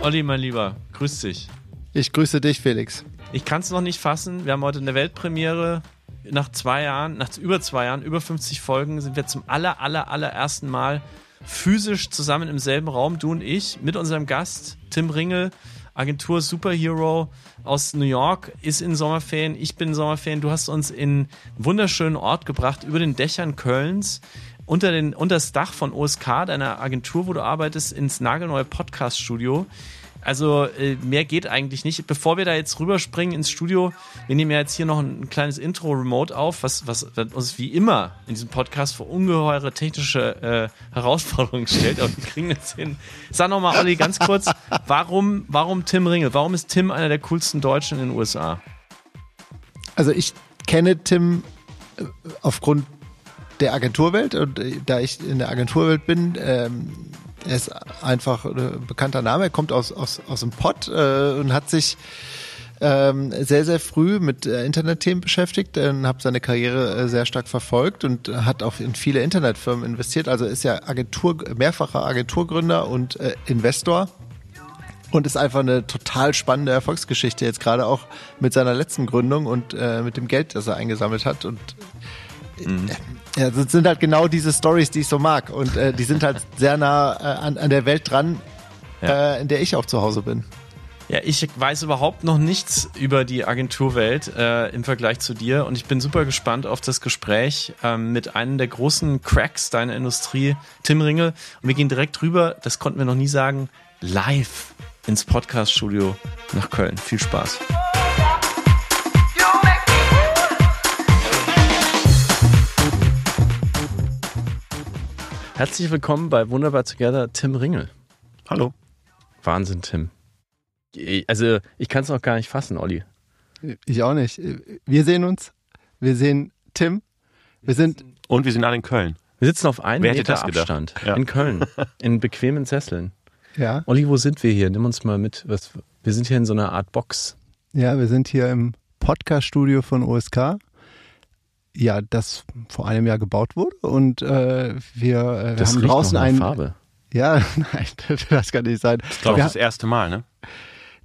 Olli, mein Lieber, grüß dich. Ich grüße dich, Felix. Ich kann es noch nicht fassen. Wir haben heute eine Weltpremiere. Nach zwei Jahren, nach über zwei Jahren, über 50 Folgen, sind wir zum aller, aller, allerersten Mal physisch zusammen im selben Raum, du und ich, mit unserem Gast Tim Ringel, Agentur Superhero aus New York, ist in Sommerferien, ich bin in Sommerferien. Du hast uns in einen wunderschönen Ort gebracht, über den Dächern Kölns, unter, den, unter das Dach von OSK, deiner Agentur, wo du arbeitest, ins nagelneue Podcast-Studio. Also äh, mehr geht eigentlich nicht. Bevor wir da jetzt rüberspringen ins Studio, wir nehmen ja jetzt hier noch ein, ein kleines Intro remote auf, was, was, was, uns wie immer in diesem Podcast vor ungeheure technische äh, Herausforderungen stellt. Aber wir kriegen das hin. Sag nochmal, Olli, ganz kurz, warum, warum Tim Ringel? Warum ist Tim einer der coolsten Deutschen in den USA? Also ich kenne Tim äh, aufgrund der Agenturwelt und äh, da ich in der Agenturwelt bin, ähm, er ist einfach ein bekannter Name. Er kommt aus, aus, aus dem Pott äh, und hat sich ähm, sehr, sehr früh mit äh, Internetthemen beschäftigt, äh, habe seine Karriere äh, sehr stark verfolgt und hat auch in viele Internetfirmen investiert. Also ist ja Agentur, mehrfacher Agenturgründer und äh, Investor und ist einfach eine total spannende Erfolgsgeschichte jetzt gerade auch mit seiner letzten Gründung und äh, mit dem Geld, das er eingesammelt hat und Mhm. Ja, das sind halt genau diese Stories, die ich so mag. Und äh, die sind halt sehr nah äh, an, an der Welt dran, ja. äh, in der ich auch zu Hause bin. Ja, ich weiß überhaupt noch nichts über die Agenturwelt äh, im Vergleich zu dir und ich bin super gespannt auf das Gespräch ähm, mit einem der großen Cracks deiner Industrie, Tim Ringel. Und wir gehen direkt rüber, das konnten wir noch nie sagen, live ins Podcaststudio nach Köln. Viel Spaß. Herzlich willkommen bei Wunderbar Together, Tim Ringel. Hallo. Wahnsinn, Tim. Also, ich kann es noch gar nicht fassen, Olli. Ich auch nicht. Wir sehen uns. Wir sehen Tim. Wir sind. Und wir sind alle in Köln. Wir sitzen auf einem Wer Meter Abstand ja. in Köln. In bequemen Sesseln. Ja. Olli, wo sind wir hier? Nimm uns mal mit. Was, wir sind hier in so einer Art Box. Ja, wir sind hier im Podcast-Studio von OSK ja, das vor einem Jahr gebaut wurde und äh, wir, äh, wir haben draußen einen. Farbe. Ja, nein, das kann nicht sein. Das ist, glaube ich, das erste Mal, ne?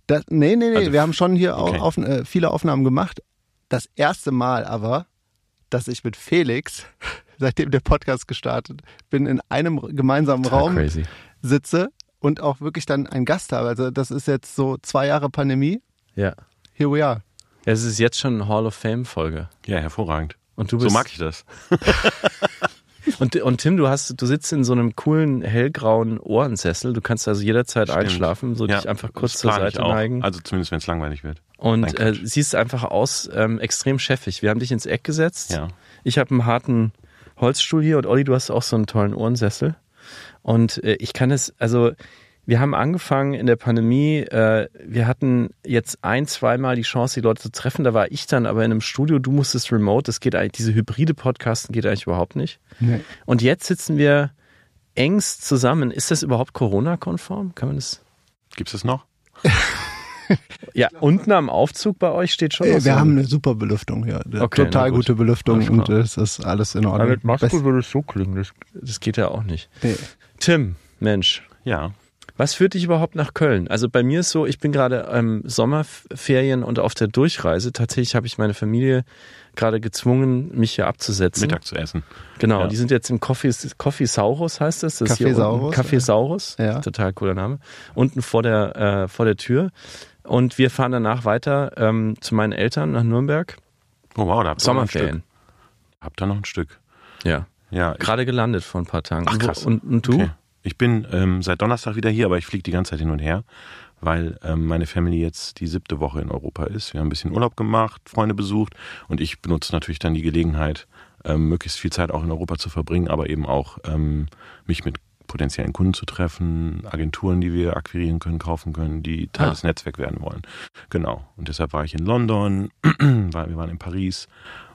Das, nee, nee, nee, also, wir haben schon hier okay. auf, äh, viele Aufnahmen gemacht. Das erste Mal aber, dass ich mit Felix, seitdem der Podcast gestartet, bin in einem gemeinsamen Total Raum crazy. sitze und auch wirklich dann einen Gast habe. Also das ist jetzt so zwei Jahre Pandemie. Ja. Here we are. Es ist jetzt schon eine Hall of Fame Folge. Ja, hervorragend. Und du bist, so mag ich das. und, und Tim, du hast, du sitzt in so einem coolen hellgrauen Ohrensessel. Du kannst also jederzeit Stimmt. einschlafen, so ja, dich einfach kurz zur Seite neigen. Also zumindest, wenn es langweilig wird. Und äh, siehst einfach aus ähm, extrem chefig. Wir haben dich ins Eck gesetzt. Ja. Ich habe einen harten Holzstuhl hier und Olli, du hast auch so einen tollen Ohrensessel. Und äh, ich kann es, also wir haben angefangen in der Pandemie. Äh, wir hatten jetzt ein, zweimal die Chance, die Leute zu treffen. Da war ich dann aber in einem Studio. Du musstest remote. Das geht eigentlich, diese hybride Podcasten geht eigentlich überhaupt nicht. Nee. Und jetzt sitzen wir engst zusammen. Ist das überhaupt Corona-konform? Kann man das? Gibt es das noch? ja, unten am Aufzug bei euch steht schon. Äh, wir haben eine super Belüftung, ja. Okay, Total gut. gute Belüftung und es ist alles in Ordnung. Aber mit Maske würde es so klingen. Das, das geht ja auch nicht. Nee. Tim, Mensch. Ja. Was führt dich überhaupt nach Köln? Also bei mir ist so, ich bin gerade ähm, Sommerferien und auf der Durchreise. Tatsächlich habe ich meine Familie gerade gezwungen, mich hier abzusetzen. Mittag zu essen. Genau, ja. die sind jetzt im Coffee, Saurus heißt das. das Café Saurus. Café Saurus, ja. total cooler Name. Unten vor der, äh, vor der Tür. Und wir fahren danach weiter ähm, zu meinen Eltern nach Nürnberg. Oh wow, da habt ihr Sommerferien. Noch ein Stück. Habt ihr noch ein Stück? Ja. Ja. Gerade gelandet vor ein paar Tagen. Ach, krass. Und, und du? Okay. Ich bin ähm, seit Donnerstag wieder hier, aber ich fliege die ganze Zeit hin und her, weil ähm, meine Family jetzt die siebte Woche in Europa ist. Wir haben ein bisschen Urlaub gemacht, Freunde besucht und ich benutze natürlich dann die Gelegenheit, ähm, möglichst viel Zeit auch in Europa zu verbringen, aber eben auch ähm, mich mit potenziellen Kunden zu treffen, Agenturen, die wir akquirieren können, kaufen können, die Teil ah. des Netzwerks werden wollen. Genau. Und deshalb war ich in London, wir waren in Paris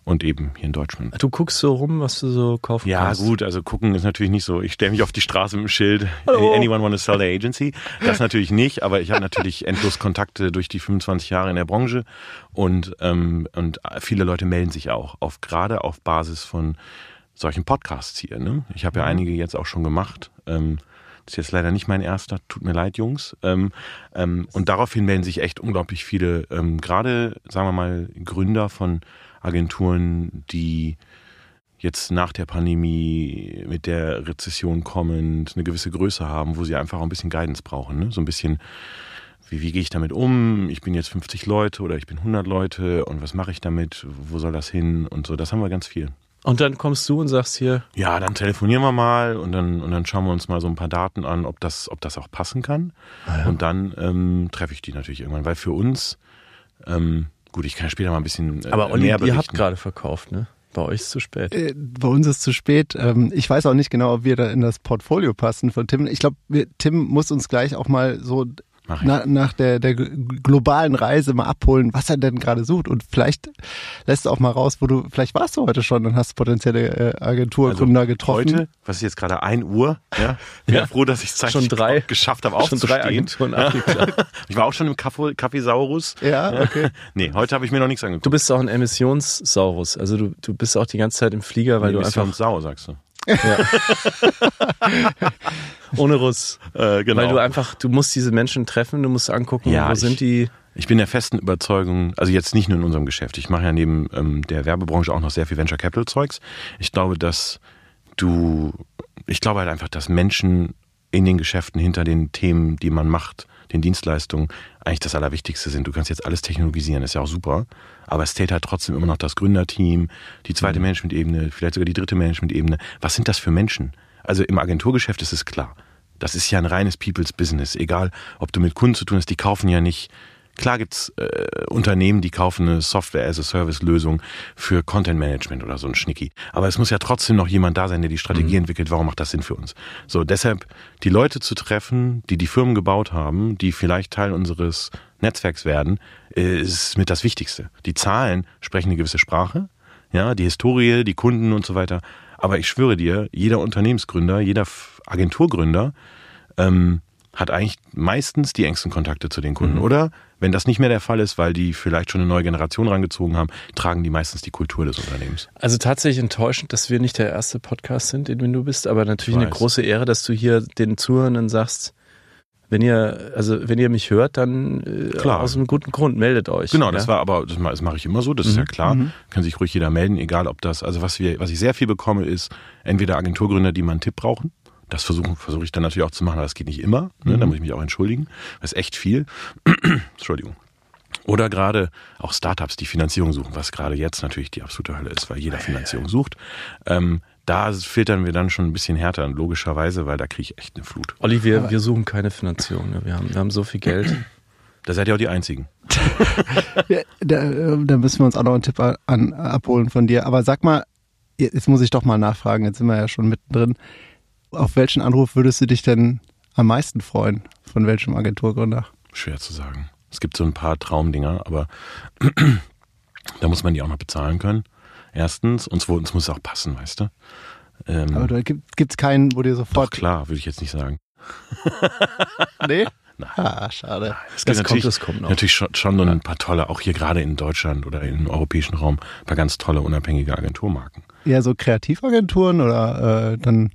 und eben hier in Deutschland. Du guckst so rum, was du so kaufen Ja, kannst. gut, also gucken ist natürlich nicht so. Ich stelle mich auf die Straße mit dem Schild. Hallo. Anyone want to sell their agency? Das natürlich nicht, aber ich habe natürlich endlos Kontakte durch die 25 Jahre in der Branche und, ähm, und viele Leute melden sich auch, auf, gerade auf Basis von solchen Podcasts hier. Ne? Ich habe ja einige jetzt auch schon gemacht. Ähm, das ist jetzt leider nicht mein erster, tut mir leid, Jungs. Ähm, ähm, und daraufhin melden sich echt unglaublich viele, ähm, gerade, sagen wir mal, Gründer von Agenturen, die jetzt nach der Pandemie mit der Rezession kommend eine gewisse Größe haben, wo sie einfach auch ein bisschen Guidance brauchen. Ne? So ein bisschen, wie, wie gehe ich damit um? Ich bin jetzt 50 Leute oder ich bin 100 Leute und was mache ich damit? Wo soll das hin? Und so, das haben wir ganz viel. Und dann kommst du und sagst hier, Ja, dann telefonieren wir mal und dann, und dann schauen wir uns mal so ein paar Daten an, ob das, ob das auch passen kann. Und dann ähm, treffe ich die natürlich irgendwann, weil für uns, ähm, gut, ich kann später mal ein bisschen äh, aber Olli, mehr ihr habt gerade verkauft, ne? Bei euch ist zu spät. Äh, Bei uns ist zu spät. Ähm, Ich weiß auch nicht genau, ob wir da in das Portfolio passen von Tim. Ich glaube, Tim muss uns gleich auch mal so Mach ich. na, nach der, der globalen Reise mal abholen, was er denn gerade sucht. Und vielleicht lässt du auch mal raus, wo du, vielleicht warst du heute schon und hast potenzielle äh, Agenturgründer getroffen. Also Heute, was ist jetzt gerade 1 Uhr? Ja, bin Ja. froh, dass ich es Schon drei- geschafft habe, Schon drei aufzustehen. Agenturen abgeklärt. Ich war auch schon im Kaffee, Kaffeesaurus. Ja, okay. Nee, heute habe ich mir noch nichts angeguckt. Du bist auch ein Emissionssaurus. Also du, du bist auch die ganze Zeit im Flieger, weil du einfach Sau, sagst du. ohne Russ. Äh, genau. Weil du einfach, du musst diese Menschen treffen, du musst angucken, Ja, wo ich- sind die. Ich bin der festen Überzeugung, also jetzt nicht nur in unserem Geschäft, ich mache ja neben ähm, der Werbebranche auch noch sehr viel Venture Capital Zeugs. Ich glaube, dass du, ich glaube halt einfach, dass Menschen in den Geschäften hinter den Themen, die man macht, den Dienstleistungen, eigentlich das Allerwichtigste sind. Du kannst jetzt alles technologisieren, ist ja auch super, aber es zählt halt trotzdem immer noch das Gründerteam, die zweite Management-Ebene, vielleicht sogar die dritte Management-Ebene. Was sind das für Menschen? Also im Agenturgeschäft ist es klar. Das ist ja ein reines People's Business. Egal, ob du mit Kunden zu tun hast, die kaufen ja nicht. Klar gibt's äh, Unternehmen, die kaufen eine Software-as-a-Service-Lösung für Content-Management oder so ein Schnicki. Aber es muss ja trotzdem noch jemand da sein, der die Strategie entwickelt. Warum macht das Sinn für uns? So, deshalb die Leute zu treffen, die die Firmen gebaut haben, die vielleicht Teil unseres Netzwerks werden, äh, ist mit das Wichtigste. Die Zahlen sprechen eine gewisse Sprache, ja, die Historie, die Kunden und so weiter. Aber ich schwöre dir, jeder Unternehmensgründer, jeder Agenturgründer ähm, hat eigentlich meistens die engsten Kontakte zu den Kunden. Oder wenn das nicht mehr der Fall ist, weil die vielleicht schon eine neue Generation rangezogen haben, tragen die meistens die Kultur des Unternehmens. Also tatsächlich enttäuschend, dass wir nicht der erste Podcast sind, in dem du bist, aber natürlich Ich eine große Ehre, dass du hier den Zuhörenden sagst, wenn ihr, also wenn ihr mich hört, dann äh, Klar. aus einem guten Grund meldet euch. Genau, das ja? war aber, das ma- das mache ich immer so, das ist ja klar. Kann sich ruhig jeder melden, egal ob das, also was wir, was ich sehr viel bekomme, ist entweder Agenturgründer, die mal einen Tipp brauchen. Das versuche versuche ich dann natürlich auch zu machen, aber das geht nicht immer. Ne? Da muss ich mich auch entschuldigen. Das ist echt viel. Entschuldigung. Oder gerade auch Startups, die Finanzierung suchen, was gerade jetzt natürlich die absolute Hölle ist, weil jeder Finanzierung sucht. Ähm, da filtern wir dann schon ein bisschen härter, logischerweise, weil da kriege ich echt eine Flut. Olli, wir, wir suchen keine Finanzierung. Ne? Wir, haben, wir haben so viel Geld. Da seid ihr auch die Einzigen. Ja, da, äh, da müssen wir uns auch noch einen Tipp an, an, abholen von dir. Aber sag mal, jetzt muss ich doch mal nachfragen, jetzt sind wir ja schon mittendrin. Auf welchen Anruf würdest du dich denn am meisten freuen? Von welchem Agenturgründer? Schwer zu sagen. Es gibt so ein paar Traumdinger, aber da muss man die auch noch bezahlen können. Erstens. Und zweitens muss es auch passen, weißt du? Ähm, Aber da gibt es keinen, wo dir doch, sofort. klar, würde ich jetzt nicht sagen. Nee? Nein. Ah, schade. Es Das kommt, das kommt noch. natürlich schon, schon so ein paar tolle, auch hier gerade in Deutschland oder im europäischen Raum, ein paar ganz tolle unabhängige Agenturmarken. Eher so Kreativagenturen oder äh, dann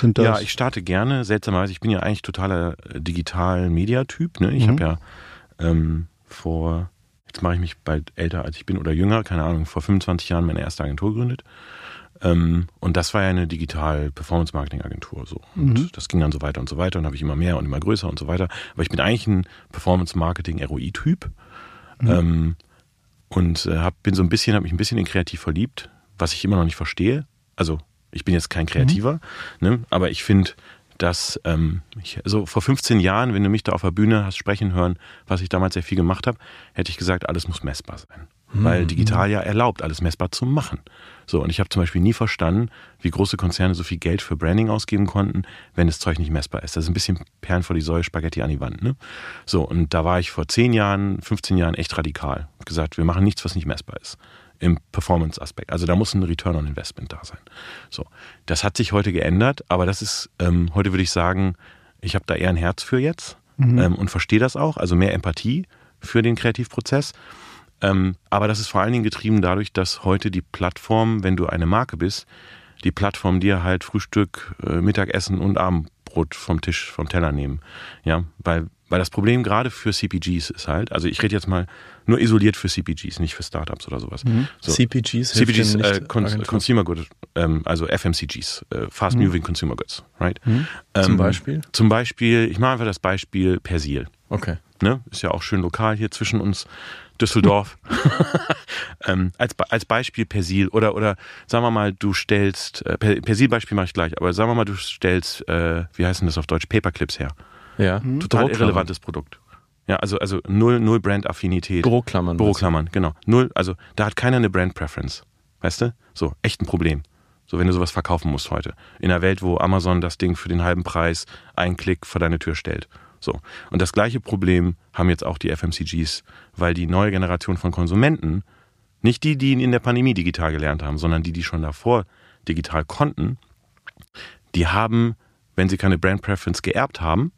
sind das. Ja, ich starte gerne, seltsamerweise, ich bin ja eigentlich totaler äh, Digital-Media-Typ. Ne? Ich Mhm. habe ja ähm, vor, jetzt mache ich mich bald älter als ich bin oder jünger, keine Ahnung, vor 25 Jahren meine erste Agentur gegründet. Ähm, und das war ja eine Digital-Performance-Marketing-Agentur. So. Und Mhm. das ging dann so weiter und so weiter und habe ich immer mehr und immer größer und so weiter. Aber ich bin eigentlich ein Performance-Marketing-ROI-Typ. Ähm, und äh, hab, bin so ein bisschen, habe mich ein bisschen in kreativ verliebt, was ich immer noch nicht verstehe. Also ich bin jetzt kein Kreativer, ne? aber ich finde, dass ähm, ich, so vor 15 Jahren, wenn du mich da auf der Bühne hast sprechen hören, was ich damals sehr viel gemacht habe, hätte ich gesagt, alles muss messbar sein. Weil digital ja erlaubt, alles messbar zu machen. So, und ich habe zum Beispiel nie verstanden, wie große Konzerne so viel Geld für Branding ausgeben konnten, wenn das Zeug nicht messbar ist. Das ist ein bisschen Perlen vor die Säule, Spaghetti an die Wand. Ne? So, und da war ich vor 10 Jahren, 15 Jahren echt radikal. Gesagt, wir machen nichts, was nicht messbar ist. Im Performance-Aspekt. Also da muss ein Return on Investment da sein. So, das hat sich heute geändert, aber das ist, ähm, heute würde ich sagen, ich habe da eher ein Herz für jetzt mhm. ähm, und verstehe das auch, also mehr Empathie für den Kreativprozess. Ähm, aber das ist vor allen Dingen getrieben dadurch, dass heute die Plattform, wenn du eine Marke bist, die Plattform dir halt Frühstück, äh, Mittagessen und Abendbrot vom Tisch, vom Teller nehmen. Ja, weil weil das Problem gerade für CPGs ist halt, also ich rede jetzt mal nur isoliert für CPGs, nicht für Startups oder sowas. Mhm. So. CPGs, CPGs, äh, Con Consumer Goods, ähm, also FMCGs, äh, Fast Moving mhm. Consumer Goods, right? Mhm. Ähm, zum Beispiel? Zum Beispiel, ich mache einfach das Beispiel Persil. Okay. Ne? Ist ja auch schön lokal hier zwischen uns, Düsseldorf. ähm, als, als Beispiel Persil oder, oder sagen wir mal, du stellst, äh, Persil-Beispiel mache ich gleich, aber sagen wir mal, du stellst, äh, wie heißt denn das auf Deutsch, Paperclips her. Ja. Mhm. Total irrelevantes Produkt. Ja, also, also null, null Brand-Affinität. Büroklammern. Büroklammern, genau. Null, also da hat keiner eine Brand-Preference. Weißt du? So, echt ein Problem. So, wenn du sowas verkaufen musst heute. In einer Welt, wo Amazon das Ding für den halben Preis einen Klick vor deine Tür stellt. So. Und das gleiche Problem haben jetzt auch die FMCGs, weil die neue Generation von Konsumenten, nicht die, die in der Pandemie digital gelernt haben, sondern die, die schon davor digital konnten, die haben, wenn sie keine Brand Preference geerbt haben,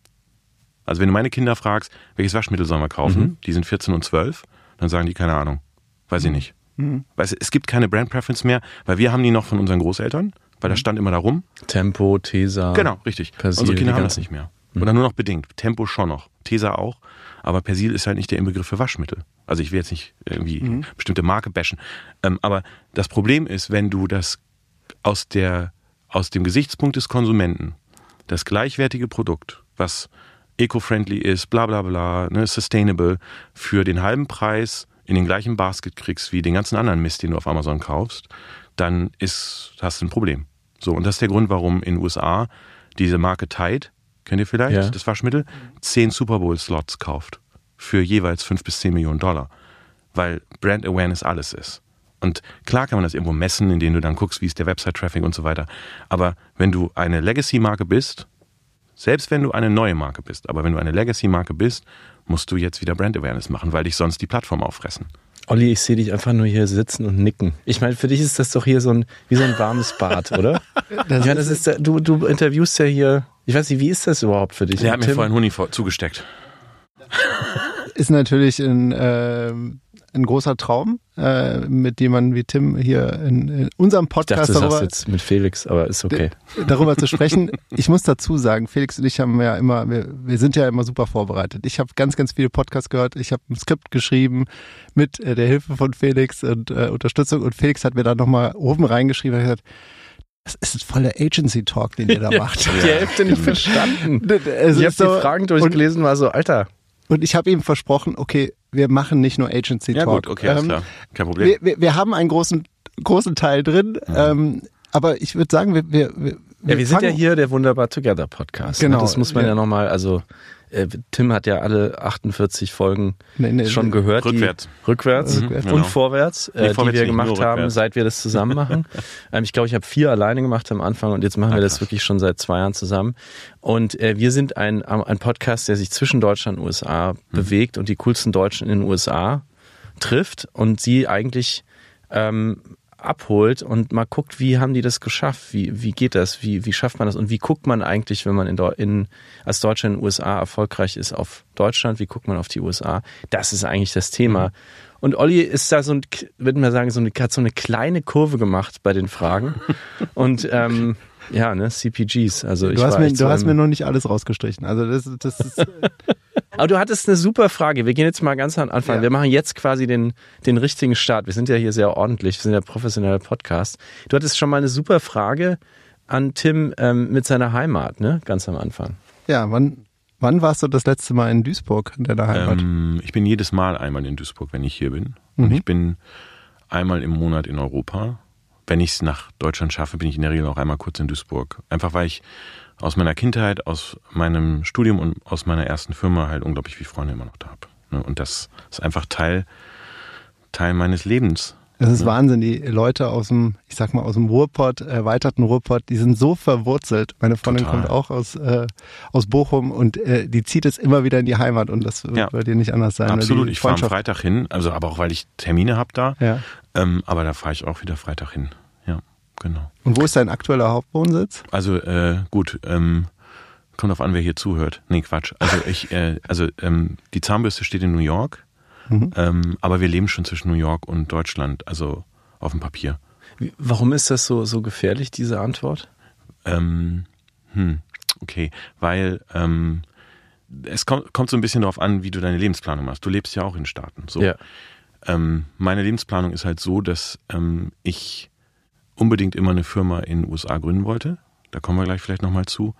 also wenn du meine Kinder fragst, welches Waschmittel sollen wir kaufen, mhm. die sind 14 und 12, dann sagen die keine Ahnung. Weiß ich mhm. nicht. Mhm. Weißt, es gibt keine Brand Preference mehr, weil wir haben die noch von unseren Großeltern, weil mhm. das stand immer da rum. Tempo, Tesa. Genau, richtig. Persil, Unsere Kinder haben das nicht mehr. Mhm. Oder nur noch bedingt. Tempo schon noch. Tesa auch. Aber Persil ist halt nicht der Inbegriff für Waschmittel. Also ich will jetzt nicht irgendwie mhm. bestimmte Marke bashen. Ähm, aber das Problem ist, wenn du das aus der, aus dem Gesichtspunkt des Konsumenten, das gleichwertige Produkt, was eco-friendly ist, bla bla bla, ne, sustainable, für den halben Preis in den gleichen Basket kriegst wie den ganzen anderen Mist, den du auf Amazon kaufst, dann ist, hast du ein Problem. So, und das ist der Grund, warum in den USA diese Marke Tide, kennt ihr vielleicht, ja. das Waschmittel, zehn Super Bowl-Slots kauft. Für jeweils fünf bis zehn Millionen Dollar. Weil Brand Awareness alles ist. Und klar kann man das irgendwo messen, indem du dann guckst, wie ist der Website-Traffic und so weiter. Aber wenn du eine Legacy-Marke bist, selbst wenn du eine neue Marke bist, aber wenn du eine Legacy-Marke bist, musst du jetzt wieder Brand Awareness machen, weil dich sonst die Plattform auffressen. Olli, ich sehe dich einfach nur hier sitzen und nicken. Ich meine, für dich ist das doch hier so ein, wie so ein warmes Bad, oder? Das ja, das ist, du, du interviewst ja hier, ich weiß nicht, wie ist das überhaupt für dich? Der hat mir vorhin Honig zugesteckt. Ist natürlich ein, äh, ein großer Traum, äh, mit dem man wie Tim hier in, in unserem Podcast ich dachte, darüber, jetzt mit Felix, aber ist okay. Darüber zu sprechen. Ich muss dazu sagen, Felix und ich haben ja immer, wir, wir sind ja immer super vorbereitet. Ich habe ganz, ganz viele Podcasts gehört. Ich habe ein Skript geschrieben mit äh, der Hilfe von Felix und äh, Unterstützung. Und Felix hat mir da nochmal oben reingeschrieben und gesagt, das ist voller Agency Talk, den ihr da macht. ich habe die Hälfte nicht verstanden. ich habe so, die Fragen durchgelesen, war so, Alter. Und ich habe ihm versprochen, okay, wir machen nicht nur Agency Talk. Ja gut, okay, alles ähm, klar. Kein Problem. Wir, wir, wir, haben einen großen, großen Teil drin, mhm. ähm, aber ich würde sagen, wir, wir, wir, ja, wir sind ja hier der Wunderbar Together Podcast. Ne? Genau. Ne? Das muss man ja, ja nochmal, also Tim hat ja alle 48 Folgen nee, nee, schon nee. gehört. Rückwärts. Die, rückwärts, mhm, genau. und vorwärts, äh, vorwärts die wir gemacht haben, seit wir das zusammen machen. ähm, ich glaube, ich habe vier alleine gemacht am Anfang und jetzt machen Ach, wir das wirklich schon seit zwei Jahren zusammen. Und äh, wir sind ein, ein Podcast, der sich zwischen Deutschland und USA mhm. bewegt und die coolsten Deutschen in den USA trifft und sie eigentlich ähm, abholt und mal guckt, wie haben die das geschafft? Wie, wie geht das? Wie, wie schafft man das? Und wie guckt man eigentlich, wenn man in, in, als Deutscher in den USA erfolgreich ist, auf Deutschland? Wie guckt man auf die USA? Das ist eigentlich das Thema. Mhm. Und Olli ist da so ein, würde man sagen, so eine, hat so eine kleine Kurve gemacht bei den Fragen. und ähm, ja, ne, CPGs. Also du ich hast, mir, du hast mir noch nicht alles rausgestrichen. Also das, das ist. Aber du hattest eine super Frage. Wir gehen jetzt mal ganz am Anfang. Ja. Wir machen jetzt quasi den, den richtigen Start. Wir sind ja hier sehr ordentlich. Wir sind ja professioneller Podcast. Du hattest schon mal eine super Frage an Tim ähm, mit seiner Heimat, ne? Ganz am Anfang. Ja, wann, wann warst du das letzte Mal in Duisburg, in deiner Heimat? Ähm, ich bin jedes Mal einmal in Duisburg, wenn ich hier bin. Und mhm. ich bin einmal im Monat in Europa wenn ich es nach Deutschland schaffe, bin ich in der Regel auch einmal kurz in Duisburg. Einfach weil ich aus meiner Kindheit, aus meinem Studium und aus meiner ersten Firma halt unglaublich viele Freunde immer noch da habe. Ne? Und das ist einfach Teil, Teil meines Lebens Das ist Wahnsinn. Die Leute aus dem, ich sag mal, aus dem Ruhrpott, erweiterten Ruhrpott, die sind so verwurzelt. Meine Freundin Total. kommt auch aus, äh, aus Bochum und äh, die zieht es immer wieder in die Heimat und das wird Ja. bei dir nicht anders sein. weil Absolut, ich fahre am Freitag hin, also aber auch weil ich Termine habe da. Ja. Ähm, aber da fahre ich auch wieder Freitag hin. Genau. Und wo ist dein aktueller Hauptwohnsitz? Also äh, gut, ähm, kommt auf an, wer hier zuhört. Nee, Quatsch. Also ich, äh, also ähm, die Zahnbürste steht in New York, Mhm. ähm, aber wir leben schon zwischen New York und Deutschland, also auf dem Papier. Warum ist das so, so gefährlich, diese Antwort? Ähm, hm, okay, weil ähm, es kommt, kommt so ein bisschen darauf an, wie du deine Lebensplanung machst. Du lebst ja auch in Staaten. So. Ja. Ähm, meine Lebensplanung ist halt so, dass ähm, ich unbedingt immer eine Firma in den USA gründen wollte. Da kommen wir gleich vielleicht nochmal zu.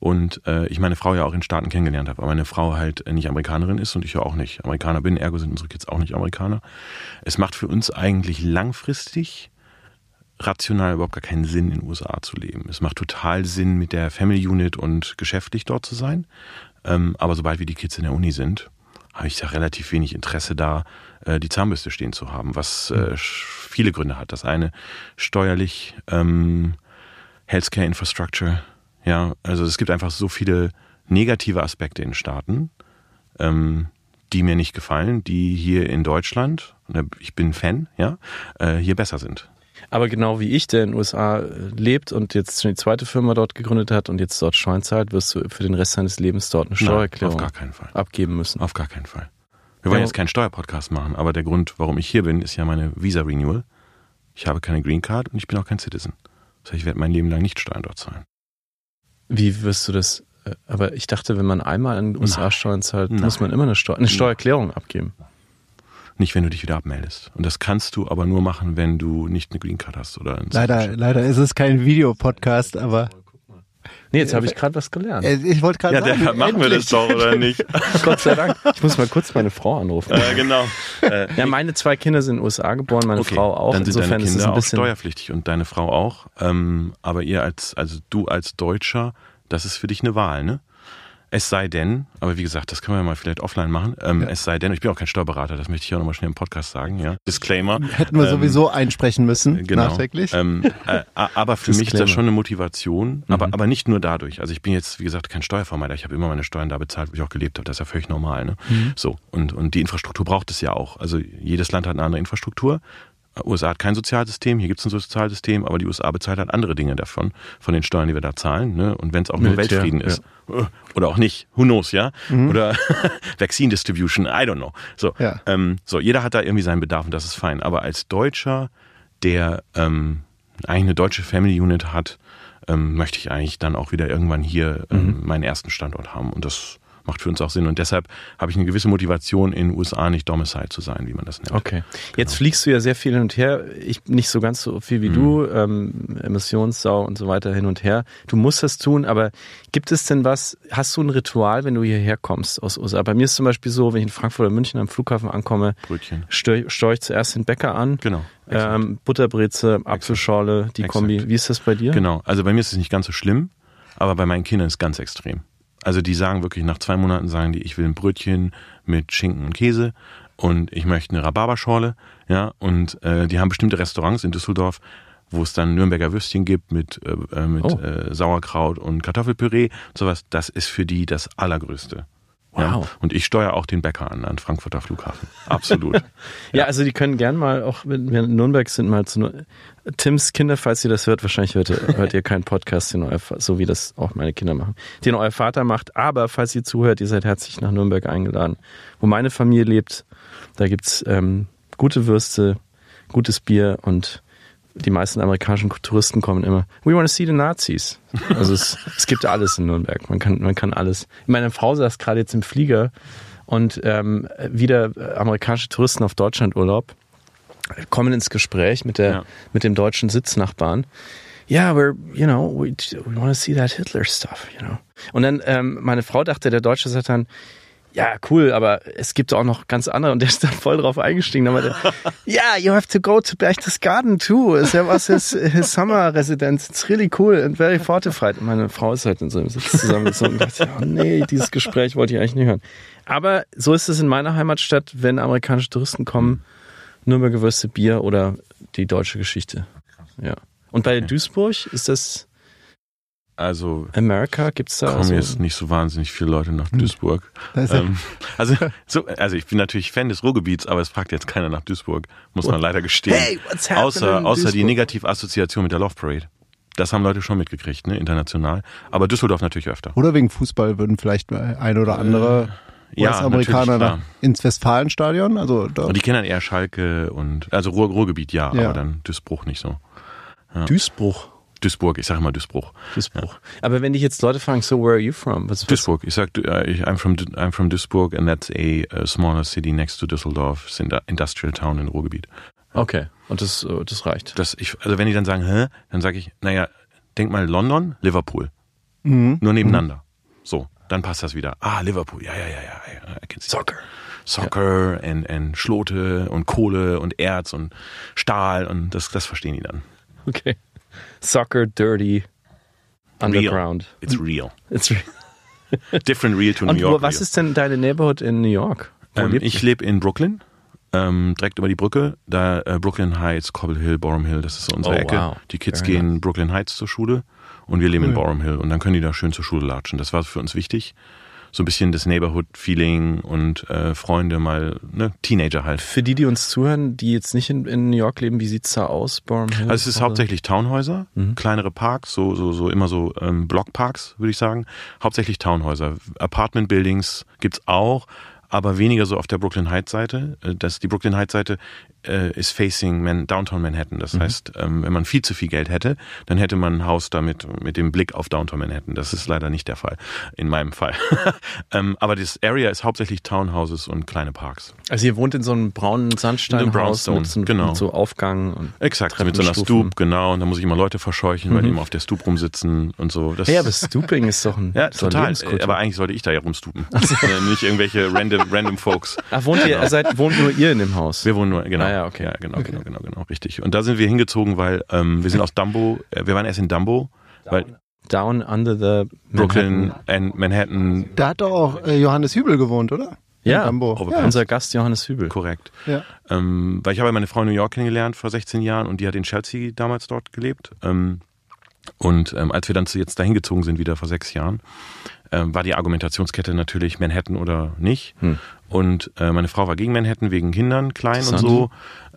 Und äh, ich meine Frau ja auch in Staaten kennengelernt habe, aber meine Frau halt äh, nicht Amerikanerin ist und ich ja auch nicht Amerikaner bin, ergo sind unsere Kids auch nicht Amerikaner. Es macht für uns eigentlich langfristig rational überhaupt gar keinen Sinn, in den USA zu leben. Es macht total Sinn, mit der Family Unit und geschäftlich dort zu sein. Ähm, aber sobald wir die Kids in der Uni sind, habe ich da relativ wenig Interesse da, äh, die Zahnbürste stehen zu haben, was äh, sch- viele Gründe hat. Das eine steuerlich, ähm, Healthcare Infrastructure, ja, also es gibt einfach so viele negative Aspekte in Staaten, ähm, die mir nicht gefallen, die hier in Deutschland, da- ich bin Fan, ja, äh, hier besser sind. Aber genau wie ich, der in den USA äh, lebt und jetzt schon die zweite Firma dort gegründet hat und jetzt dort Steuern zahlt, wirst du für den Rest deines Lebens dort eine Nein, Steuererklärung auf gar keinen Fall. abgeben müssen. Auf gar keinen Fall. Wir wollen Ja. jetzt keinen Steuerpodcast machen, aber der Grund, warum ich hier bin, ist ja meine Visa Renewal. Ich habe keine Green Card und ich bin auch kein Citizen. Das heißt, ich werde mein Leben lang nicht Steuern dort zahlen. Wie wirst du das? äh, Aber ich dachte, wenn man einmal in den USA Steuern zahlt, Nein. muss man immer eine, Steu eine Steuererklärung abgeben. Nicht, wenn du dich wieder abmeldest. Und das kannst du aber nur machen, wenn du nicht eine Green Card hast oder ein Leider, leider ist es kein Videopodcast, aber Nee, jetzt habe ich gerade was gelernt. äh, ich wollte gerade Ja, sagen, der, machen wir das endlich. doch, oder nicht? Gott sei Dank. Ich muss mal kurz meine Frau anrufen. äh, genau. Äh, Ja, meine zwei Kinder sind in den USA geboren, meine okay, Frau auch. Dann sind Insofern deine ist es Kinder ein auch bisschen. steuerpflichtig und deine Frau auch. Ähm, aber ihr als, also du als Deutscher, das ist für dich eine Wahl, ne? Es sei denn, aber wie gesagt, das können wir mal vielleicht offline machen. Ähm, Es sei denn, ich bin auch kein Steuerberater, das möchte ich auch nochmal schnell im Podcast sagen, ja. Disclaimer. Hätten wir Ähm, sowieso einsprechen müssen, Genau. nachträglich. Ähm, äh, aber für mich ist Disclaimer. das schon eine Motivation, aber, Mhm. aber nicht nur dadurch. Also ich bin jetzt, wie gesagt, kein Steuervermeider. Ich habe immer meine Steuern da bezahlt, wo ich auch gelebt habe. Das ist ja völlig normal. Ne? Mhm. So, und, und die Infrastruktur braucht es ja auch. Also jedes Land hat eine andere Infrastruktur. USA hat kein Sozialsystem, hier gibt es ein Sozialsystem, aber die USA bezahlt halt andere Dinge davon, von den Steuern, die wir da zahlen. Ne? Und wenn es auch nur Militär, Weltfrieden ist. Äh, Oder auch nicht, who knows, ja? Oder Vaccine Distribution, I don't know. So, Ja. ähm, so, jeder hat da irgendwie seinen Bedarf und das ist fein. Aber als Deutscher, der ähm, eigentlich eine deutsche Family Unit hat, ähm, möchte ich eigentlich dann auch wieder irgendwann hier ähm, meinen ersten Standort haben. Und das macht für uns auch Sinn. Und deshalb habe ich eine gewisse Motivation, in den USA nicht domiciled zu sein, wie man das nennt. Okay. Jetzt fliegst du ja sehr viel hin und her. Ich nicht so ganz so viel wie du, ähm, Emissionssau und so weiter hin und her. Du musst das tun, aber gibt es denn was, hast du ein Ritual, wenn du hierher kommst aus USA? Bei mir ist zum Beispiel so, wenn ich in Frankfurt oder München am Flughafen ankomme, Brötchen. steu ich zuerst den Bäcker an. Genau. Ähm, Butterbreze, Apfelschorle, die Exakt. Kombi. Wie ist das bei dir? Genau. Also bei mir ist es nicht ganz so schlimm, aber bei meinen Kindern ist es ganz extrem. Also die sagen wirklich, nach zwei Monaten sagen die, ich will ein Brötchen mit Schinken und Käse und ich möchte eine Rhabarberschorle, ja, und äh, die haben bestimmte Restaurants in Düsseldorf, wo es dann Nürnberger Würstchen gibt mit, äh, äh, mit Oh. äh, Sauerkraut und Kartoffelpüree, sowas, das ist für die das Allergrößte. Ja? Wow. Und ich steuere auch den Bäcker an, an Frankfurter Flughafen. Absolut. Ja, also die können gern mal, auch wenn wir in Nürnberg sind, mal zu Tims Kinder, falls ihr das hört, wahrscheinlich hört, ihr- hört ihr keinen Podcast, den euer, so wie das auch meine Kinder machen, den euer Vater macht. Aber falls ihr zuhört, ihr seid herzlich nach Nürnberg eingeladen. Wo meine Familie lebt, da gibt's ähm, gute Würste, gutes Bier und die meisten amerikanischen Touristen kommen immer, we want to see the Nazis. Also es, es gibt alles in Nürnberg. Man kann, man kann alles. Meine Frau saß gerade jetzt im Flieger und ähm, wieder amerikanische Touristen auf Kommen ins Gespräch mit der Ja. mit dem deutschen Sitznachbarn. Ja, yeah, we're, you know, we, we want to see that Hitler stuff, you know. Und dann ähm, meine Frau dachte, der Deutsche sagt dann, ja, cool, aber es gibt auch noch ganz andere und der ist dann voll drauf eingestiegen. Dann meinte, ja, you have to go to Berchtesgaden too. It was his, his summer residence. It's really cool and very fortified. Und meine Frau ist halt in so einem Sitz zusammengezogen und dachte, oh nee, dieses Gespräch wollte ich eigentlich nicht hören. Aber so ist es in meiner Heimatstadt, wenn amerikanische Touristen kommen, Nürnberger Würste, Bier oder die deutsche Geschichte. Ja. Und bei Duisburg ist das Also America? Gibt's da? kommen also- jetzt nicht so wahnsinnig viele Leute nach Duisburg. Ist ja- Ähm, also, so, also ich bin natürlich Fan des Ruhrgebiets, aber es fragt jetzt keiner nach Duisburg, muss man leider gestehen. Hey, what's happening außer außer die Duisburg? Negativassoziation mit der Love Parade. Das haben Leute schon mitgekriegt, ne, international. Aber Düsseldorf natürlich öfter. Oder wegen Fußball würden vielleicht ein oder andere Äh, US-Amerikaner nach- ins Westfalenstadion. Also da, Und die kennen dann eher Schalke und also Ruhr, Ruhrgebiet ja, Ja. aber dann Duisburg nicht so. Duisburg. Duisburg, ich sage immer Duisburg. Duisburg. Aber wenn dich jetzt Leute fragen, so where are you from? Was, was, Duisburg. Ich sag, äh, ich- I'm from I'm from Duisburg and that's a, a smaller city next to Düsseldorf, it's an industrial town in Ruhrgebiet. Okay. Und das, äh, das reicht. Das ich, also wenn die dann sagen, hä, dann sage ich, naja, denk mal London, Liverpool. Mhm. Nur nebeneinander. So, dann passt das wieder. Ah, Liverpool, ja, ja, ja, ja. ja Soccer. Soccer and, and Schlote und Kohle und Erz und Stahl und das, das verstehen die dann. Okay. Soccer, dirty, underground. Real. It's real. It's re- Different real to New Und York. wo, was real. ist denn deine Neighborhood in New York? Ähm, ich lebe in Brooklyn, ähm, direkt über die Brücke. Da äh, Brooklyn Heights, Cobble Hill, Borum Hill, das ist so unsere Oh, Ecke. wow. Die Kids Very gehen Brooklyn Heights zur Schule und wir leben in Borum Hill und dann können die da schön zur Schule latschen. Das war für uns wichtig. So ein bisschen das Neighborhood-Feeling und äh, Freunde mal, ne, Teenager halt. Für die, die uns zuhören, die jetzt nicht in, in New York leben, wie sieht's da aus, Borum Hill? Also es ist hauptsächlich Townhäuser, Mhm. kleinere Parks, so, so, so immer so ähm, Blockparks, würde ich sagen. Hauptsächlich Townhäuser. Apartment Buildings gibt's auch, aber weniger so auf der Brooklyn Heights Seite. Äh, Das, die Brooklyn Heights Seite äh, ist facing Man, Downtown Manhattan. Mhm. Das heißt, ähm, wenn man viel zu viel Geld hätte, dann hätte man ein Haus damit mit dem Blick auf Downtown Manhattan. Das ist leider nicht der Fall, in meinem Fall. ähm, aber das Area ist hauptsächlich Townhouses und kleine Parks. Also ihr wohnt in so einem braunen Sandsteinhaus mit, so, genau. mit so Aufgang und Exakt, mit so einer. Stoop, genau. Und da muss ich immer Leute verscheuchen, weil die immer auf der Stoop rumsitzen und so. Das Ja, aber Stooping ist doch ein Ja, total. Aber eigentlich sollte ich da ja rumstupen. Äh, Nicht irgendwelche random, random Folks. Ach, wohnt ihr, seid, wohnt nur ihr in dem Haus? Wir wohnen nur, genau. Ah ja, okay. Ja, genau, genau, genau, genau, richtig. Und da sind wir hingezogen, weil ähm, wir sind aus Dumbo, äh, wir waren erst in Dumbo, weil Down under the Brooklyn Manhattan. and Manhattan, da hat doch auch äh, Johannes Hübel gewohnt, oder? Ja. Oh, ja. unser Gast Johannes Hübel. korrekt. ja. Ähm, weil ich habe meine Frau in New York kennengelernt vor 16 Jahren und die hat in Chelsea damals dort gelebt. Ähm, und ähm, als wir dann zu jetzt dahin gezogen sind, wieder vor sechs Jahren, war die Argumentationskette natürlich Manhattan oder nicht. Hm. Und äh, meine Frau war gegen Manhattan wegen Kindern, klein und so,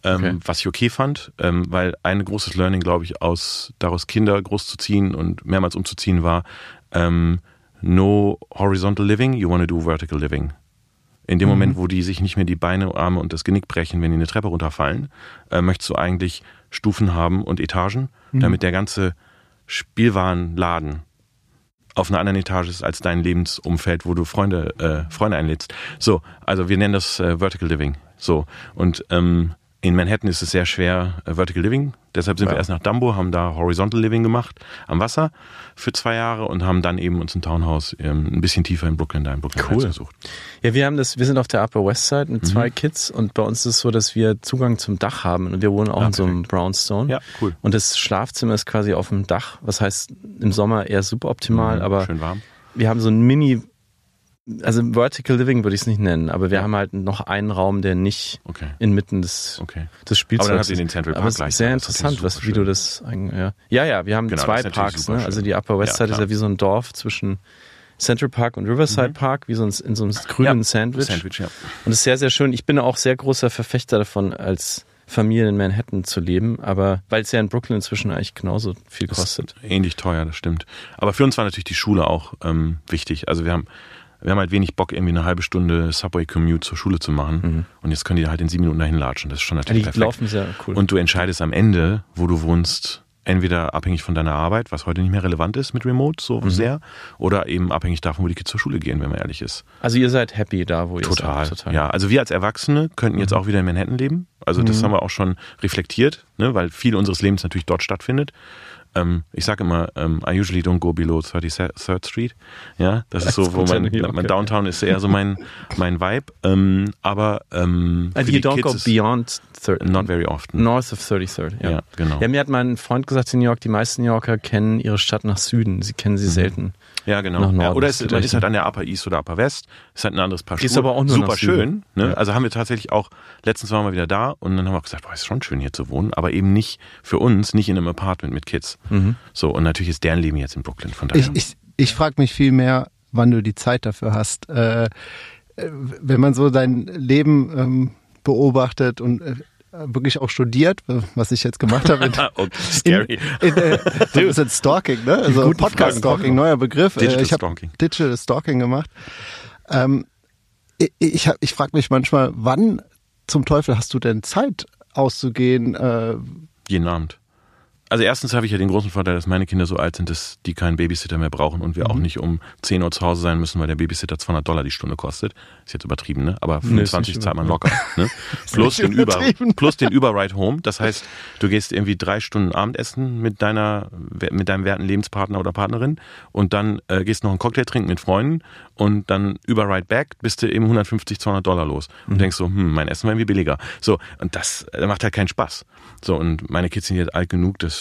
ähm, Okay. was ich okay fand, ähm, weil ein großes Learning, glaube ich, aus daraus Kinder großzuziehen und mehrmals umzuziehen war, ähm, no horizontal living, you want to do vertical living. In dem Moment, wo die sich nicht mehr die Beine, Arme und das Genick brechen, wenn die eine Treppe runterfallen, äh, möchtest du eigentlich Stufen haben und Etagen, damit der ganze Spielwarenladen auf einer anderen Etage ist als dein Lebensumfeld, wo du Freunde, äh, Freunde einlädst. So, also wir nennen das äh, Vertical Living. So. Und ähm, in Manhattan ist es sehr schwer, äh, Vertical Living. Deshalb sind wir erst nach Dumbo, haben da Horizontal Living gemacht am Wasser für zwei Jahre und haben dann eben uns ein Townhouse ähm, ein bisschen tiefer in Brooklyn, da in Brooklyn Cool. Gesucht. Ja, wir haben das, wir sind auf der Upper West Side mit Mhm. zwei Kids und bei uns ist es so, dass wir Zugang zum Dach haben und wir wohnen auch Ah, in so einem Brownstone. Ja, cool. Und das Schlafzimmer ist quasi auf dem Dach, was heißt im Sommer eher suboptimal, Mhm, aber Schön warm. wir haben so ein Mini, also Vertical Living würde ich es nicht nennen, aber wir haben halt noch einen Raum, der nicht Okay. inmitten des, Okay. des Spielzeugs Aber dann ist. den Central Park Aber es ist sehr ist interessant, was, wie du das, ja. ja, ja, wir haben Genau, zwei ist Parks, ne? also die Upper West Ja, Side ist klar. ja wie so ein Dorf zwischen Central Park und Riverside Park, wie so ein, in so einem grünen Sandwich. Sandwich, ja. Und es ist sehr, sehr schön. Ich bin auch sehr großer Verfechter davon, als Familie in Manhattan zu leben, aber weil es ja in Brooklyn inzwischen eigentlich genauso viel kostet. Ähnlich teuer, das stimmt. Aber für uns war natürlich die Schule auch ähm, wichtig. Also wir haben, wir haben halt wenig Bock, irgendwie eine halbe Stunde Subway-Commute zur Schule zu machen. Und jetzt können die halt in sieben Minuten dahin latschen. Das ist schon Ja, natürlich die perfekt. laufen sehr cool. Und du entscheidest am Ende, wo du wohnst, entweder abhängig von deiner Arbeit, was heute nicht mehr relevant ist mit Remote so Mhm. sehr, oder eben abhängig davon, wo die Kids zur Schule gehen, wenn man ehrlich ist. also ihr seid happy da, wo ihr Total. seid. Total. Ja, also wir als Erwachsene könnten Mhm. jetzt auch wieder in Manhattan leben. Also das haben wir auch schon reflektiert, ne, weil viel unseres Lebens natürlich dort stattfindet. Ähm, ich sage immer, ähm, I usually don't go below 33rd Street. Ja, das ist so, wo mein, mein Downtown ist eher so mein, mein Vibe. Ähm, aber ähm, And you don't Kids go beyond 30, not very often. north of 33rd. Ja. Ja, genau. Ja, mir hat mein Freund gesagt in New York, die meisten New Yorker kennen ihre Stadt nach Süden. Sie kennen Mhm. sie selten. Ja, genau. Nach Norden. Ja, oder es, ist halt an der Upper East oder Upper West. Ist halt ein anderes Paar Ist Schuhe. aber auch nur Super schön. Ne? Ja. Also haben wir tatsächlich auch, letztens waren wir wieder da und dann haben wir auch gesagt, boah, ist schon schön hier zu wohnen, aber eben nicht für uns, nicht in einem Apartment mit Kids. Mhm. So, und natürlich ist deren Leben jetzt in Brooklyn, von daher. Ich, ich, ich frage mich viel mehr, wann du die Zeit dafür hast. Äh, äh, wenn man so dein Leben ähm, beobachtet und äh, wirklich auch studiert, was ich jetzt gemacht habe. In, oh, scary. In, in, äh, so ein bisschen Stalking, ne? Also Podcast-Stalking, neuer Begriff. Äh, Digital ich Stalking. Digital Stalking gemacht. Ähm, ich ich, ich frage mich manchmal, wann zum Teufel hast du denn Zeit auszugehen? Äh, Jeden Abend. Also erstens habe ich ja den großen Vorteil, dass meine Kinder so alt sind, dass die keinen Babysitter mehr brauchen und wir Mhm. auch nicht um 10 Uhr zu Hause sein müssen, weil der Babysitter 200 Dollar die Stunde kostet. Ist jetzt übertrieben, ne? Aber Nee, ist 25 nicht zahlt man locker. Ne? Plus, den Über, plus den Überride Home. Das heißt, du gehst irgendwie drei Stunden Abendessen mit deiner, mit deinem werten Lebenspartner oder Partnerin und dann äh, gehst noch einen Cocktail trinken mit Freunden und dann Überride Back bist du eben 150, 200 Dollar los und Mhm. denkst so, hm, mein Essen war irgendwie billiger. So, und das äh, macht halt keinen Spaß. So, und meine Kids sind jetzt alt genug, dass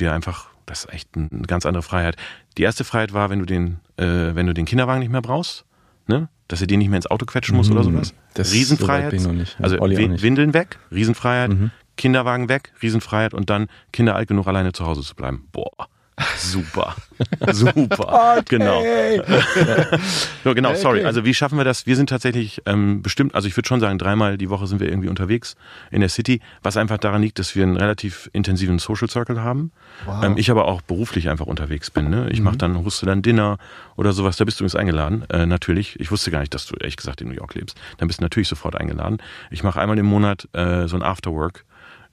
wir einfach, das ist echt eine ganz andere Freiheit. Die erste Freiheit war, wenn du den, äh, wenn du den Kinderwagen nicht mehr brauchst, ne? Dass er dir nicht mehr ins Auto quetschen muss oder sowas. Mhm. Das- Riesenfreiheit. so nicht. Also Wi- nicht. Windeln weg, Riesenfreiheit. Kinderwagen weg, Riesenfreiheit und dann Kinder alt genug, alleine zu Hause zu bleiben. Boah. Super. Super. Genau. Ja, genau, sorry. Also wie schaffen wir das? Wir sind tatsächlich ähm, bestimmt, also ich würde schon sagen, dreimal die Woche sind wir irgendwie unterwegs in der City, was einfach daran liegt, dass wir einen relativ intensiven Social Circle haben. Wow. Ähm, ich aber auch beruflich einfach unterwegs bin. Ne? Ich mache dann, hoste dann Dinner oder sowas. Da bist du übrigens eingeladen, äh, natürlich. Ich wusste gar nicht, dass du ehrlich gesagt in New York lebst. Dann bist du natürlich sofort eingeladen. Ich mache einmal im Monat äh, so ein Afterwork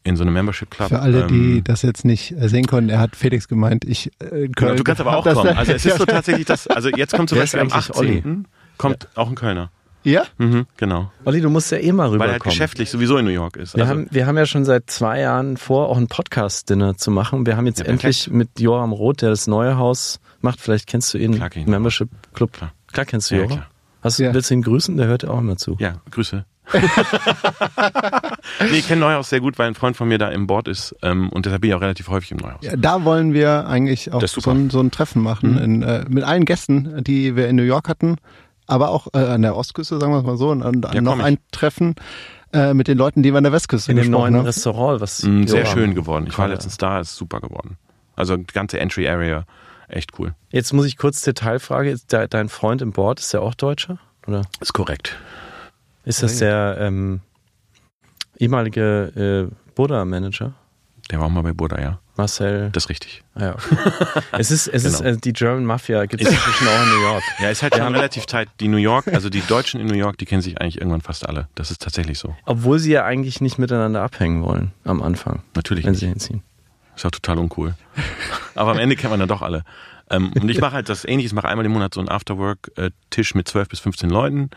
in so einem Membership Club. für alle, die Ähm, das jetzt nicht äh, sehen konnten, er hat Felix gemeint, ich äh, in Köln. Genau, du kannst aber auch kommen. Also es ist so tatsächlich das, also jetzt kommt zum Beispiel am eigentlich Olli? 18. kommt auch ein Kölner. Ja? Mhm, genau. Olli, du musst ja eh mal Weil er halt rüberkommen. geschäftlich sowieso in New York ist. Wir, Also, haben, wir haben ja schon seit zwei Jahren vor, auch ein Podcast-Dinner zu machen. Wir haben jetzt Ja, endlich perfekt. mit Joram Roth, der das neue Haus macht, vielleicht kennst du ihn. Membership Club. Klar. Klar kennst du Ja, Joram. klar. Hast, du Ja. Willst du ihn grüßen? Der hört ja auch immer zu. ja, Grüße. nee, ich kenne Neuhaus sehr gut, weil ein Freund von mir da im Board ist ähm, und deshalb bin ich auch relativ häufig im Neuhaus. Ja, da wollen wir eigentlich auch so. Mhm. ein, so ein Treffen machen in, äh, mit allen Gästen, die wir in New York hatten, aber auch äh, an der Ostküste, sagen wir es mal so, und, und Ja, noch ein Treffen äh, mit den Leuten, die wir an der Westküste In dem neuen haben. Restaurant, was Mm, sehr schön geworden. Ich war Ja. letztens da, ist super geworden. Also die ganze Entry Area, echt cool. Jetzt muss ich kurz Detailfrage. Dein Freund im Board, ist der auch Deutscher? Oder Ist korrekt. Ist das der ähm, ehemalige äh, Buddha-Manager? Der war auch mal bei Burda, ja. Marcel. Das ist richtig. Ah, ja, okay. es ist, es ist Genau. äh, die German Mafia gibt es inzwischen auch in New York. Ja, ist halt schon relativ tight. Die New York, also die Deutschen in New York, die kennen sich eigentlich irgendwann fast alle. Das ist tatsächlich so. Obwohl sie ja eigentlich nicht miteinander abhängen wollen am Anfang, Natürlich wenn nicht. sie hinziehen. Ist auch total uncool. Aber am Ende kennt man dann doch alle. Ähm, und ich mache halt das ähnliches, mache einmal im Monat so einen Afterwork-Tisch mit 12 bis 15 Leuten,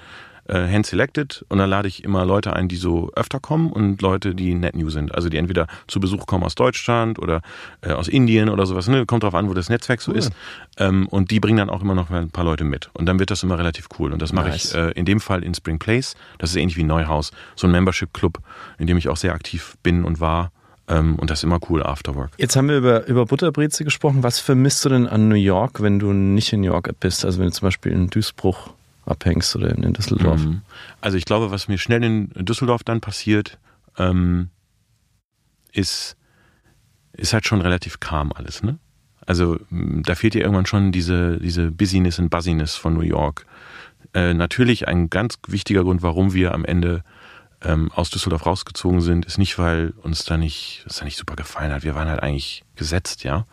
äh, hand-selected. Und dann lade ich immer Leute ein, die so öfter kommen und Leute, die net new sind. Also die entweder zu Besuch kommen aus Deutschland oder äh, aus Indien oder sowas. Ne? Kommt drauf an, wo das Netzwerk so ist. Ähm, und die bringen dann auch immer noch ein paar Leute mit. Und dann wird das immer relativ cool. Und das mache Nice. ich äh, in dem Fall in Spring Place. Das ist ähnlich wie Neuhaus. So ein Membership-Club, in dem ich auch sehr aktiv bin und war. Ähm, und das ist immer cool, Afterwork. Jetzt haben wir über, über Butterbreze gesprochen. Was vermisst du denn an New York, wenn du nicht in New York bist? Also wenn du zum Beispiel in Duisburg abhängst oder in Düsseldorf. Mhm. Also ich glaube, was mir schnell in Düsseldorf dann passiert, ähm, ist, ist halt schon relativ calm alles, ne? Also mh, da fehlt dir irgendwann schon diese, diese Busyness und Buzziness von New York. Äh, natürlich ein ganz wichtiger Grund, warum wir am Ende ähm, aus Düsseldorf rausgezogen sind, ist nicht, weil uns da nicht, es da nicht super gefallen hat. Wir waren halt eigentlich gesetzt, ja.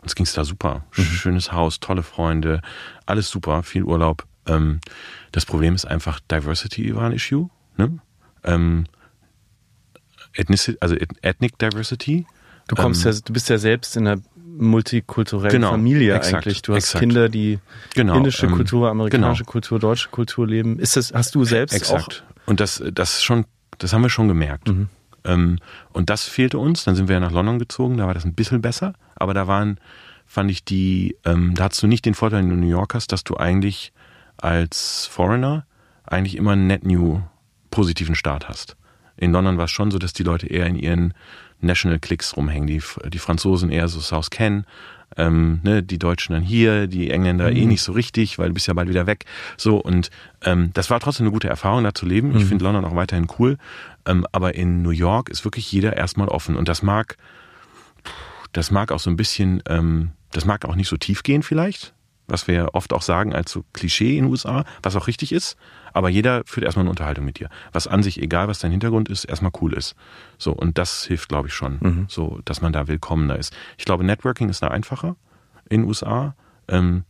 Uns ging's da super. Schönes Haus, tolle Freunde, alles super, viel Urlaub. Ähm, das Problem ist einfach, Diversity war ein Issue. Ne? Ähm, Ethnicity, also Ethnic Diversity. Du kommst Ähm, ja, du bist ja selbst in einer multikulturellen Genau, Familie exakt, eigentlich. Du hast exakt. Kinder, die Genau, indische ähm, Kultur, amerikanische genau. Kultur, deutsche Kultur leben. Ist das, hast du selbst Exakt. Und das, das schon, das haben wir schon gemerkt. Mhm. Ähm, und das fehlte uns. Dann sind wir ja nach London gezogen, da war das ein bisschen besser, aber da waren, fand ich die, ähm, da hast du nicht den Vorteil, den du in New York hast, dass du eigentlich als Foreigner eigentlich immer einen net new positiven Start hast. In London war es schon so, dass die Leute eher in ihren National Clicks rumhängen. Die, die Franzosen eher so South Ken, ähm, ne, die Deutschen dann hier, die Engländer eh nicht so richtig, weil du bist ja bald wieder weg. So und ähm, das war trotzdem eine gute Erfahrung, da zu leben. Ich finde London auch weiterhin cool. Ähm, aber in New York ist wirklich jeder erstmal offen. Und das mag, das mag auch so ein bisschen, ähm, das mag auch nicht so tief gehen vielleicht, was wir oft auch sagen als so Klischee in den USA, was auch richtig ist. Aber jeder führt erstmal eine Unterhaltung mit dir. Was an sich, egal was dein Hintergrund ist, erstmal cool ist. So, und das hilft, glaube ich, schon, so, dass man da willkommener ist. Ich glaube, Networking ist da einfacher in den USA. Ähm,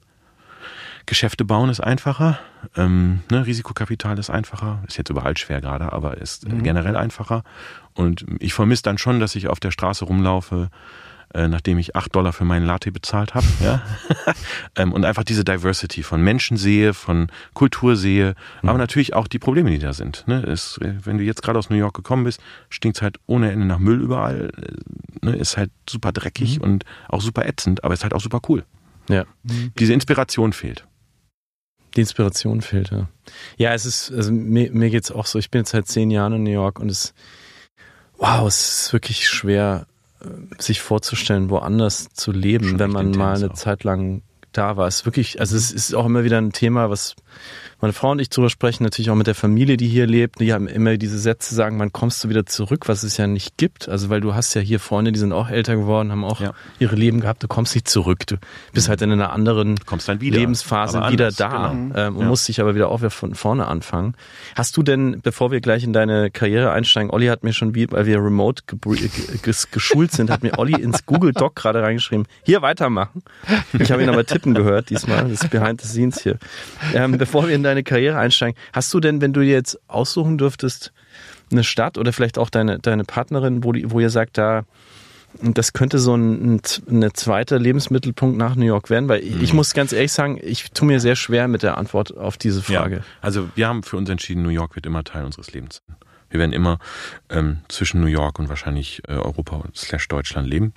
Geschäfte bauen ist einfacher, ähm, ne, Risikokapital ist einfacher, ist jetzt überall schwer gerade, aber ist äh, generell einfacher. Und ich vermisse dann schon, dass ich auf der Straße rumlaufe, äh, nachdem ich acht Dollar für meinen Latte bezahlt habe, ja, ähm, und einfach diese Diversity von Menschen sehe, von Kultur sehe, aber natürlich auch die Probleme, die da sind. Ne? Es, wenn du jetzt gerade aus New York gekommen bist, stinkt halt ohne Ende nach Müll überall, äh, ne? ist halt super dreckig und auch super ätzend, aber ist halt auch super cool. Ja. Diese Inspiration fehlt. Die Inspiration fehlt, ja. Ja, es ist, also mir, mir geht's auch so, ich bin jetzt seit zehn Jahren in New York und es, wow, es ist wirklich schwer, sich vorzustellen, woanders zu leben, Schon wenn man mal eine auch. Zeit lang da war. Es ist wirklich, also es ist auch immer wieder ein Thema, was meine Frau und ich drüber sprechen, natürlich auch mit der Familie, die hier lebt. Die haben immer diese Sätze sagen, wann kommst du wieder zurück, was es ja nicht gibt. Also weil du hast ja hier Freunde, die sind auch älter geworden, haben auch Ja. ihre Leben gehabt. Du kommst nicht zurück. Du bist halt in einer anderen wieder, Lebensphase aber wieder anders, da genau. ähm, und Ja. musst dich aber wieder auch wieder von vorne anfangen. Hast du denn, bevor wir gleich in deine Karriere einsteigen, Olli hat mir schon, wie, weil wir remote ges- geschult sind, hat mir Olli ins Google Doc gerade reingeschrieben, hier weitermachen. Ich habe ihn aber tippen gehört diesmal, das ist behind the scenes hier. Ähm, bevor wir in deine Karriere einsteigen, hast du denn, wenn du jetzt aussuchen dürftest, eine Stadt oder vielleicht auch deine, deine Partnerin, wo, die, wo ihr sagt, da, das könnte so ein, ein, zweiter Lebensmittelpunkt nach New York werden, weil Mhm. ich muss ganz ehrlich sagen, ich tue mir sehr schwer mit der Antwort auf diese Frage. Ja, also wir haben für uns entschieden, New York wird immer Teil unseres Lebens sein. Wir werden immer ähm, zwischen New York und wahrscheinlich äh, Europa slash Deutschland leben.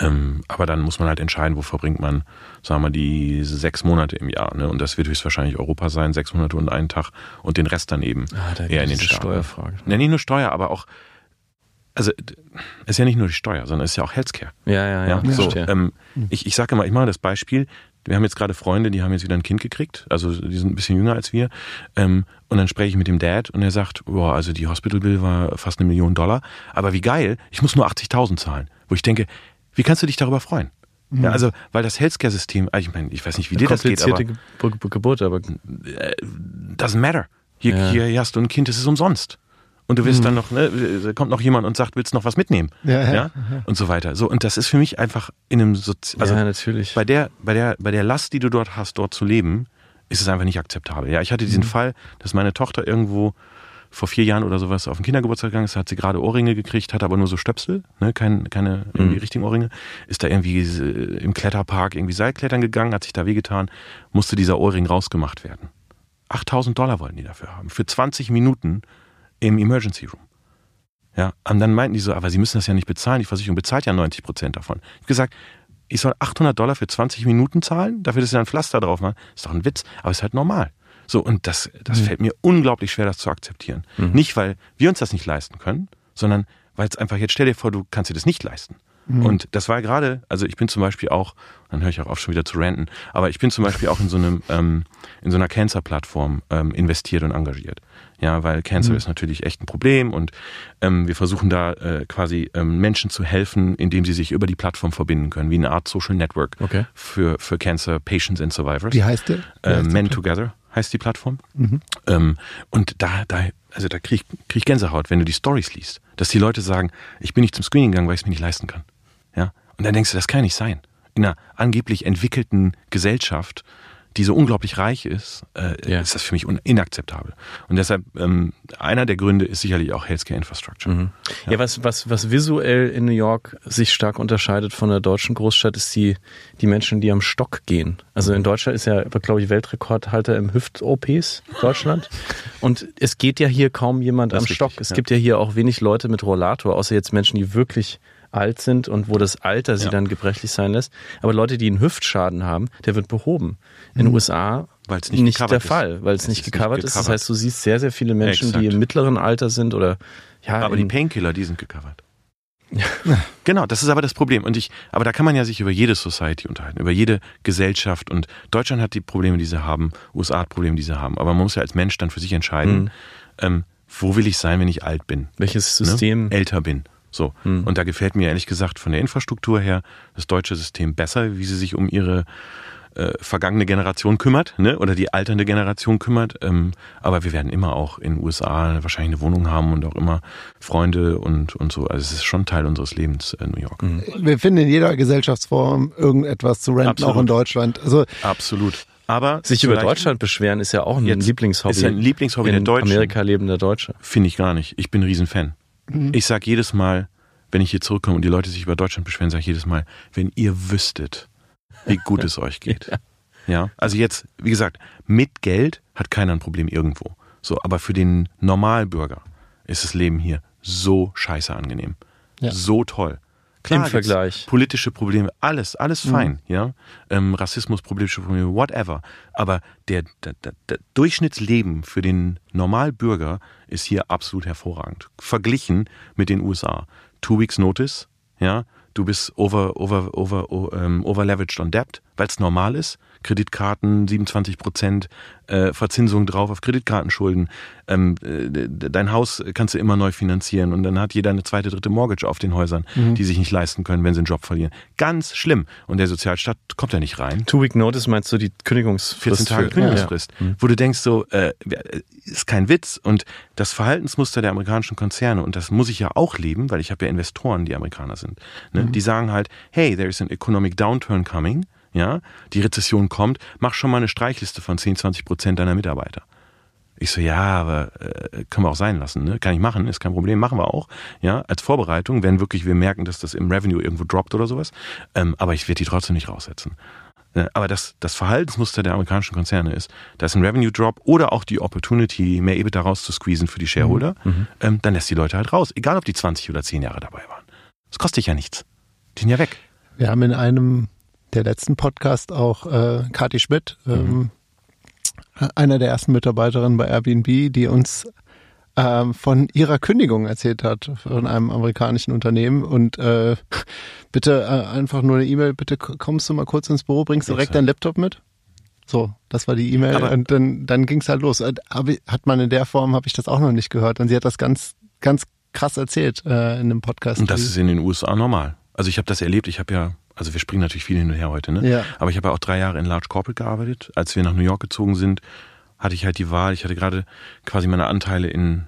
Ähm, aber dann muss man halt entscheiden, wo verbringt man, sagen wir die sechs Monate im Jahr. Ne? Und das wird höchstwahrscheinlich Europa sein, sechs Monate und einen Tag und den Rest dann eben Ah, da eher in den Staaten. Steuerfrage. Ne, nicht nur Steuer, aber auch, also es ist ja nicht nur die Steuer, sondern es ist ja auch Healthcare. Ja, ja, ja. Ja, so, ähm, ich, ich sage immer, ich mache das Beispiel. Wir haben jetzt gerade Freunde, die haben jetzt wieder ein Kind gekriegt, also die sind ein bisschen jünger als wir. Ähm, und dann spreche ich mit dem Dad und er sagt, boah, also die Hospital Bill war fast eine Million Dollar, aber wie geil, ich muss nur 80.000 zahlen. Wo ich denke, wie kannst du dich darüber freuen? Ja, also, weil das Healthcare-System, ich meine, ich weiß nicht, wie dir das geht, aber Ge Ge Geburt, aber äh, doesn't matter. Hier, Ja. hier, hast du ein Kind, das ist umsonst. Und du willst dann noch, ne, da kommt noch jemand und sagt, willst du noch was mitnehmen? Ja, ja. Und so weiter. So, und das ist für mich einfach in einem Sozi also ja, natürlich. bei der, bei der, bei der Last, die du dort hast, dort zu leben, ist es einfach nicht akzeptabel. Ja, ich hatte diesen Fall, dass meine Tochter irgendwo vor vier Jahren oder sowas auf den Kindergeburtstag gegangen ist, hat sie gerade Ohrringe gekriegt, hat aber nur so Stöpsel, ne, kein, keine irgendwie richtigen Ohrringe, ist da irgendwie äh, im Kletterpark irgendwie Seilklettern gegangen, hat sich da wehgetan, musste dieser Ohrring rausgemacht werden. 8000 Dollar wollten die dafür haben. Für 20 Minuten im Emergency Room. Ja, und dann meinten die so, aber sie müssen das ja nicht bezahlen, die Versicherung bezahlt ja 90 Prozent davon. Ich habe gesagt, ich soll 800 Dollar für 20 Minuten zahlen, dafür, dass sie dann ein Pflaster drauf machen. Ist doch ein Witz, aber ist halt normal. So, und das, das fällt mir unglaublich schwer, das zu akzeptieren. Nicht, weil wir uns das nicht leisten können, sondern weil es einfach, jetzt stell dir vor, du kannst dir das nicht leisten. Und das war gerade, also ich bin zum Beispiel auch, dann höre ich auch auf schon wieder zu ranten, aber ich bin zum Beispiel auch in so einem, ähm, in so einer Cancer-Plattform ähm, investiert und engagiert. Ja, weil Cancer ist natürlich echt ein Problem und ähm, wir versuchen da äh, quasi ähm, Menschen zu helfen, indem sie sich über die Plattform verbinden können, wie eine Art Social Network Okay. für, für Cancer Patients and Survivors. Wie heißt der? Wie Äh, heißt Men der? Together heißt die Plattform. Ähm, und da, da, also da krieg, krieg ich Gänsehaut, wenn du die Stories liest, dass die Leute sagen, ich bin nicht zum Screening gegangen, weil ich es mir nicht leisten kann. Ja? Und dann denkst du, das kann ja nicht sein. In einer angeblich entwickelten Gesellschaft die so unglaublich reich ist, äh, Ja. ist das für mich inakzeptabel. Und deshalb, ähm, einer der Gründe ist sicherlich auch Healthcare Infrastructure. Mhm. Ja, was, was, was visuell in New York sich stark unterscheidet von der deutschen Großstadt, ist die, die Menschen, die am Stock gehen. Also in Deutschland ist ja, glaube ich, Weltrekordhalter im Hüft-OPs, Deutschland. Und es geht ja hier kaum jemand Das am Stock. richtig, es ja. gibt ja hier auch wenig Leute mit Rollator, außer jetzt Menschen, die wirklich alt sind und wo das Alter sie Ja. dann gebrechlich sein lässt. Aber Leute, die einen Hüftschaden haben, der wird behoben. In den USA Mhm. Weil's nicht nicht der ist. Fall, weil es nicht gecovert ist. Das heißt, du siehst sehr, sehr viele Menschen, die Exakt. im mittleren Alter sind oder ja, Aber die in- Painkiller, die sind gecovert. genau, das ist aber das Problem. Und ich, aber da kann man ja sich über jede Society unterhalten, über jede Gesellschaft. Und Deutschland hat die Probleme, die sie haben, USA hat Probleme, die sie haben. Aber man muss ja als Mensch dann für sich entscheiden, Mhm. ähm, wo will ich sein, wenn ich alt bin? welches ne? System älter bin. So. Hm. Und da gefällt mir ehrlich gesagt von der Infrastruktur her das deutsche System besser, wie sie sich um ihre äh, vergangene Generation kümmert, ne? Oder die alternde Generation kümmert. Ähm, aber wir werden immer auch in den USA wahrscheinlich eine Wohnung haben und auch immer Freunde und, und so. Also es ist schon Teil unseres Lebens, äh, New York. Wir finden in jeder Gesellschaftsform irgendetwas zu renten, Absolut. auch in Deutschland. Also Absolut. Aber Sich über Deutschland beschweren ist ja auch ein Jetzt Lieblingshobby. ist ja ein Lieblingshobby der in Deutschen. Amerika lebender Deutsche. Finde ich gar nicht. Ich bin ein Riesenfan. Ich sag jedes Mal, wenn ich hier zurückkomme und die Leute sich über Deutschland beschweren, sage ich jedes Mal, wenn ihr wüsstet, wie gut es euch geht. Ja, also jetzt, wie gesagt, mit Geld hat keiner ein Problem irgendwo. So, aber für den Normalbürger ist das Leben hier so scheiße angenehm. Ja. So toll. Im gibt's Vergleich. Politische Probleme, alles, alles fein, ja. Ähm, Rassismus, politische Probleme, whatever. Aber der, der, der, der Durchschnittsleben für den Normalbürger ist hier absolut hervorragend. Verglichen mit den USA. Two weeks notice, ja. Du bist over, over, over, o- ähm, overleveraged on debt, weil es normal ist. Kreditkarten, 27 Prozent äh, Verzinsung drauf auf Kreditkartenschulden. Ähm, äh, dein Haus kannst du immer neu finanzieren und dann hat jeder eine zweite, dritte Mortgage auf den Häusern, die sich nicht leisten können, wenn sie einen Job verlieren. Ganz schlimm. Und der Sozialstaat kommt da nicht rein. Two Week Notice meinst du die Kündigungsfrist? 14 Tage Kündigungsfrist, Ja. wo du denkst so, äh, ist kein Witz und das Verhaltensmuster der amerikanischen Konzerne und das muss ich ja auch leben, weil ich habe ja Investoren, die Amerikaner sind, ne? die sagen halt, hey, there is an economic downturn coming, ja, die Rezession kommt, mach schon mal eine Streichliste von 10, 20 Prozent deiner Mitarbeiter. Ich so, ja, aber äh, können wir auch sein lassen, ne? Kann ich machen, ist kein Problem, machen wir auch, ja, als Vorbereitung, wenn wirklich wir merken, dass das im Revenue irgendwo droppt oder sowas. Ähm, aber ich werde die trotzdem nicht raussetzen. Äh, Aber das, das Verhaltensmuster der amerikanischen Konzerne ist, da ist ein Revenue Drop oder auch die Opportunity, mehr EBITDA rauszusqueezen für die Shareholder, ähm, dann lässt die Leute halt raus, egal ob die 20 oder 10 Jahre dabei waren. Das kostet ja nichts. Die sind ja weg. Wir haben in einem der letzten Podcast auch äh, Kati Schmidt, ähm, einer der ersten Mitarbeiterinnen bei Airbnb, die uns ähm, von ihrer Kündigung erzählt hat von einem amerikanischen Unternehmen und äh, bitte äh, einfach nur eine E-Mail, bitte kommst du mal kurz ins Büro, bringst direkt deinen Laptop mit? So, das war die E-Mail und dann, dann ging's halt los. Hat man in der Form, habe ich das auch noch nicht gehört und sie hat das ganz, ganz krass erzählt äh, in einem Podcast. Und das ist in den USA normal. Also ich habe das erlebt, ich habe ja, also wir springen natürlich viel hin und her heute, ne? Ja. Aber ich habe ja auch drei Jahre in Large Corporate gearbeitet. Als wir nach New York gezogen sind, hatte ich halt die Wahl, ich hatte gerade quasi meine Anteile in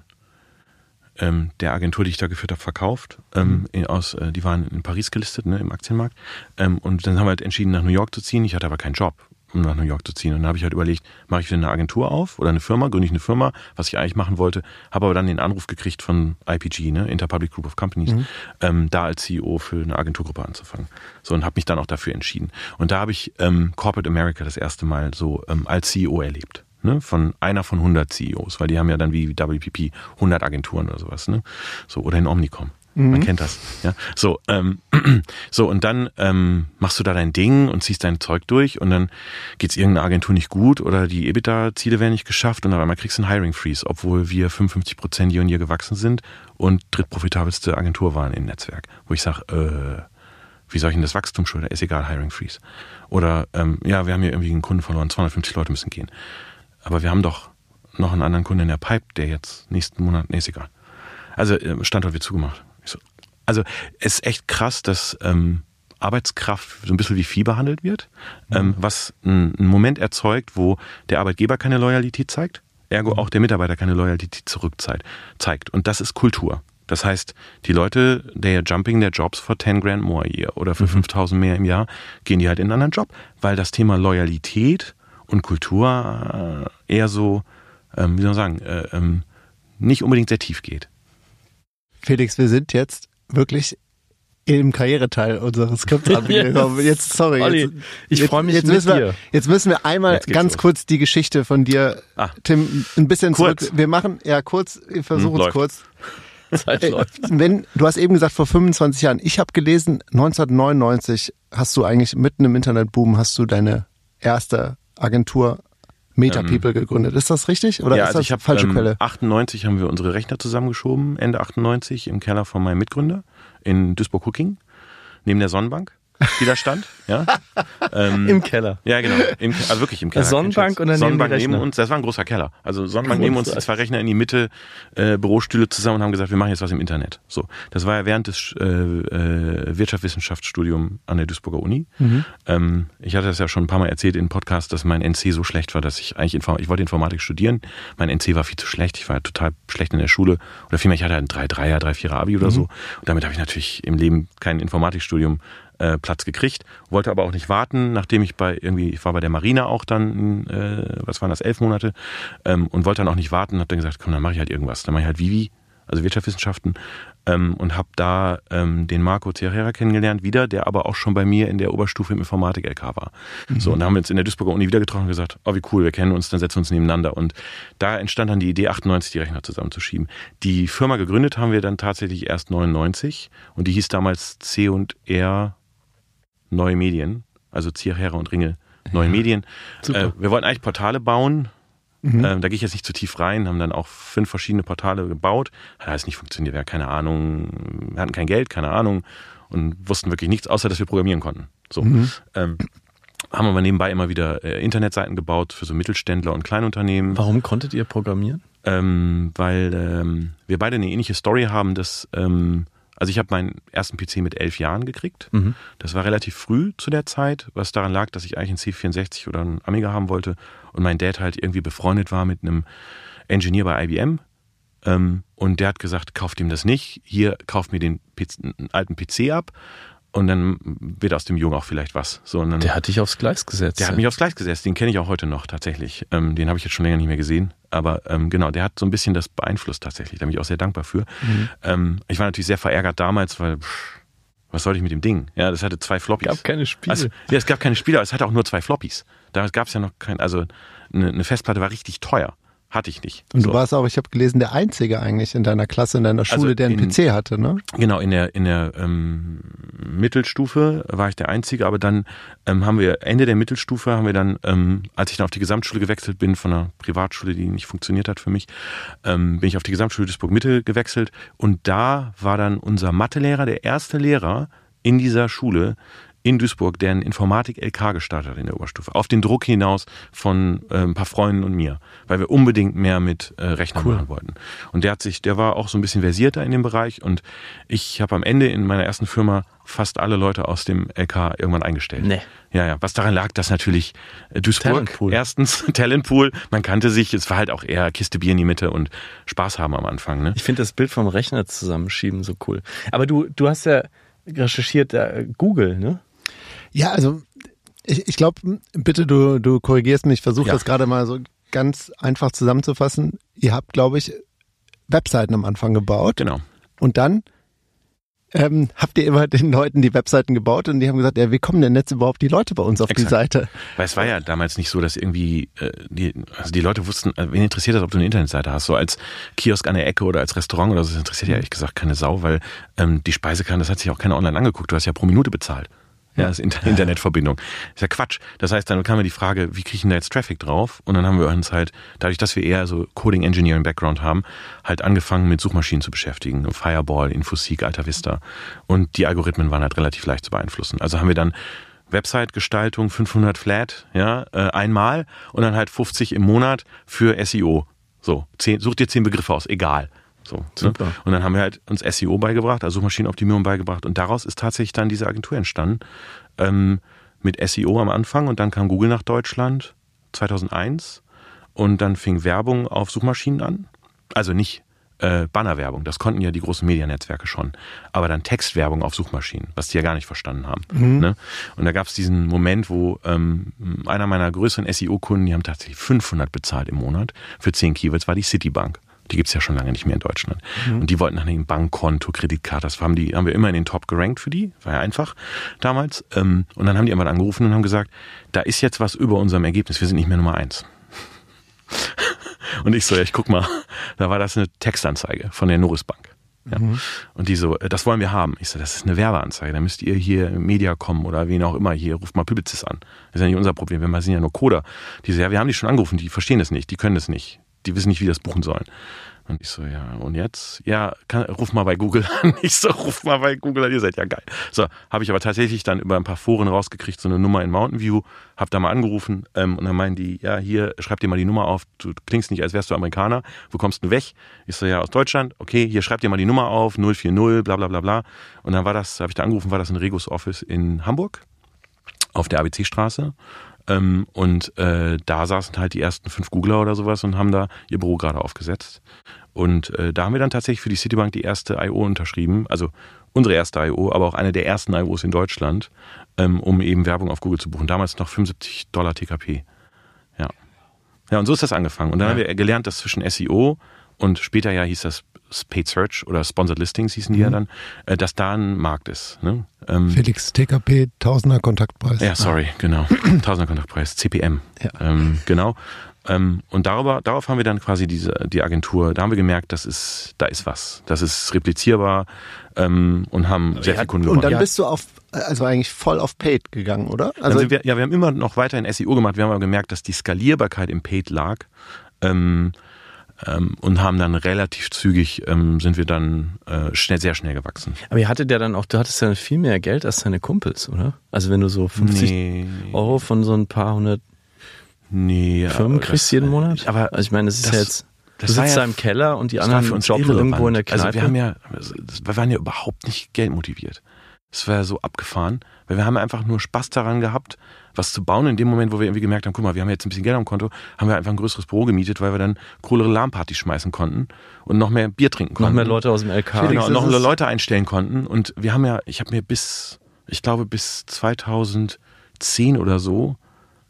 ähm, der Agentur, die ich da geführt habe, verkauft. Ähm, in, aus, äh, die waren in Paris gelistet, ne, im Aktienmarkt. Ähm, und dann haben wir halt entschieden, nach New York zu ziehen. Ich hatte aber keinen Job, um nach New York zu ziehen. Und dann habe ich halt überlegt, mache ich wieder eine Agentur auf oder eine Firma, gründe ich eine Firma, was ich eigentlich machen wollte, habe aber dann den Anruf gekriegt von IPG, ne, Interpublic Group of Companies, ähm, da als CEO für eine Agenturgruppe anzufangen. So und habe mich dann auch dafür entschieden. Und da habe ich ähm, Corporate America das erste Mal so ähm, als CEO erlebt. Ne, von einer von 100 CEOs, weil die haben ja dann wie WPP 100 Agenturen oder sowas, ne? So oder in Omnicom. Man kennt das, ja. So, ähm, so und dann ähm, machst du da dein Ding und ziehst dein Zeug durch und dann geht's irgendeiner Agentur nicht gut oder die EBITDA-Ziele werden nicht geschafft und auf einmal kriegst du einen Hiring Freeze, obwohl wir 55 Prozent year on year gewachsen sind und drittprofitabelste Agentur waren im Netzwerk, wo ich sage, äh, wie soll ich denn das Wachstum schulden? Ist egal, Hiring Freeze. Oder ähm, ja, wir haben hier irgendwie einen Kunden verloren, 250 Leute müssen gehen. Aber wir haben doch noch einen anderen Kunden in der Pipe, der jetzt nächsten Monat, nee, ist egal. Also äh, Standort wird zugemacht. Also es ist echt krass, dass ähm, Arbeitskraft so ein bisschen wie Vieh behandelt wird, ähm, was einen Moment erzeugt, wo der Arbeitgeber keine Loyalität zeigt, ergo auch der Mitarbeiter keine Loyalität zurückzeigt. Zeigt. Und das ist Kultur. Das heißt, die Leute, are jumping their jobs for 10 grand more a year oder für 5000 mehr im Jahr, gehen die halt in einen anderen Job, weil das Thema Loyalität und Kultur äh, eher so, ähm, wie soll man sagen, äh, ähm, nicht unbedingt sehr tief geht. Felix, wir sind jetzt wirklich im Karriereteil unseres Skripts angekommen. Jetzt, sorry. Olli, jetzt, ich jetzt- freu mich jetzt müssen wir, dir. Jetzt müssen wir einmal ganz los. kurz die Geschichte von dir, Ah. Tim, ein bisschen Kurz. zurück. Wir machen, ja, kurz, wir versuchen es läuft. kurz. Zeit Äh, läuft. Wenn, du hast eben gesagt, vor 25 Jahren. Ich habe gelesen, 1999 hast du eigentlich mitten im Internetboom hast du deine erste Agentur Meta People gegründet. Ist das richtig? Oder Ähm. ja, ist also das ich habe falsche ähm, Quelle? 98 haben wir unsere Rechner zusammengeschoben, Ende 98 im Keller von meinem Mitgründer in Duisburg-Hucking, neben der Sonnenbank, die da stand. Ja, ähm, Im Keller. Ja, genau. Im, also wirklich im Keller. Sonnenbank und Scherz. Sonnenbank neben uns. Das war ein großer Keller. Also Sonnenbank neben uns, zwei Rechner in die Mitte, äh, Bürostühle zusammen und haben gesagt, wir machen jetzt was im Internet. So, das war ja während des äh, äh, Wirtschaftswissenschaftsstudiums an der Duisburger Uni. Ähm, ich hatte das ja schon ein paar Mal erzählt in Podcasts, dass mein NC so schlecht war, dass ich eigentlich Inform ich wollte Informatik studieren. Mein NC war viel zu schlecht. Ich war total schlecht in der Schule. Oder vielmehr, ich hatte ein 3-3er, 3-4er Abi oder so. Und damit habe ich natürlich im Leben kein Informatikstudium äh, Platz gekriegt, wollte aber auch nicht warten, nachdem ich bei irgendwie, ich war bei der Marine auch dann, äh, was waren das, elf Monate, ähm, und wollte dann auch nicht warten, habe dann gesagt, komm, dann mache ich halt irgendwas. Dann mache ich halt Vivi, also Wirtschaftswissenschaften, ähm, und habe da ähm, den Marco Terrera kennengelernt, wieder, der aber auch schon bei mir in der Oberstufe im Informatik-LK war. So, und da haben wir uns in der Duisburger Uni wieder getroffen und gesagt, oh, wie cool, wir kennen uns, dann setzen wir uns nebeneinander. Und da entstand dann die Idee, 98 die Rechner zusammenzuschieben. Die Firma gegründet haben wir dann tatsächlich erst 99 und die hieß damals C&R Neue Medien, also Zierherre und Ringel Neue Medien. Super. Äh, wir wollten eigentlich Portale bauen. Ähm, da gehe ich jetzt nicht zu tief rein, haben dann auch fünf verschiedene Portale gebaut. Hat alles nicht funktioniert, wir hatten keine Ahnung, wir hatten kein Geld, keine Ahnung und wussten wirklich nichts, außer dass wir programmieren konnten. So. Ähm, haben aber nebenbei immer wieder äh, Internetseiten gebaut für so Mittelständler und Kleinunternehmen Warum konntet ihr programmieren? ähm, weil ähm, wir beide eine ähnliche Story haben, dass ähm, also ich habe meinen ersten PC mit elf Jahren gekriegt. Mhm. Das war relativ früh zu der Zeit, was daran lag, dass ich eigentlich einen C64 oder einen Amiga haben wollte und mein Dad halt irgendwie befreundet war mit einem Engineer bei IBM. Ähm, und der hat gesagt, kauft ihm das nicht, hier kauft mir den PC, einen alten PC ab und dann wird aus dem Jungen auch vielleicht was. So, dann, Der hat dich aufs Gleis gesetzt. der hat mich aufs Gleis gesetzt, den kenne ich auch heute noch tatsächlich. Ähm, den habe ich jetzt schon länger nicht mehr gesehen. Aber ähm, genau, der hat so ein bisschen das beeinflusst tatsächlich. Da bin ich auch sehr dankbar für. Ähm, ich war natürlich sehr verärgert damals, weil pff, was sollte ich mit dem Ding? Ja, das hatte zwei Floppies. gab keine Spiele. Also, ja, es gab keine Spiele, aber es hatte auch nur zwei Floppies. Da gab es ja noch kein, also eine, eine Festplatte war richtig teuer. Hatte ich nicht. Und du So. warst auch, ich habe gelesen, der Einzige eigentlich in deiner Klasse, in deiner Schule, Also der einen in- PC hatte, ne? Genau, in der, in der ähm, Mittelstufe war ich der Einzige, aber dann ähm, haben wir, Ende der Mittelstufe haben wir dann, ähm, als ich dann auf die Gesamtschule gewechselt bin, von einer Privatschule, die nicht funktioniert hat für mich, ähm, bin ich auf die Gesamtschule Duisburg Mitte gewechselt und da war dann unser Mathelehrer, der erste Lehrer in dieser Schule in Duisburg, der ein Informatik-LK gestartet hat in der Oberstufe, auf den Druck hinaus von äh, ein paar Freunden und mir, weil wir unbedingt mehr mit äh, Rechnern machen wollten. Und der hat sich, der war auch so ein bisschen versierter in dem Bereich und ich habe am Ende in meiner ersten Firma fast alle Leute aus dem LK irgendwann eingestellt. Nee. Ja, ja. Was daran lag, dass natürlich äh, Duisburg Talentpool. erstens Talentpool, man kannte sich, es war halt auch eher Kiste Bier in die Mitte und Spaß haben am Anfang. Ne? Ich finde das Bild vom Rechner zusammenschieben so cool. Aber du, du hast ja recherchiert, äh, Google, ne? Ja, also ich, ich glaube, bitte du, du korrigierst mich, ich versuche Ja. das gerade mal so ganz einfach zusammenzufassen. Ihr habt, glaube ich, Webseiten am Anfang gebaut Genau. und dann ähm, habt ihr immer den Leuten die Webseiten gebaut und die haben gesagt, ja, wie kommen denn jetzt überhaupt die Leute bei uns auf die Exakt. Seite? Weil es war ja damals nicht so, dass irgendwie äh, die, also die Leute wussten, äh, wen interessiert das, ob du eine Internetseite hast, so als Kiosk an der Ecke oder als Restaurant oder so, das interessiert ja ehrlich gesagt keine Sau, weil ähm, die Speisekarte, das hat sich auch keiner online angeguckt, du hast ja pro Minute bezahlt. Ja, das Inter Internetverbindung. ist ja Quatsch. Das heißt, dann kam mir die Frage, wie kriege ich denn da jetzt Traffic drauf? Und dann haben wir uns halt, dadurch, dass wir eher so Coding Engineering Background haben, halt angefangen mit Suchmaschinen zu beschäftigen. Fireball, Infoseek, Alta Vista. Und die Algorithmen waren halt relativ leicht zu beeinflussen. Also haben wir dann Website-Gestaltung 500 flat, ja, äh, einmal und dann halt 50 im Monat für SEO. So, zehn, such dir zehn Begriffe aus, egal. So, Super. Ne? Und dann haben wir halt uns SEO beigebracht, also Suchmaschinenoptimierung beigebracht und daraus ist tatsächlich dann diese Agentur entstanden. Ähm, mit SEO am Anfang und dann kam Google nach Deutschland 2001 und dann fing Werbung auf Suchmaschinen an. Also nicht äh, Bannerwerbung. Das konnten ja die großen Mediennetzwerke schon. Aber dann Textwerbung auf Suchmaschinen, was die ja gar nicht verstanden haben. Ne? Und da gab es diesen Moment, wo ähm, einer meiner größeren SEO-Kunden, die haben tatsächlich 500 bezahlt im Monat für 10 Keywords, war die Citibank. Die gibt's ja schon lange nicht mehr in Deutschland. Und die wollten nach einem Bankkonto, Kreditkarte, das haben, die, haben wir immer in den Top gerankt für die, war ja einfach damals. Ähm, und dann haben die irgendwann angerufen und haben gesagt, da ist jetzt was über unserem Ergebnis, wir sind nicht mehr Nummer eins. Und ich so, ja, ich guck mal, da war das eine Textanzeige von der Norris Bank. Ja. Und die so, äh, das wollen wir haben. Ich so, das ist eine Werbeanzeige, da müsst ihr hier im Media kommen oder wen auch immer hier, ruft mal Publicis an. Das ist ja nicht unser Problem, wir sind ja nur Coder. Die so, ja, wir haben die schon angerufen, die verstehen das nicht, die können das nicht. Die wissen nicht, wie das buchen sollen. Und ich so, ja, und jetzt? Ja, kann, ruf mal bei Google an. Ich so, ruf mal bei Google an, ihr seid ja geil. So, habe ich aber tatsächlich dann über ein paar Foren rausgekriegt, so eine Nummer in Mountain View, hab da mal angerufen ähm, und dann meinen die, ja, hier, schreib dir mal die Nummer auf, du klingst nicht, als wärst du Amerikaner, wo kommst du weg? Ich so, ja, aus Deutschland, okay, hier schreib dir mal die Nummer auf, 040, bla bla bla bla. Und dann war das, habe ich da angerufen, war das ein Regus Office in Hamburg auf der ABC-Straße. Ähm, und äh, da saßen halt die ersten fünf Googler oder sowas und haben da ihr Büro gerade aufgesetzt. Und äh, da haben wir dann tatsächlich für die Citibank die erste IO unterschrieben, also unsere erste IO, aber auch eine der ersten IOs in Deutschland, ähm, um eben Werbung auf Google zu buchen. Damals noch 75 Dollar TKP. Ja. Ja, und so ist das angefangen. Und dann haben wir gelernt, dass zwischen SEO und später ja hieß das Paid Search oder Sponsored Listings hießen die ja dann, äh, dass da ein Markt ist. Ne? Ähm, Felix, TKP, Tausender Kontaktpreis. ja, sorry, genau. Tausender Kontaktpreis, CPM. Ja. Ähm, genau. Ähm, und darüber, darauf haben wir dann quasi diese, die Agentur, da haben wir gemerkt, das ist, da ist was. Das ist replizierbar ähm, und haben sehr viel Kunden Und gewonnen. dann bist du auf, also eigentlich voll auf Paid gegangen, oder? Also wir, ja, wir haben immer noch weiterhin SEO gemacht. Wir haben aber gemerkt, dass die Skalierbarkeit im Paid lag. Ähm, ähm, und haben dann relativ zügig, ähm, sind wir dann äh, schnell, sehr schnell gewachsen. Aber ihr hattet ja dann auch, du hattest ja viel mehr Geld als deine Kumpels, oder? Also wenn du so 50 Nee. Euro von so ein paar hundert Nee, Firmen aber kriegst das- jeden Monat? Aber also ich meine, das ist das- ja jetzt, du das war sitzt ja- da im Keller und die anderen für uns jobben irgendwo in der Kneipe. Also wir haben ja, wir waren ja überhaupt nicht geldmotiviert. Es war ja so abgefahren, weil wir haben einfach nur Spaß daran gehabt, was zu bauen. In dem Moment, wo wir irgendwie gemerkt haben, guck mal, wir haben jetzt ein bisschen Geld am Konto, haben wir einfach ein größeres Büro gemietet, weil wir dann coolere LAN-Partys schmeißen konnten und noch mehr Bier trinken noch konnten. mehr Leute aus dem LK. Felix, genau, noch ist- Leute einstellen konnten. Und wir haben ja, ich habe mir bis, ich glaube bis 2010 oder so,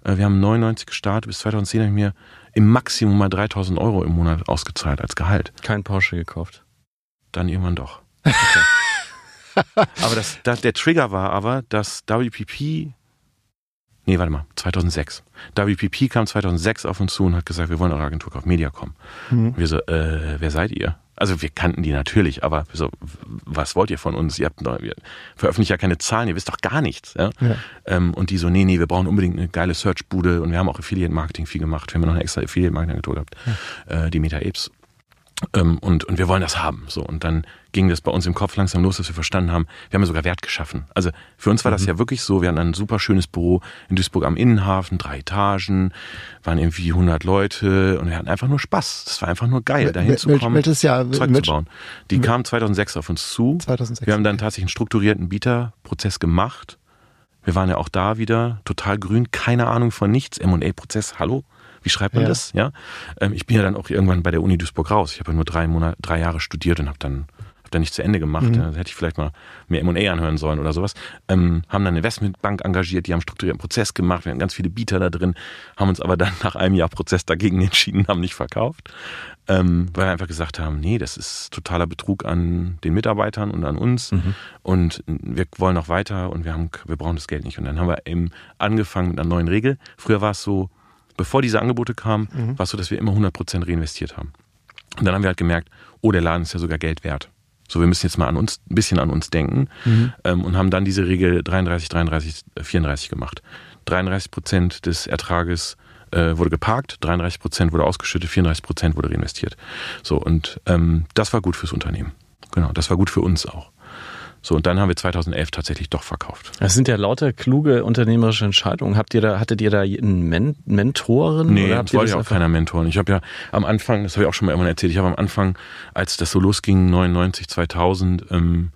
äh, wir haben 99 gestartet, bis 2010 habe ich mir im Maximum mal 3000 Euro im Monat ausgezahlt als Gehalt. Kein Porsche gekauft. Dann irgendwann doch. aber das, das, der Trigger war aber, dass WPP, nee, warte mal, 2006. WPP kam 2006 auf uns zu und hat gesagt, wir wollen eure Agentur kaufen, Mediacom. Mhm. Wir so, äh, wer seid ihr? Also wir kannten die natürlich, aber wir so, was wollt ihr von uns? Ihr habt ihr veröffentlicht ja keine Zahlen, ihr wisst doch gar nichts. Ja? Ja. Ähm, und die so, nee, nee, wir brauchen unbedingt eine geile Search-Bude und wir haben auch Affiliate-Marketing viel gemacht. Wir haben ja noch eine extra Affiliate-Marketing-Agentur gehabt, äh, die Meta Apes. Ähm, und, und wir wollen das haben. So. Und dann ging das bei uns im Kopf langsam los, dass wir verstanden haben, wir haben ja sogar Wert geschaffen. Also für uns war das ja wirklich so, wir hatten ein super schönes Büro in Duisburg am Innenhafen, drei Etagen, waren irgendwie 100 Leute und wir hatten einfach nur Spaß. Das war einfach nur geil, dahin zu kommen, welches Jahr? Zeug zu bauen. Die kam 2006 auf uns zu. 2006. Wir haben dann tatsächlich einen strukturierten Bieterprozess gemacht. Wir waren ja auch da wieder total grün, keine Ahnung von nichts. M&A-Prozess, hallo? Wie schreibt man Ja. das? Ja. Ähm, ich bin ja dann auch irgendwann bei der Uni Duisburg raus. Ich habe ja nur drei Monate, drei Jahre studiert und habe dann hab dann nicht zu Ende gemacht. Mhm. Ja, hätte ich vielleicht mal mir M&A anhören sollen oder sowas. Ähm, haben dann eine Investmentbank engagiert, die haben einen strukturierten Prozess gemacht. Wir hatten ganz viele Bieter da drin, haben uns aber dann nach einem Jahr Prozess dagegen entschieden, haben nicht verkauft, ähm, weil wir einfach gesagt haben, nee, das ist totaler Betrug an den Mitarbeitern und an uns und wir wollen noch weiter und wir haben, wir brauchen das Geld nicht. Und dann haben wir eben angefangen mit einer neuen Regel. Früher war es so, bevor diese Angebote kamen, war es so, dass wir immer 100% reinvestiert haben. Und dann haben wir halt gemerkt, oh, der Laden ist ja sogar Geld wert. So, wir müssen jetzt mal an uns, ein bisschen an uns denken ähm, und haben dann diese Regel 33, 33, äh, 34 gemacht. 33 Prozent des Ertrages äh, wurde geparkt, 33 Prozent wurde ausgeschüttet, 34 Prozent wurde reinvestiert. So, und ähm, das war gut fürs Unternehmen. Genau, das war gut für uns auch. So, und dann haben wir 2011 tatsächlich doch verkauft. Das sind ja lauter kluge unternehmerische Entscheidungen. Habt ihr da, hattet ihr da einen Men Mentoren? Nee, oder habt das wollte ich auch keiner Mentoren. Ich habe ja am Anfang, das habe ich auch schon mal irgendwann erzählt, ich habe am Anfang, als das so losging, 99, 2000, ähm,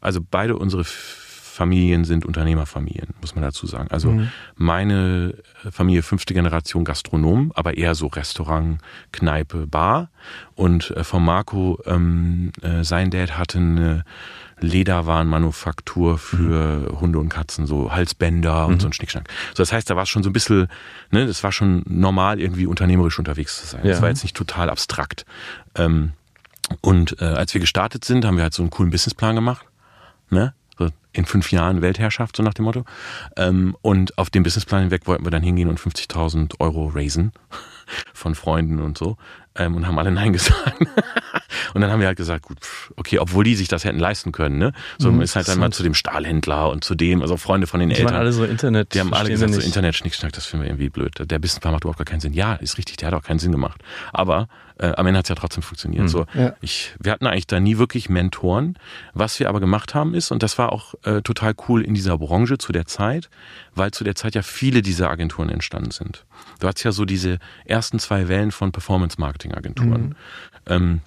also beide unsere Familien sind Unternehmerfamilien, muss man dazu sagen. Also Mhm. meine Familie fünfte Generation Gastronom, aber eher so Restaurant, Kneipe, Bar. Und äh, von Marco, ähm, äh, sein Dad hatte eine Lederwarenmanufaktur für Hunde und Katzen, so Halsbänder und so ein Schnickschnack. So, das heißt, da war es schon so ein bisschen, ne, das war schon normal, irgendwie unternehmerisch unterwegs zu sein. Das Ja. war jetzt nicht total abstrakt. Ähm, und äh, als wir gestartet sind, haben wir halt so einen coolen Businessplan gemacht. Ne? So in fünf Jahren Weltherrschaft, so nach dem Motto. Ähm, und auf dem Businessplan hinweg wollten wir dann hingehen und 50.000 Euro raisen von Freunden und so. Ähm, und haben alle Nein gesagt. und dann haben wir halt gesagt, gut, okay, obwohl die sich das hätten leisten können. Ne? So man ist halt dann mal zu dem Stahlhändler und zu dem, also Freunde von den Die waren Eltern. alle so Internet. Die haben alle gesagt, so nicht. Internet-Schnickschnack, das finden wir irgendwie blöd. Der Businessplan macht überhaupt gar keinen Sinn. Ja, ist richtig, der hat auch keinen Sinn gemacht. Aber äh, am Ende hat es ja trotzdem funktioniert. So, Ja. ich, wir hatten eigentlich da nie wirklich Mentoren. Was wir aber gemacht haben ist, und das war auch äh, total cool in dieser Branche zu der Zeit, weil zu der Zeit ja viele dieser Agenturen entstanden sind. Du hattest ja so diese ersten zwei Wellen von Performance-Marketing-Agenturen. Ähm,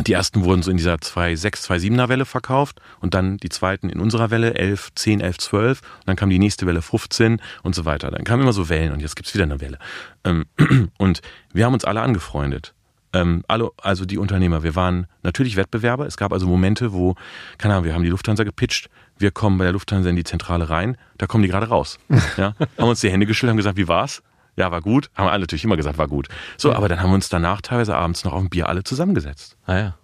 die ersten wurden so in dieser 2.6, 2.7er Welle verkauft und dann die zweiten in unserer Welle 11, 10, 11, 12 und dann kam die nächste Welle 15 und so weiter. Dann kamen immer so Wellen und jetzt gibt's wieder eine Welle. Ähm, und wir haben uns alle angefreundet. Ähm, alle, also die Unternehmer, wir waren natürlich Wettbewerber. Es gab also Momente, wo, keine Ahnung, wir haben die Lufthansa gepitcht, wir kommen bei der Lufthansa in die Zentrale rein, da kommen die gerade raus. Ja, haben uns die Hände geschüttelt, haben gesagt, wie war's? Ja, war gut. Haben alle natürlich immer gesagt, war gut. So, aber dann haben wir uns danach teilweise abends noch auf ein Bier alle zusammengesetzt. Ah ja.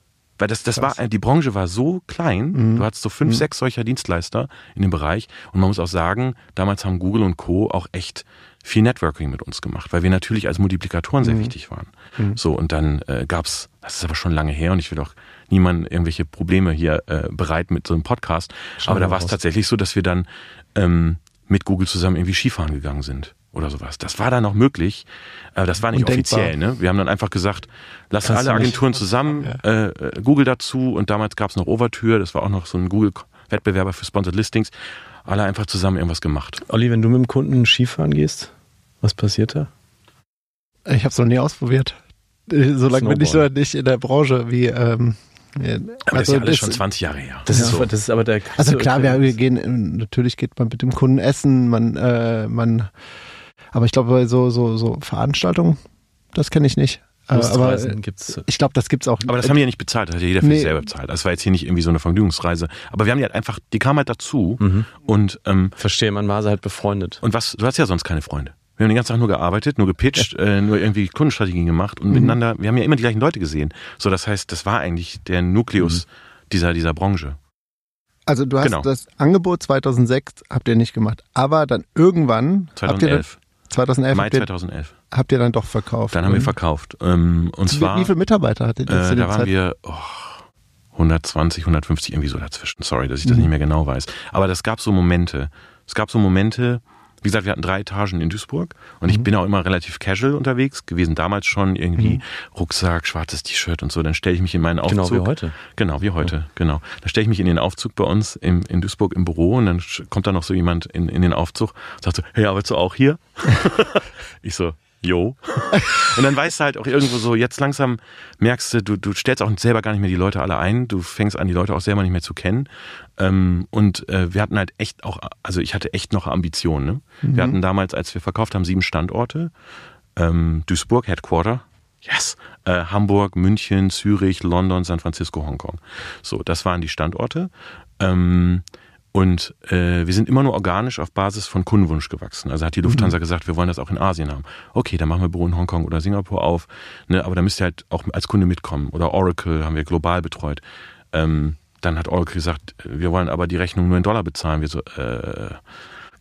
Weil das, das war, die Branche war so klein, du hattest so fünf, sechs solcher Dienstleister in dem Bereich und man muss auch sagen, damals haben Google und Co. auch echt viel Networking mit uns gemacht, weil wir natürlich als Multiplikatoren sehr wichtig waren. So, und dann äh, gab's, das ist aber schon lange her und ich will auch niemandem irgendwelche Probleme hier äh, bereit mit so einem Podcast, aber da war es tatsächlich so, dass wir dann ähm, mit Google zusammen irgendwie Skifahren gegangen sind oder sowas. Das war dann noch möglich, aber das war nicht Undenkbar. offiziell. Ne? Wir haben dann einfach gesagt, lass Kannst alle Agenturen zusammen, äh, äh, Google dazu und damals gab es noch Overtür, das war auch noch so ein Google-Wettbewerber für Sponsored Listings. Alle einfach zusammen irgendwas gemacht. Olli, wenn du mit dem Kunden Skifahren gehst, was passiert da? Ich habe es noch nie ausprobiert. Äh, So lange bin ich noch nicht in der Branche wie. Ähm, äh, Aber das ist ja alles schon 20 Jahre her. Das, Ja. ist, das ist aber der. Also klar, wir, wir gehen, natürlich geht man mit dem Kunden essen, man, äh, man, aber ich glaube, bei so, so, so Veranstaltungen, das kenne ich nicht. Äh, aber Lustreisen äh, gibt's. ich glaube, das gibt's auch. Aber das haben die ja nicht bezahlt, das hat ja jeder für Nee. sich selber bezahlt. Das war jetzt hier nicht irgendwie so eine Vergnügungsreise. Aber wir haben die halt einfach, die kamen halt dazu Mhm. und ähm, Verstehe, man war halt befreundet. Und was, du hast ja sonst keine Freunde. Wir haben den ganzen Tag nur gearbeitet, nur gepitcht, äh, nur irgendwie Kundenstrategien gemacht und miteinander, wir haben ja immer die gleichen Leute gesehen. So, das heißt, das war eigentlich der Nukleus dieser, dieser Branche. also du hast genau. das Angebot 2006 habt ihr nicht gemacht, aber dann irgendwann habt ihr dann, 2011. 2011 Mai habt ihr, 2011. habt ihr dann doch verkauft. Dann haben wir verkauft. Ähm, und wie, zwar, wie viele Mitarbeiter hattet ihr äh, da waren Zeit? wir oh, 120, 150, irgendwie so dazwischen. Sorry, dass ich das Mhm. nicht mehr genau weiß. Aber das gab so Momente. Es gab so Momente, wie gesagt, wir hatten drei Etagen in Duisburg und Mhm. ich bin auch immer relativ casual unterwegs gewesen, damals schon irgendwie Rucksack, schwarzes T-Shirt und so. Dann stelle ich mich in meinen Aufzug. Genau wie heute. Genau, wie heute, genau. Da stelle ich mich in den Aufzug bei uns im, in Duisburg im Büro und dann kommt da noch so jemand in, in den Aufzug und sagt so, hey, arbeitest du auch hier? ich so, jo. und dann weißt du halt auch irgendwo so, jetzt langsam merkst du, du, du stellst auch selber gar nicht mehr die Leute alle ein, du fängst an, die Leute auch selber nicht mehr zu kennen. Ähm, und äh, wir hatten halt echt auch, also ich hatte echt noch Ambitionen. Ne? Wir hatten damals, als wir verkauft haben, sieben Standorte. Ähm, Duisburg, Headquarter, Yes. Äh, Hamburg, München, Zürich, London, San Francisco, Hongkong. So, das waren die Standorte. Ähm, und äh, wir sind immer nur organisch auf Basis von Kundenwunsch gewachsen. Also hat die Lufthansa gesagt, wir wollen das auch in Asien haben. Okay, dann machen wir Büro in Hongkong oder Singapur auf. Ne, aber da müsst ihr halt auch als Kunde mitkommen. Oder Oracle haben wir global betreut. Ähm, dann hat Oracle gesagt, wir wollen aber die Rechnung nur in Dollar bezahlen. Wir so, äh,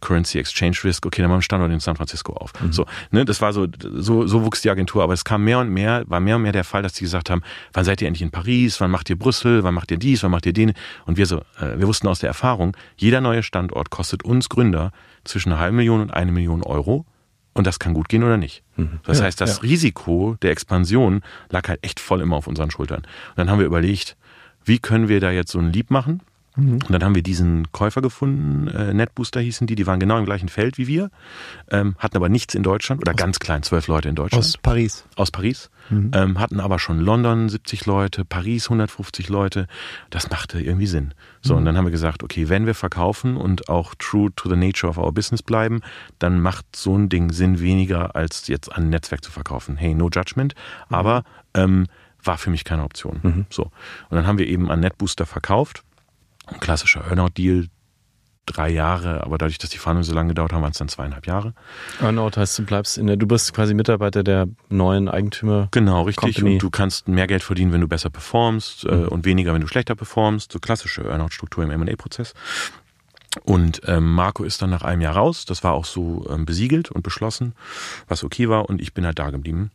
Currency Exchange Risk, okay, dann machen wir einen Standort in San Francisco auf. So, ne, das war so, so, so wuchs die Agentur, aber es kam mehr und mehr, war mehr und mehr der Fall, dass die gesagt haben, wann seid ihr endlich in Paris, wann macht ihr Brüssel, wann macht ihr dies, wann macht ihr den? Und wir so, äh, wir wussten aus der Erfahrung, jeder neue Standort kostet uns Gründer zwischen einer halben Million und eine Million Euro. Und das kann gut gehen oder nicht. Das Ja, heißt, das ja. Risiko der Expansion lag halt echt voll immer auf unseren Schultern. Und dann haben wir überlegt, wie können wir da jetzt so ein Lieb machen? Und dann haben wir diesen Käufer gefunden, äh, Netbooster hießen die, die waren genau im gleichen Feld wie wir, ähm, hatten aber nichts in Deutschland oder ganz klein, zwölf Leute in Deutschland. Aus Paris. aus Paris, ähm, hatten aber schon London 70 Leute, Paris 150 Leute. Das machte irgendwie Sinn. So, und dann haben wir gesagt, okay, wenn wir verkaufen und auch true to the nature of our business bleiben, dann macht so ein Ding Sinn weniger, als jetzt an ein Netzwerk zu verkaufen. Hey, no judgment, aber ähm, war für mich keine Option. So. Und dann haben wir eben an NetBooster verkauft. Ein klassischer Earnout-Deal, drei Jahre, aber dadurch, dass die Verhandlungen so lange gedauert haben, waren es dann zweieinhalb Jahre. Earnout heißt, du bleibst in der, du bist quasi Mitarbeiter der neuen Eigentümer. Genau, richtig. Company. Und du kannst mehr Geld verdienen, wenn du besser performst äh, und weniger, wenn du schlechter performst. So klassische Earnout-Struktur im M&A-Prozess. Und ähm, Marco ist dann nach einem Jahr raus. Das war auch so ähm, besiegelt und beschlossen, was okay war. Und ich bin halt da geblieben.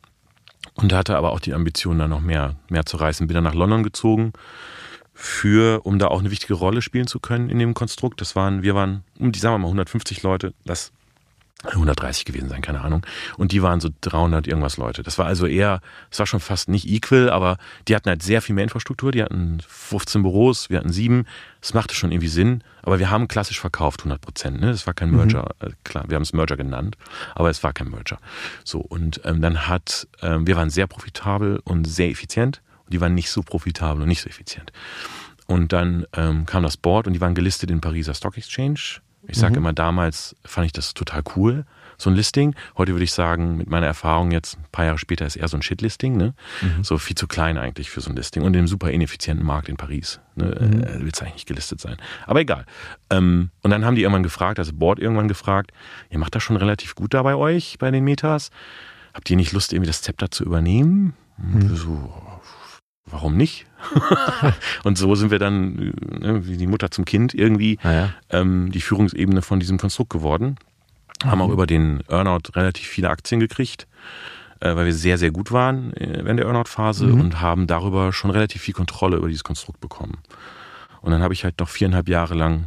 Und hatte aber auch die Ambition, da noch mehr, mehr zu reißen. Bin dann nach London gezogen, für, um da auch eine wichtige Rolle spielen zu können in dem Konstrukt. Das waren, wir waren um die, sagen wir mal, 150 Leute. Das 130 gewesen sein, keine Ahnung. Und die waren so 300 irgendwas Leute. Das war also eher, es war schon fast nicht equal, aber die hatten halt sehr viel mehr Infrastruktur. Die hatten 15 Büros, wir hatten sieben. Es machte schon irgendwie Sinn. Aber wir haben klassisch verkauft, 100 Prozent. Ne? Das war kein Merger. Äh, Klar, wir haben es Merger genannt, aber es war kein Merger. So, und ähm, dann hat, ähm, wir waren sehr profitabel und sehr effizient. Und die waren nicht so profitabel und nicht so effizient. Und dann ähm, kam das Board und die waren gelistet in Pariser Stock Exchange. Ich sage immer, damals fand ich das total cool, so ein Listing. Heute würde ich sagen, mit meiner Erfahrung jetzt, ein paar Jahre später, ist eher so ein Shit-Listing. Ne? So viel zu klein eigentlich für so ein Listing. Und in einem super ineffizienten Markt in Paris. Ne? Äh, Will es eigentlich nicht gelistet sein. Aber egal. Ähm, und dann haben die irgendwann gefragt, also Board irgendwann gefragt, ihr macht das schon relativ gut da bei euch, bei den Metas. Habt ihr nicht Lust, irgendwie das Zepter zu übernehmen? So, warum nicht? und so sind wir dann, äh, wie die Mutter zum Kind, irgendwie Naja. ähm, die Führungsebene von diesem Konstrukt geworden. Haben auch über den Earnout relativ viele Aktien gekriegt, äh, weil wir sehr, sehr gut waren äh, während der Earnout-Phase und haben darüber schon relativ viel Kontrolle über dieses Konstrukt bekommen. Und dann habe ich halt noch viereinhalb Jahre lang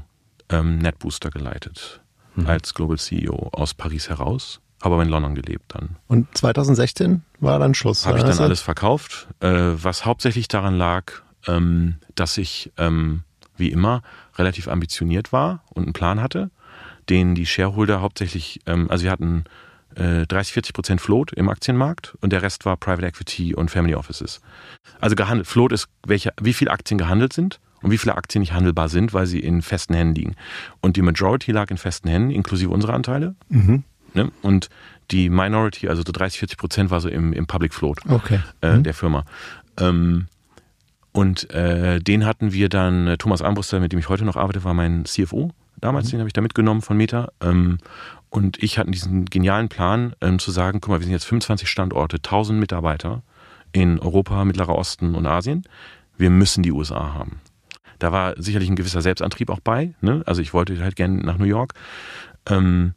ähm, NetBooster geleitet als Global CEO aus Paris heraus, aber in London gelebt dann. Und 2016 war dann Schluss. Habe ich dann Also, alles verkauft, äh, was hauptsächlich daran lag, ähm, dass ich ähm, wie immer relativ ambitioniert war und einen Plan hatte, den die Shareholder hauptsächlich, ähm, also wir hatten äh, 30, 40 Prozent Float im Aktienmarkt und der Rest war Private Equity und Family Offices. Also gehandelt, Float ist, welche, wie viele Aktien gehandelt sind und wie viele Aktien nicht handelbar sind, weil sie in festen Händen liegen. Und die Majority lag in festen Händen, inklusive unserer Anteile. Ne? Und die Minority, also so 30, 40 Prozent war so im, im Public Float Okay. äh, der Firma. Ähm, und äh, den hatten wir dann, äh, Thomas Armbruster, mit dem ich heute noch arbeite, war mein CFO damals, den habe ich da mitgenommen von Meta. Ähm, und ich hatten diesen genialen Plan, ähm, zu sagen, guck mal, wir sind jetzt 25 Standorte, 1000 Mitarbeiter in Europa, Mittlerer Osten und Asien. Wir müssen die USA haben. Da war sicherlich ein gewisser Selbstantrieb auch bei. Ne? Also ich wollte halt gerne nach New York. Ähm,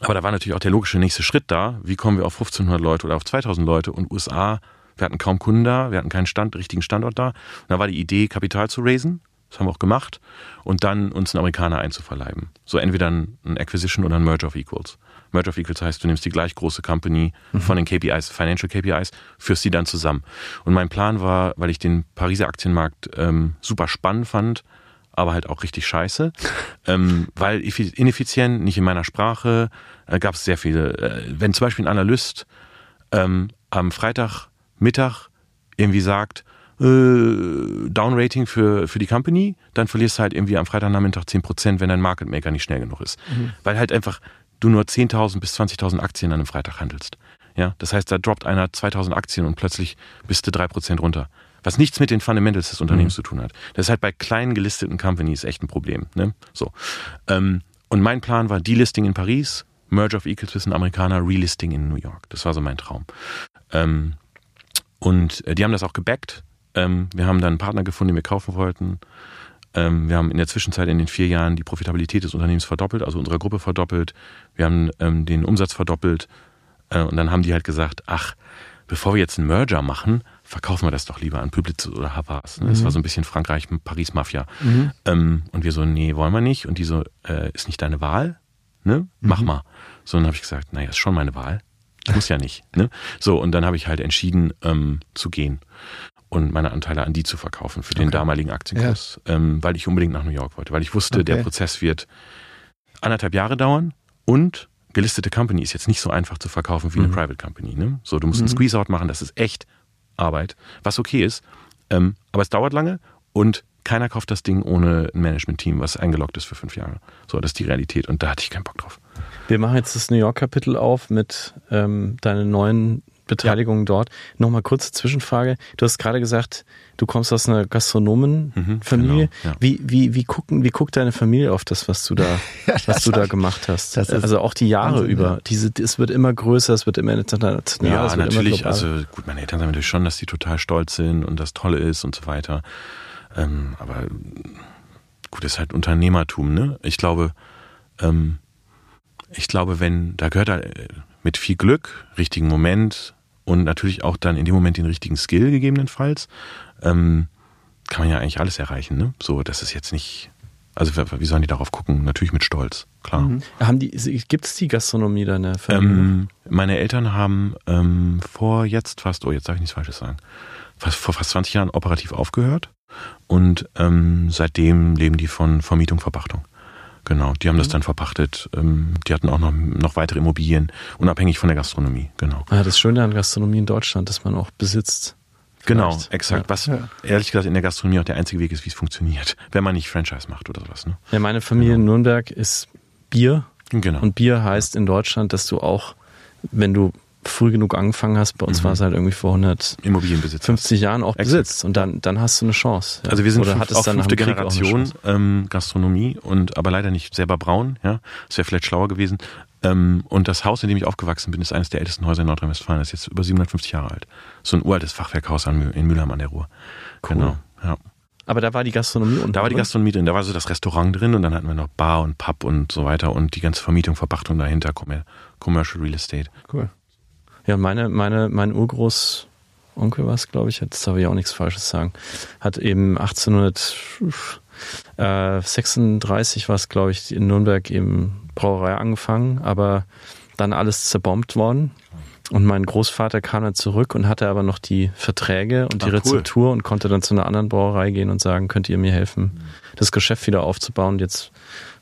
aber da war natürlich auch der logische nächste Schritt da. Wie kommen wir auf 1500 Leute oder auf 2000 Leute? Und USA, wir hatten kaum Kunden da, wir hatten keinen Stand, richtigen Standort da. Und da war die Idee, Kapital zu raisen. Das haben wir auch gemacht. Und dann uns einen Amerikaner einzuverleiben. So entweder ein, ein Acquisition oder ein Merger of Equals. Merger of Equals heißt, du nimmst die gleich große Company von den KPIs, Financial KPIs, führst die dann zusammen. Und mein Plan war, weil ich den Pariser Aktienmarkt ähm, super spannend fand, aber halt auch richtig scheiße, ähm, weil effi- ineffizient, nicht in meiner Sprache, äh, gab es sehr viele. Äh, wenn zum Beispiel ein Analyst ähm, am Freitagmittag irgendwie sagt, äh, Downrating für, für die Company, dann verlierst du halt irgendwie am Freitagnachmittag 10%, wenn dein Market Maker nicht schnell genug ist. Weil halt einfach du nur 10.000 bis 20.000 Aktien an einem Freitag handelst. Ja, das heißt, da droppt einer 2.000 Aktien und plötzlich bist du 3% runter. Was nichts mit den Fundamentals des Unternehmens zu tun hat. Das ist halt bei kleinen gelisteten Companies echt ein Problem. Ne? So. Ähm, und mein Plan war Delisting in Paris, Merger of Equals zwischen Amerikaner, Relisting in New York. Das war so mein Traum. Ähm, und äh, die haben das auch gebackt. Ähm, wir haben dann einen Partner gefunden, den wir kaufen wollten. Ähm, wir haben in der Zwischenzeit in den vier Jahren die Profitabilität des Unternehmens verdoppelt, also unserer Gruppe verdoppelt. Wir haben ähm, den Umsatz verdoppelt. Äh, und dann haben die halt gesagt, ach, bevor wir jetzt einen Merger machen, verkaufen wir das doch lieber an Publicis oder Havas. Ne? Das war so ein bisschen Frankreich, Paris-Mafia. Ähm, und wir so, nee, wollen wir nicht. Und die so, äh, ist nicht deine Wahl? Ne? Mach mal. So, dann habe ich gesagt, naja, ist schon meine Wahl. Muss ja nicht. Ne? So, und dann habe ich halt entschieden, ähm, zu gehen. und meine Anteile an die zu verkaufen für den damaligen Aktienkurs, ähm, weil ich unbedingt nach New York wollte, weil ich wusste, der Okay. Prozess wird anderthalb Jahre dauern und gelistete Company ist jetzt nicht so einfach zu verkaufen wie eine Private Company. Ne? So, du musst einen Squeeze-Out machen, das ist echt Arbeit, was okay ist, ähm, aber es dauert lange und keiner kauft das Ding ohne ein Management-Team, was eingeloggt ist für fünf Jahre. So, das ist die Realität und da hatte ich keinen Bock drauf. Wir machen jetzt das New York-Kapitel auf mit ähm, deinen neuen Beteiligungen dort. Nochmal kurze Zwischenfrage. Du hast gerade gesagt, du kommst aus einer Gastronomenfamilie. Mhm, genau, ja. wie, wie, wie, gucken, wie guckt deine Familie auf das, was du da, was du da gemacht hast? also auch die Jahre Wahnsinn, über. ja. Diese, es wird immer größer, es wird immer international. Ja, natürlich. Also gut, meine Eltern sagen natürlich schon, dass die total stolz sind und das Tolle ist und so weiter. Ähm, aber gut, das ist halt Unternehmertum, ne? Ich glaube, ähm, ich glaube, wenn, da gehört halt äh, mit viel Glück, richtigen Moment und natürlich auch dann in dem Moment den richtigen Skill gegebenenfalls, ähm, kann man ja eigentlich alles erreichen, ne? So, das ist jetzt nicht, also wie sollen die darauf gucken? Natürlich mit Stolz, klar. Haben die, gibt es die Gastronomie deiner Familie? Ähm, meine Eltern haben ähm, vor jetzt fast, oh, jetzt darf ich nichts Falsches sagen, fast, vor fast 20 Jahren operativ aufgehört und ähm, seitdem leben die von Vermietung, Verpachtung. Genau, die haben das dann verpachtet. Ähm, die hatten auch noch, noch weitere Immobilien, unabhängig von der Gastronomie. Genau. Ah, das Schöne an Gastronomie in Deutschland, dass man auch besitzt. Genau, Vielleicht. exakt. Ja. Was ehrlich gesagt in der Gastronomie auch der einzige Weg ist, wie es funktioniert, wenn man nicht Franchise macht oder sowas. Ne? Ja, meine Familie in Nürnberg ist Bier. Genau. Und Bier heißt in Deutschland, dass du auch, wenn du früh genug angefangen hast, bei uns Mhm. war es halt irgendwie vor 150 Immobilienbesitz. Jahren auch Exakt. besitzt. Und dann, dann hast du eine Chance. Ja. Also wir sind Oder fünf, auch fünfte auch Generation Chance. ähm, Gastronomie und aber leider nicht selber braun. Ja, das wäre vielleicht schlauer gewesen. Ähm, und das Haus, in dem ich aufgewachsen bin, ist eines der ältesten Häuser in Nordrhein-Westfalen. Das ist jetzt über 750 Jahre alt. So ein uraltes Fachwerkhaus in Mülheim an der Ruhr. Genau. Ja. Aber da war die Gastronomie unten Da war die? Gastronomie drin, da war so das Restaurant drin und dann hatten wir noch Bar und Pub und so weiter und die ganze Vermietung, Verpachtung dahinter, Commer- Commercial Real Estate. Cool. Ja, meine, meine, mein Urgroßonkel war es, glaube ich, jetzt darf ich auch nichts Falsches sagen, hat eben 1836 war es, glaube ich, in Nürnberg eben Brauerei angefangen, aber dann alles zerbombt worden. Und mein Großvater kam dann zurück und hatte aber noch die Verträge und die Ah, cool. Rezeptur und konnte dann zu einer anderen Brauerei gehen und sagen, könnt ihr mir helfen, das Geschäft wieder aufzubauen. Und jetzt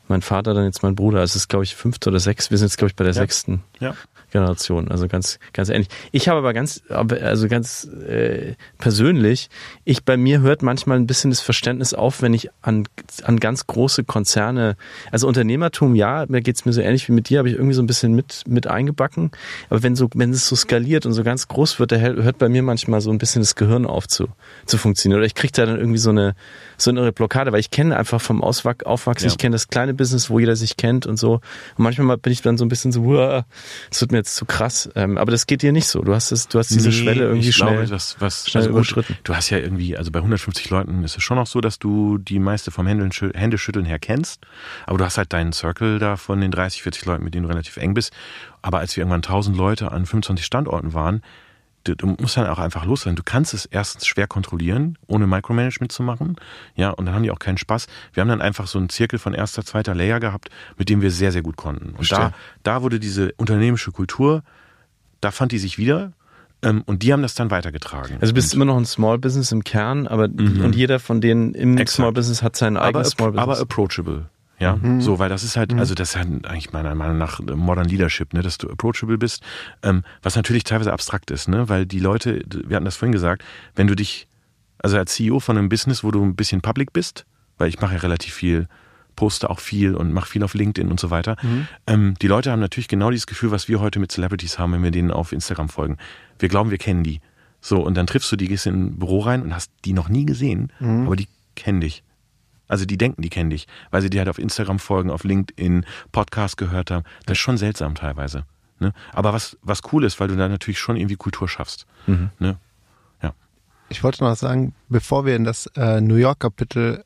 mein Vater, dann jetzt mein Bruder. Also es ist, glaube ich, fünfte oder sechs. Wir sind jetzt, glaube ich, bei der sechsten. Ja. Generation, also ganz, ganz ähnlich. Ich habe aber ganz, also ganz äh, persönlich, ich bei mir hört manchmal ein bisschen das Verständnis auf, wenn ich an, an ganz große Konzerne, also Unternehmertum, ja, mir geht's mir so ähnlich wie mit dir, habe ich irgendwie so ein bisschen mit, mit eingebacken. Aber wenn so, wenn es so skaliert und so ganz groß wird, da hört bei mir manchmal so ein bisschen das Gehirn auf zu, zu funktionieren. Oder ich kriege da dann irgendwie so eine, so eine Blockade, weil ich kenne einfach vom Auswach, Aufwachsen, Ja. ich kenne das kleine Business, wo jeder sich kennt und so. Und manchmal bin ich dann so ein bisschen so, "Uah, das wird mir jetzt zu krass. Ähm, aber das geht dir nicht so. Du hast es, du hast diese Nee, Schwelle irgendwie ich schnell. Glaube, was, was, schnell also gut, überschritten. Du hast ja irgendwie, also bei 150 Leuten ist es schon noch so, dass du die meiste vom Händeln- Händeschütteln her kennst. Aber du hast halt deinen Circle da von den 30, 40 Leuten, mit denen du relativ eng bist. Aber als wir irgendwann 1000 Leute an 25 Standorten waren, du, du musst dann auch einfach los sein. Du kannst es erstens schwer kontrollieren, ohne Micromanagement zu machen. Ja, und dann haben die auch keinen Spaß. Wir haben dann einfach so einen Zirkel von erster, zweiter Layer gehabt, mit dem wir sehr, sehr gut konnten. Und da, Verstehe. da wurde diese unternehmische Kultur, da fand die sich wieder. Ähm, und die haben das dann weitergetragen. Also du bist und, immer noch ein Small Business im Kern, aber und jeder von denen im Mhm. Exakt. Small Business hat sein aber, eigenes Small Business. aber approachable. Ja, so, weil das ist halt, also das ist halt eigentlich meiner Meinung nach Modern Leadership, ne, dass du approachable bist, ähm, was natürlich teilweise abstrakt ist, ne, weil die Leute, wir hatten das vorhin gesagt, wenn du dich, also als CEO von einem Business, wo du ein bisschen public bist, weil ich mache ja relativ viel, poste auch viel und mache viel auf LinkedIn und so weiter. Ähm, die Leute haben natürlich genau dieses Gefühl, was wir heute mit Celebrities haben, wenn wir denen auf Instagram folgen. Wir glauben, wir kennen die. So, und dann triffst du die, gehst in ein Büro rein und hast die noch nie gesehen, aber die kennen dich. Also die denken, die kennen dich, weil sie dir halt auf Instagram folgen, auf LinkedIn, Podcast gehört haben. Das ist schon seltsam teilweise. Ne? Aber was, was cool ist, weil du da natürlich schon irgendwie Kultur schaffst. Ne? Ja. Ich wollte noch sagen, bevor wir in das äh, New York Kapitel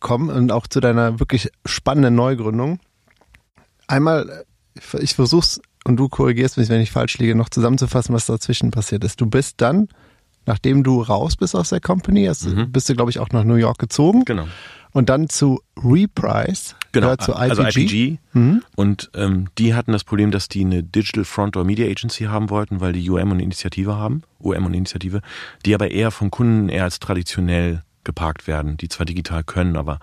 kommen und auch zu deiner wirklich spannenden Neugründung, einmal, äh, ich versuch's und du korrigierst mich, wenn ich falsch liege, noch zusammenzufassen, was dazwischen passiert ist. Du bist dann, nachdem du raus bist aus der Company, hast, bist du, glaube ich, auch nach New York gezogen Genau. und dann zu Reprise, Genau, gehört zu IPG. also IPG. Mhm. Und ähm, die hatten das Problem, dass die eine Digital Front Door Media Agency haben wollten, weil die UM und Initiative haben, UM und Initiative, die aber eher von Kunden eher als traditionell geparkt werden, die zwar digital können, aber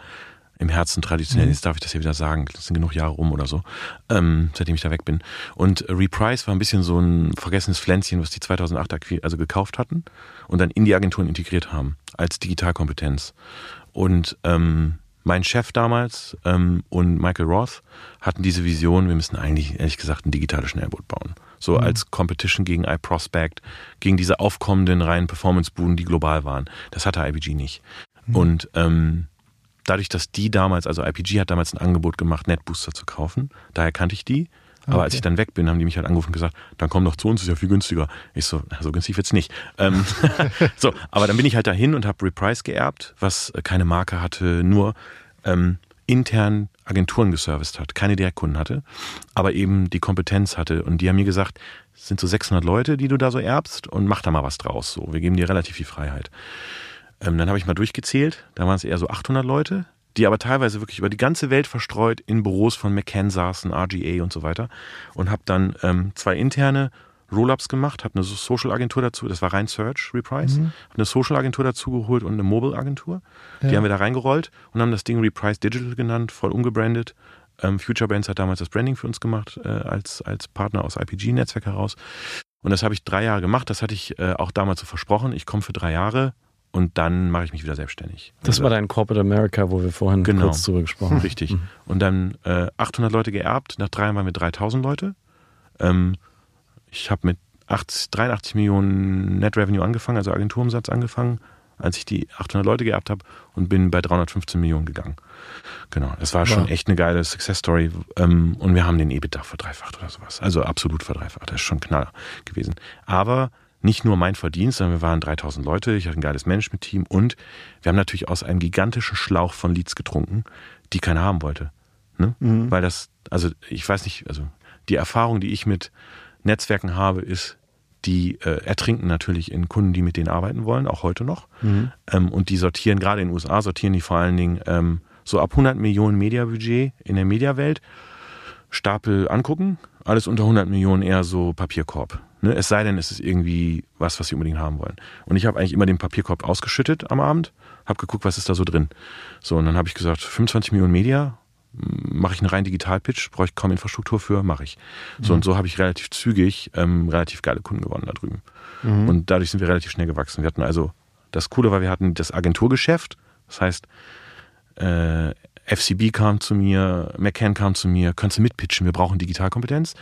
im Herzen traditionell, Mhm. jetzt darf ich das ja wieder sagen, das sind genug Jahre rum oder so, ähm, seitdem ich da weg bin. Und Reprise war ein bisschen so ein vergessenes Pflänzchen, was die 2008 acqui- also gekauft hatten und dann in die Agenturen integriert haben, als Digitalkompetenz. Und ähm, mein Chef damals ähm, und Michael Roth hatten diese Vision, wir müssen eigentlich, ehrlich gesagt, ein digitales Schnellboot bauen. So als Competition gegen iProspect, gegen diese aufkommenden reinen Performance-Buden, die global waren. Das hatte IPG nicht. Und ähm, dadurch, dass die damals, also IPG hat damals ein Angebot gemacht, NetBooster zu kaufen, daher kannte ich die. Aber als Okay. ich dann weg bin, haben die mich halt angerufen und gesagt, dann komm doch zu uns, ist ja viel günstiger. Ich so, na, so günstig wird's nicht. Ähm, so, aber dann bin ich halt dahin und habe Reprise geerbt, was äh, keine Marke hatte, nur ähm, intern Agenturen geserviced hat, keine Direktkunden hatte, aber eben die Kompetenz hatte. Und die haben mir gesagt, es sind so 600 Leute, die du da so erbst und mach da mal was draus. So, wir geben dir relativ viel Freiheit. Ähm, dann habe ich mal durchgezählt, da waren es eher so 800 Leute, die aber teilweise wirklich über die ganze Welt verstreut in Büros von McCann saßen, RGA und so weiter. Und habe dann ähm, zwei interne Roll-Ups gemacht, habe eine So- Social-Agentur dazu, das war rein Search Reprise, Mhm. hab eine Social-Agentur dazu geholt und eine Mobile-Agentur. Die Ja. haben wir da reingerollt und haben das Ding Reprise Digital genannt, voll umgebrandet. Ähm, Future Brands hat damals das Branding für uns gemacht, äh, als, als Partner aus IPG-Netzwerk heraus. Und das habe ich drei Jahre gemacht, das hatte ich äh, auch damals so versprochen. Ich komme für drei Jahre und dann mache ich mich wieder selbstständig. Das war dein Corporate America, wo wir vorhin Genau. kurz drüber gesprochen haben. Richtig. Und dann äh, 800 Leute geerbt. Nach drei Jahren waren wir 3000 Leute. Ähm, ich habe mit 80, 83 Millionen Net Revenue angefangen, also Agenturumsatz angefangen, als ich die 800 Leute geerbt habe und bin bei 315 Millionen gegangen. Genau, das war schon Wow. echt eine geile Success Story. Ähm, und wir haben den EBITDA verdreifacht oder sowas. Also absolut verdreifacht. Das ist schon Knaller gewesen. Aber nicht nur mein Verdienst, sondern wir waren 3000 Leute, ich hatte ein geiles Management-Team und wir haben natürlich aus einem gigantischen Schlauch von Leads getrunken, die keiner haben wollte. Ne? Weil das, also ich weiß nicht, also die Erfahrung, die ich mit Netzwerken habe, ist, die äh, ertrinken natürlich in Kunden, die mit denen arbeiten wollen, auch heute noch. Ähm, und die sortieren, gerade in den USA, sortieren die vor allen Dingen ähm, so ab 100 Millionen Mediabudget in der Mediawelt, Stapel angucken, alles unter 100 Millionen eher so Papierkorb. Ne? Es sei denn, es ist irgendwie was, was sie unbedingt haben wollen. Und ich habe eigentlich immer den Papierkorb ausgeschüttet am Abend, habe geguckt, was ist da so drin. So, und dann habe ich gesagt, 25 Millionen Media, mache ich einen rein Digital-Pitch, brauche ich kaum Infrastruktur für, mache ich. So und so habe ich relativ zügig ähm, relativ geile Kunden gewonnen da drüben. Und dadurch sind wir relativ schnell gewachsen. Wir hatten also, das Coole war, wir hatten das Agenturgeschäft, das heißt, äh, FCB kam zu mir, McCann kam zu mir, könntest du mitpitchen, wir brauchen Digitalkompetenz.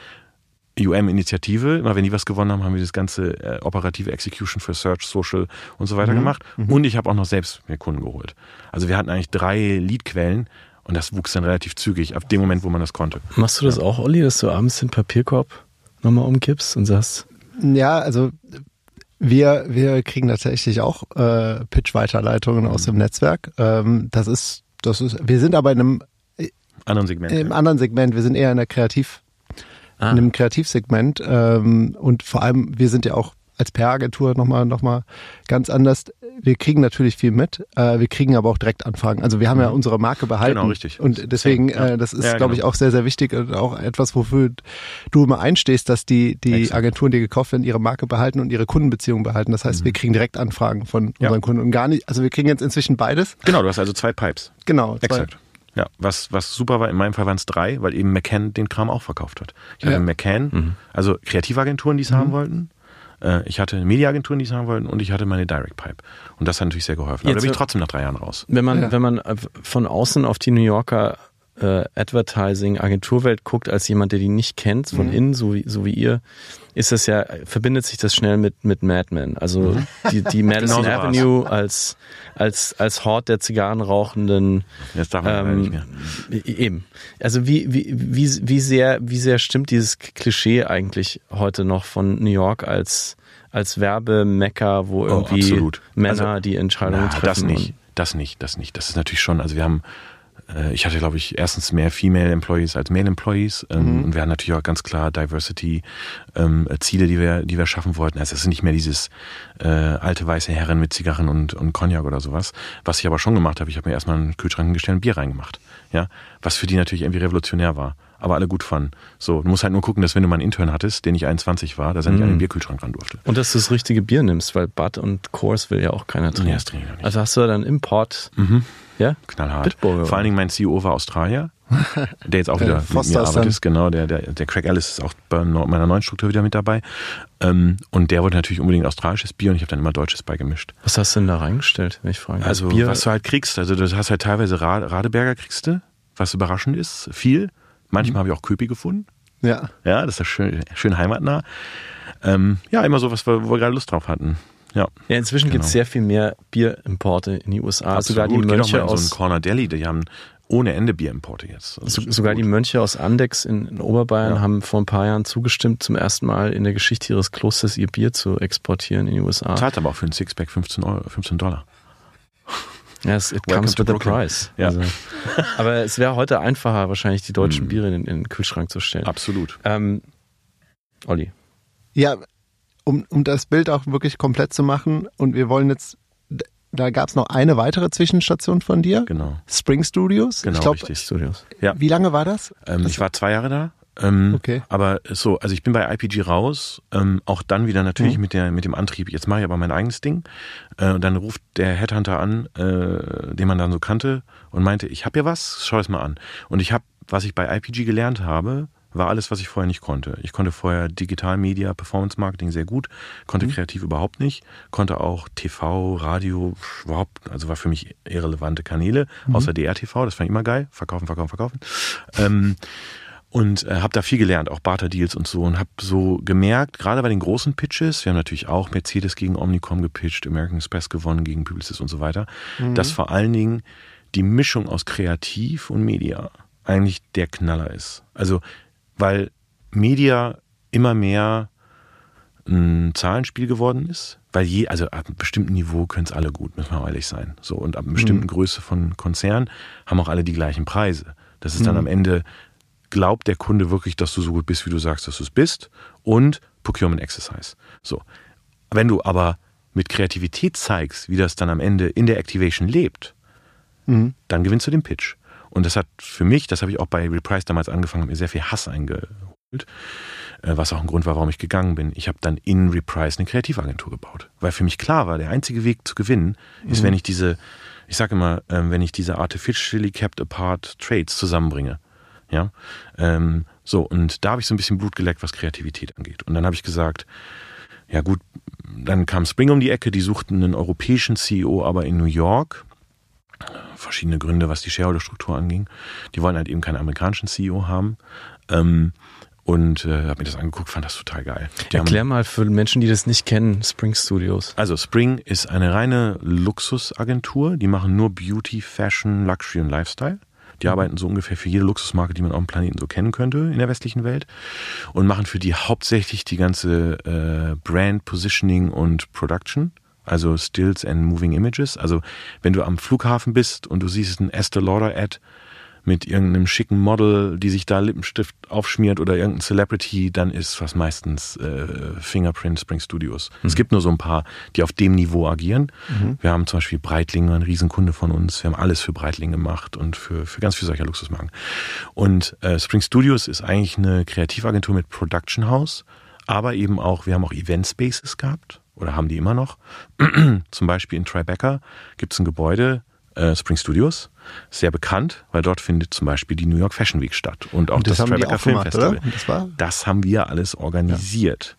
UM-Initiative, immer wenn die was gewonnen haben, haben wir das ganze äh, operative Execution für Search, Social und so weiter gemacht. Und ich habe auch noch selbst mir Kunden geholt. Also wir hatten eigentlich drei Leadquellen und das wuchs dann relativ zügig, ab dem Moment, wo man das konnte. Machst du das auch, Olli, dass du abends den Papierkorb nochmal umkippst und sagst, Ja, also wir, wir kriegen tatsächlich auch äh, Pitch-Weiterleitungen aus dem Netzwerk. Ähm, das ist, das ist, wir sind aber in einem, Anderen Segment. im anderen Segment, wir sind eher in der Kreativ, Ah. in einem Kreativsegment ähm, und vor allem, wir sind ja auch als PR-Agentur nochmal noch mal ganz anders. Wir kriegen natürlich viel mit, äh, wir kriegen aber auch direkt Anfragen. Also wir haben ja unsere Marke behalten. Genau, richtig. Und deswegen, Ja. äh, das ist, Ja, glaube ich, genau. auch sehr, sehr wichtig und auch etwas, wofür du immer einstehst, dass die, die Exakt. Agenturen, die gekauft werden, ihre Marke behalten und ihre Kundenbeziehung behalten. Das heißt, wir kriegen direkt Anfragen von Mhm. Unseren Kunden und gar nicht, also wir kriegen jetzt inzwischen beides. Genau, du hast also zwei Pipes. Genau. zwei- Exakt. Ja, was, was super war, in meinem Fall waren es drei, weil eben McCann den Kram auch verkauft hat. Ich hatte Ja. McCann, also Kreativagenturen, die es haben wollten. Äh, Ich hatte Mediaagenturen, die es haben wollten und ich hatte meine Direct Pipe. Und das hat natürlich sehr geholfen. Aber Jetzt da bin ich trotzdem nach drei Jahren raus. wenn man, Ja. wenn man äh, von außen auf die New Yorker äh, Advertising-Agenturwelt guckt, als jemand, der die nicht kennt, Mhm. von innen, so wie, so wie ihr, ist das ja, verbindet sich das schnell mit, mit Mad Men. Also die, die Madison Mhm. Genau so war's. Avenue als, als, als Hort der Zigarrenrauchenden Jetzt darf man leider nicht mehr. Ähm, Eben. Also wie, wie, wie, wie sehr, wie sehr stimmt dieses Klischee eigentlich heute noch von New York als, als Werbemecker, wo irgendwie absolut. Männer Also, die Entscheidungen Na, treffen? das nicht, das nicht, das nicht. Das ist natürlich schon, also wir haben ich hatte, glaube ich, erstens mehr Female Employees als Male Employees. Ähm, Mhm. Und wir hatten natürlich auch ganz klar Diversity-Ziele, die, wir, die wir schaffen wollten. Also es ist nicht mehr dieses äh, alte weiße Herren mit Zigarren und, und Cognac oder sowas. Was ich aber schon gemacht habe, ich habe mir erstmal einen Kühlschrank hingestellt und Bier reingemacht. Ja, was für die natürlich irgendwie revolutionär war. Aber alle gut fanden. So, du musst halt nur gucken, dass wenn du mal einen Intern hattest, der nicht 21 war, dass er nicht Mhm. an den Bierkühlschrank ran durfte. Und dass du das richtige Bier nimmst, weil Bud und Coors will ja auch keiner trinken. Nee, das trinke ich nicht. Also hast du dann Import, Mhm. Ja? Knallhart. Bitburger. Vor allen Dingen mein CEO war Australier, der jetzt auch Der wieder mit mir ist arbeitet. Genau, der, der, der Craig Ellis ist auch bei meiner neuen Struktur wieder mit dabei. Ähm, und der wollte natürlich unbedingt australisches Bier und ich habe dann immer deutsches beigemischt. Was hast du denn da reingestellt, wenn ich frage? Also Bier, was du halt kriegst, also du hast halt teilweise Ra Radeberger kriegst du, was überraschend ist, viel. Manchmal habe ich auch Köpi gefunden. Ja. Ja, das ist schön, schön heimatnah. Ähm, ja, immer so, was wir, wo wir gerade Lust drauf hatten. Ja, ja, inzwischen genau. gibt es sehr viel mehr Bierimporte in die USA. Sogar die Absolut. Geh doch Mönche mal in so aus einen Corner Deli, die haben ohne Ende Bierimporte jetzt. Also So, sogar gut. die Mönche aus Andex in, in Oberbayern Ja. haben vor ein paar Jahren zugestimmt, zum ersten Mal in der Geschichte ihres Klosters ihr Bier zu exportieren in die USA. Zahlt aber auch für einen Sixpack 15, Euro, 15 Dollar. Yes, it Welcome comes to with the price. Ja. Also, aber es wäre heute einfacher, wahrscheinlich die deutschen Hm. Biere in, in den Kühlschrank zu stellen. Absolut. Ähm, Olli, Ja, um, um das Bild auch wirklich komplett zu machen und wir wollen jetzt, da gab es noch eine weitere Zwischenstation von dir, Genau. Spring Studios. Genau, ich glaub, richtig. Studios. Ja. Wie lange war das? Ähm, ich war zwei Jahre da. Ähm, Okay. Aber so, also ich bin bei IPG raus, ähm, auch dann wieder natürlich Mhm. mit, der, mit dem Antrieb, jetzt mache ich aber mein eigenes Ding. Äh, und dann ruft der Headhunter an, äh, den man dann so kannte und meinte, ich habe ja was, schau es mal an. Und ich habe, was ich bei IPG gelernt habe, war alles, was ich vorher nicht konnte. Ich konnte vorher Digital Media, Performance Marketing sehr gut, konnte kreativ überhaupt nicht, konnte auch TV, Radio, überhaupt, also war für mich irrelevante Kanäle, außer DRTV, das fand ich immer geil, verkaufen, verkaufen, verkaufen. Ähm, und äh, habe da viel gelernt, auch Barter-Deals und so und habe so gemerkt, gerade bei den großen Pitches, wir haben natürlich auch Mercedes gegen Omnicom gepitcht, American Express gewonnen gegen Publicis und so weiter, dass vor allen Dingen die Mischung aus Kreativ und Media eigentlich der Knaller ist. Also, weil Media immer mehr ein Zahlenspiel geworden ist, weil je, also ab einem bestimmten Niveau können es alle gut, müssen wir ehrlich sein. So, und ab einer bestimmten Größe von Konzern haben auch alle die gleichen Preise. Das ist dann am Ende, glaubt der Kunde wirklich, dass du so gut bist, wie du sagst, dass du es bist und Procurement Exercise. So. Wenn du aber mit Kreativität zeigst, wie das dann am Ende in der Activation lebt, Mhm. dann gewinnst du den Pitch. Und das hat für mich, das habe ich auch bei Reprise damals angefangen, mir sehr viel Hass eingeholt, äh, was auch ein Grund war, warum ich gegangen bin. Ich habe dann in Reprise eine Kreativagentur gebaut, weil für mich klar war, der einzige Weg zu gewinnen ist, wenn ich diese, ich sage immer, ähm, wenn ich diese artificially kept apart Trades zusammenbringe. Ja, ähm, so und da habe ich so ein bisschen Blut geleckt, was Kreativität angeht. Und dann habe ich gesagt, ja gut, dann kam Spring um die Ecke, die suchten einen europäischen CEO, aber in New York verschiedene Gründe, was die Shareholder-Struktur anging. Die wollen halt eben keinen amerikanischen CEO haben. Ähm, und äh, habe mir das angeguckt, fand das total geil. Die Erklär haben, mal für Menschen, die das nicht kennen, Spring Studios. also Spring ist eine reine Luxusagentur. Die machen nur Beauty, Fashion, Luxury und Lifestyle. Die arbeiten so ungefähr für jede Luxusmarke, die man auf dem Planeten so kennen könnte in der westlichen Welt und machen für die hauptsächlich die ganze äh, Brand Positioning und Production, also Stills and Moving Images. Also wenn du am Flughafen bist und du siehst ein Estee Lauder Ad mit irgendeinem schicken Model, die sich da Lippenstift aufschmiert oder irgendein Celebrity, dann ist was meistens äh, Fingerprint Spring Studios. Es gibt nur so ein paar, die auf dem Niveau agieren. Wir haben zum Beispiel Breitling, ein Riesenkunde von uns. Wir haben alles für Breitling gemacht und für, für ganz viele solcher Luxusmarken. Und äh, Spring Studios ist eigentlich eine Kreativagentur mit Production House, aber eben auch, wir haben auch Event Spaces gehabt oder haben die immer noch. zum Beispiel in Tribeca gibt es ein Gebäude, äh, Spring Studios, sehr bekannt, weil dort findet zum Beispiel die New York Fashion Week statt und auch Und das das, Tribeca auch Film gemacht, Festival. das war- Das haben wir alles organisiert.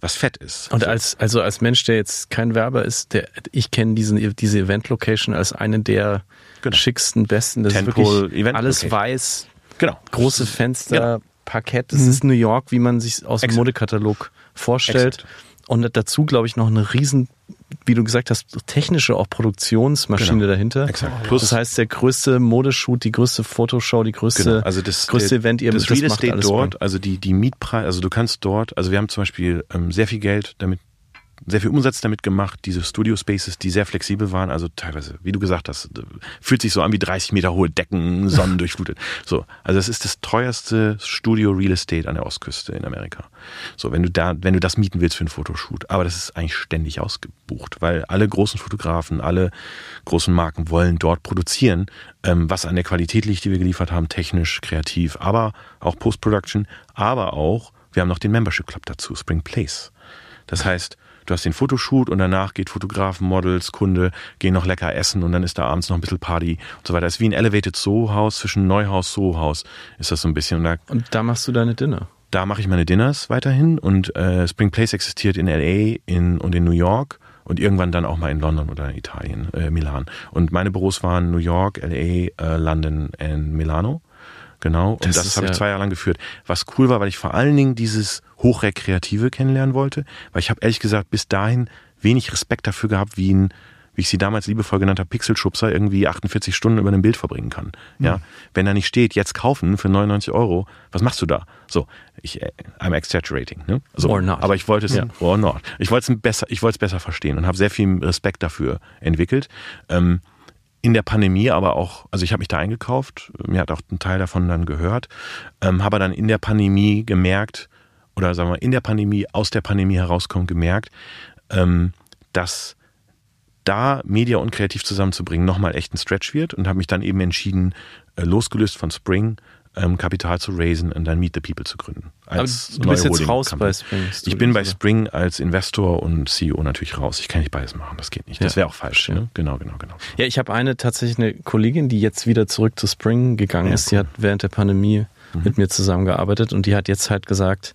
Was fett ist. Und als, also als Mensch, der jetzt kein Werber ist, der, ich kenne diesen, diese Event-Location als eine der Genau. schicksten, besten. Das ist Tentpole wirklich Event alles Location. weiß, genau. große Fenster, Genau. Parkett. Das ist New York, wie man sich aus dem Exakt. Modekatalog vorstellt. Exakt. Und dazu, glaube ich, noch eine riesen, wie du gesagt hast, technische auch Produktionsmaschine Genau. dahinter. Exakt. Plus- das heißt, der größte Modeshoot, die größte Fotoshow, die größte, Genau, also das größte der, Event, ihr das das Real macht Estate alles dort, Spring. also die die Mietpreise, also du kannst dort, also wir haben zum Beispiel ähm, sehr viel Geld damit sehr viel Umsatz damit gemacht, diese Studio Spaces, die sehr flexibel waren, also teilweise, wie du gesagt hast, fühlt sich so an wie 30 Meter hohe Decken, sonnendurchflutet. So, also es ist das teuerste Studio Real Estate an der Ostküste in Amerika. So, wenn du da, wenn du das mieten willst für einen Fotoshoot, aber das ist eigentlich ständig ausgebucht, weil alle großen Fotografen, alle großen Marken wollen dort produzieren, ähm, was an der Qualität liegt, die wir geliefert haben, technisch, kreativ, aber auch Post-Production, aber auch, wir haben noch den Membership Club dazu, Spring Place. Das heißt, du hast den Fotoshoot und danach geht Fotografen, Models, Kunde, gehen noch lecker essen und dann ist da abends noch ein bisschen Party und so weiter. Das ist wie ein Elevated Soho-Haus zwischen Neuhaus, Soho-Haus ist das so ein bisschen. Und da, und da machst du deine Dinner? Da mache ich meine Dinners weiterhin und äh, Spring Place existiert in LA in, und in New York und irgendwann dann auch mal in London oder in Italien, äh, Milan. Und meine Büros waren New York, LA, äh, London und Milano. Genau. Und das, das habe ja ich zwei Jahre lang geführt. Was cool war, weil ich vor allen Dingen dieses Hochrekreative kennenlernen wollte, weil ich habe ehrlich gesagt bis dahin wenig Respekt dafür gehabt, wie ein wie ich sie damals liebevoll genannt habe, Pixelschubser irgendwie 48 Stunden über ein Bild verbringen kann. Ja, mhm. wenn da nicht steht, jetzt kaufen für 99 Euro, was machst du da? So, ich, äh, I'm exaggerating, ne? So, or not. Aber ich wollte es, ja. or not. Ich wollte es besser, ich wollte es besser verstehen und habe sehr viel Respekt dafür entwickelt. Ähm, in der Pandemie aber auch, also ich habe mich da eingekauft, mir hat auch ein Teil davon dann gehört, ähm, habe dann in der Pandemie gemerkt, oder sagen wir in der Pandemie, aus der Pandemie herauskommt, gemerkt, ähm, dass da Media und Kreativ zusammenzubringen nochmal echt ein Stretch wird und habe mich dann eben entschieden, äh, losgelöst von Spring, ähm, Kapital zu raisen und dann Meet the People zu gründen. Als Aber du bist jetzt raus Company. bei Spring. Studios, ich bin bei Spring als Investor und CEO natürlich raus. Ich kann nicht beides machen, das geht nicht. Das wäre auch falsch. Ne? Genau, genau, genau. Ja, ich habe eine tatsächlich eine Kollegin, die jetzt wieder zurück zu Spring gegangen ja, ist. Die hat während der Pandemie mhm. mit mir zusammengearbeitet und die hat jetzt halt gesagt,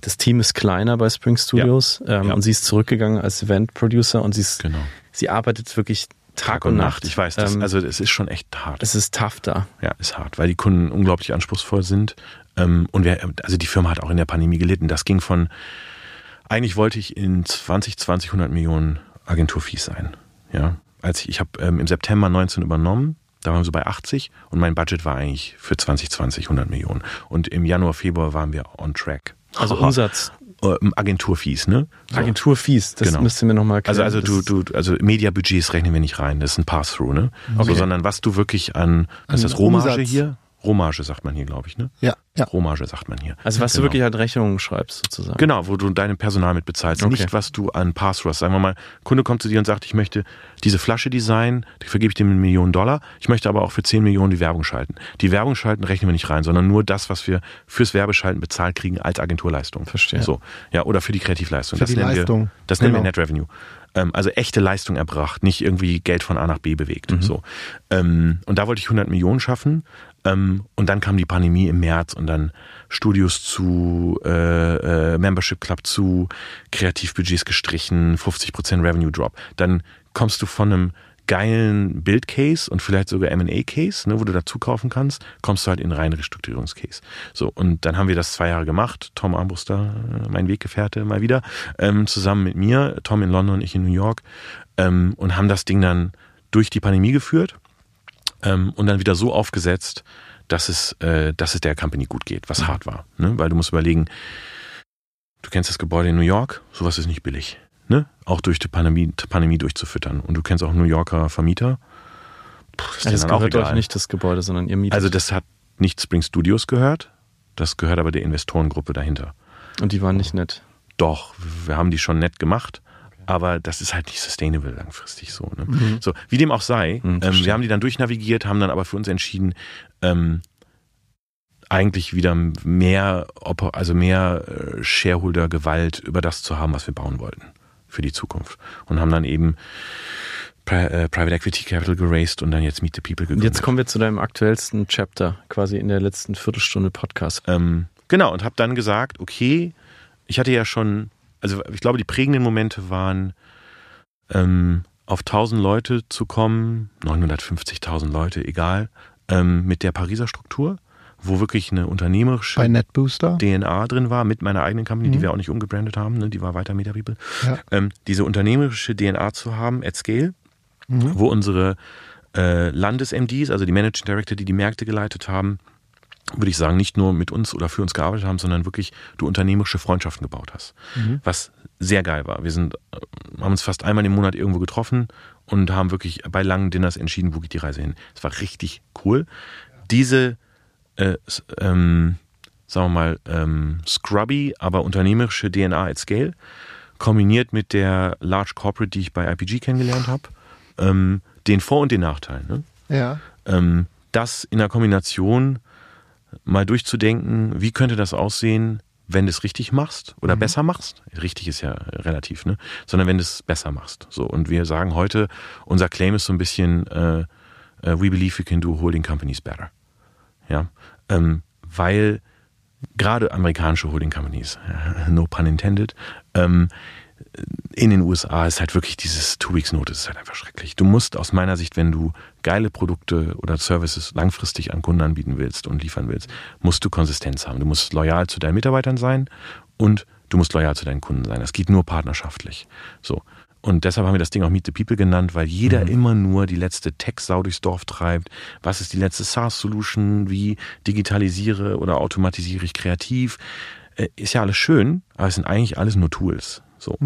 das Team ist kleiner bei Spring Studios ja. Ähm, ja. und sie ist zurückgegangen als Event Producer und sie ist genau sie arbeitet wirklich Tag, und, Nacht. Ich weiß, das, ähm, also es ist schon echt hart. Es ist tough da. Ja, ist hart, weil die Kunden unglaublich anspruchsvoll sind. Ähm, und wir, also die Firma hat auch in der Pandemie gelitten. Das ging von, eigentlich wollte ich in 2020 100 Millionen Agenturfees sein. Ja, als ich, ich habe ähm, im September 19 übernommen. Da waren wir so bei 80 und mein Budget war eigentlich für 2020 100 Millionen. Und im Januar, Februar waren wir on track. Also Umsatz Agenturfees, ne? So. Agenturfees, das genau. müsst ihr mir nochmal erklären. Also, also du, du, also Mediabudgets rechnen wir nicht rein, das ist ein Pass-Through, ne? Okay. So, sondern was du wirklich an, was ist das Rohmarge hier? Rohmarge sagt man hier, glaube ich, ne? Ja. ja. Rohmarge sagt man hier. Also was genau. du wirklich an Rechnungen schreibst, sozusagen. Genau, wo du dein Personal mit bezahlst. Okay. Nicht, was du an hast. Sagen wir mal, Kunde kommt zu dir und sagt, ich möchte diese Flasche designen, die vergebe ich dir mit Millionen Dollar. Ich möchte aber auch für 10 Millionen die Werbung schalten. Die Werbung schalten rechnen wir nicht rein, sondern nur das, was wir fürs Werbeschalten bezahlt kriegen als Agenturleistung. Verstehe. So. Ja, oder für die Kreativleistung. Für das die nennen Leistung. Wir, das genau. nennen wir genau. Net Revenue ähm, also echte Leistung erbracht, nicht irgendwie Geld von A nach B bewegt. Mhm. So. Ähm, und da wollte ich 100 Millionen schaffen. Ähm, und dann kam die Pandemie im März und dann Studios zu, äh, äh, Membership Club zu, Kreativbudgets gestrichen, 50% Revenue Drop. Dann kommst du von einem geilen Build-Case und vielleicht sogar M&A-Case, ne, wo du dazu kaufen kannst, kommst du halt in einen reinen Restrukturierungscase. So, und dann haben wir das zwei Jahre gemacht. Tom Armbruster, mein Weggefährte, mal wieder, ähm, zusammen mit mir, Tom in London, ich in New York, ähm, und haben das Ding dann durch die Pandemie geführt ähm, und dann wieder so aufgesetzt, dass es, äh, dass es der Company gut geht, was mhm. hart war. Ne? Weil du musst überlegen, du kennst das Gebäude in New York, sowas ist nicht billig. Ne? Auch durch die Pandemie, Pandemie durchzufüttern. Und du kennst auch New Yorker Vermieter. Puh, das, ja, das gehört euch nicht das Gebäude, sondern ihr mietet. Also das hat nicht Spring Studios gehört, das gehört aber der Investorengruppe dahinter. Und die waren nicht nett? Doch, wir haben die schon nett gemacht aber das ist halt nicht sustainable langfristig so. Ne? Mhm. So, wie dem auch sei, mhm, ähm, wir haben die dann durchnavigiert, haben dann aber für uns entschieden, ähm, eigentlich wieder mehr, also mehr äh, Shareholder-Gewalt über das zu haben, was wir bauen wollten für die Zukunft. Und haben dann eben äh, Private Equity Capital geraced und dann jetzt Meet the People gegründet. Jetzt kommen wir zu deinem aktuellsten Chapter, quasi in der letzten Viertelstunde Podcast. Ähm, genau, und habe dann gesagt, okay, ich hatte ja schon also ich glaube, die prägenden Momente waren, ähm, auf 1000 Leute zu kommen, 950.000 Leute, egal, ähm, mit der Pariser Struktur, wo wirklich eine unternehmerische. DNA drin war, mit meiner eigenen Company, mhm. die wir auch nicht umgebrandet haben, ne, die war weiter Meta People. Ja. Ähm, diese unternehmerische DNA zu haben at scale, mhm. wo unsere äh, Landes-MDs, also die Managing Director, die die Märkte geleitet haben, würde ich sagen, nicht nur mit uns oder für uns gearbeitet haben, sondern wirklich du unternehmerische Freundschaften gebaut hast. Was sehr geil war. Wir sind, äh, haben uns fast einmal im Monat irgendwo getroffen und haben wirklich bei langen Dinners entschieden, wo geht die Reise hin. Es war richtig cool. Diese, äh, ähm, sagen wir mal, ähm, scrubby, aber unternehmerische DNA at Scale, kombiniert mit der Large Corporate, die ich bei IPG kennengelernt habe, ähm, den Vor- und den Nachteil. Ne? Ja. ähm, das in der Kombination mal durchzudenken, wie könnte das aussehen, wenn du es richtig machst oder besser machst. Richtig ist ja relativ, ne? Sondern wenn du es besser machst. So und wir sagen heute, unser Claim ist so ein bisschen, äh, äh, we believe we can do holding companies better. Ja, ähm, weil gerade amerikanische Holding Companies, no pun intended, ähm, in den USA ist halt wirklich dieses Two Weeks Notice ist halt einfach schrecklich. Du musst aus meiner Sicht, wenn du geile Produkte oder Services langfristig an Kunden anbieten willst und liefern willst, musst du Konsistenz haben. Du musst loyal zu deinen Mitarbeitern sein und du musst loyal zu deinen Kunden sein. Das geht nur partnerschaftlich. So. Und deshalb haben wir das Ding auch Meet the People genannt, weil jeder immer nur die letzte Tech-Sau durchs Dorf treibt. Was ist die letzte SaaS-Solution? Wie digitalisiere oder automatisiere ich kreativ? Äh, Ist ja alles schön, aber es sind eigentlich alles nur Tools. So.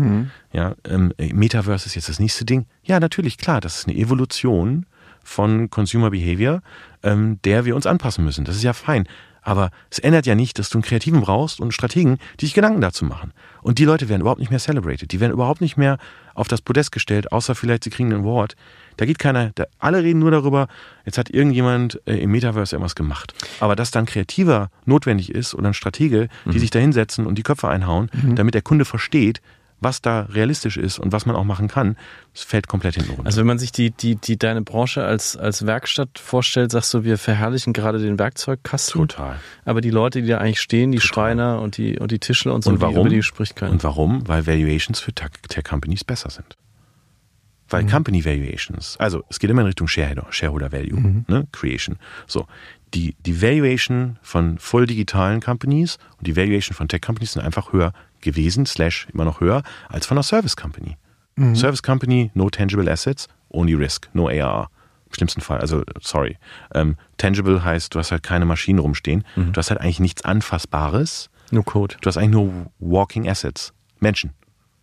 Ja, ähm, Metaverse ist jetzt das nächste Ding. Ja, natürlich, klar, das ist eine Evolution von Consumer Behavior, ähm, der wir uns anpassen müssen. Das ist ja fein. Aber es ändert ja nicht, dass du einen Kreativen brauchst und einen Strategen, die sich Gedanken dazu machen. Und die Leute werden überhaupt nicht mehr celebrated. Die werden überhaupt nicht mehr auf das Podest gestellt, außer vielleicht sie kriegen einen Award. Da geht keiner, da, alle reden nur darüber, jetzt hat irgendjemand äh, im Metaverse irgendwas gemacht. Aber dass dann Kreativer notwendig ist oder ein Stratege, die sich da hinsetzen und die Köpfe einhauen, damit der Kunde versteht, was da realistisch ist und was man auch machen kann, das fällt komplett hinten runter. Also wenn man sich die, die, die deine Branche als, als Werkstatt vorstellt, sagst du, wir verherrlichen gerade den Werkzeugkasten. Total. Aber die Leute, die da eigentlich stehen, die Schreiner und die, und die Tischler und so, Und die, warum? über die spricht keiner. Und warum? Weil Valuations für Tech Tech Companies besser sind. Weil Mhm. Company Valuations, also es geht immer in Richtung Shareholder, Shareholder Value, Mhm. ne, Creation. So, die, die Valuation von voll digitalen Companies und die Valuation von Tech Companies sind einfach höher gewesen, slash immer noch höher, als von einer Service Company. Service Company, no tangible assets, only risk, no ARR. Im schlimmsten Fall, also sorry. Ähm, tangible heißt, du hast halt keine Maschinen rumstehen, Mhm. du hast halt eigentlich nichts Anfassbares, Nur Code. Du hast eigentlich nur Walking Assets. Menschen.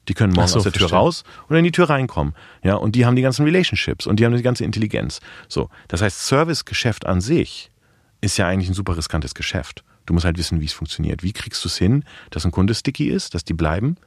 Die können morgen so, aus der Tür verstehe. raus oder in die Tür reinkommen. Ja, und die haben die ganzen Relationships und die haben die ganze Intelligenz. So. Das heißt, Servicegeschäft an sich ist ja eigentlich ein super riskantes Geschäft. Du musst halt wissen, wie es funktioniert. Wie kriegst du es hin, dass ein Kunde sticky ist, dass die bleiben?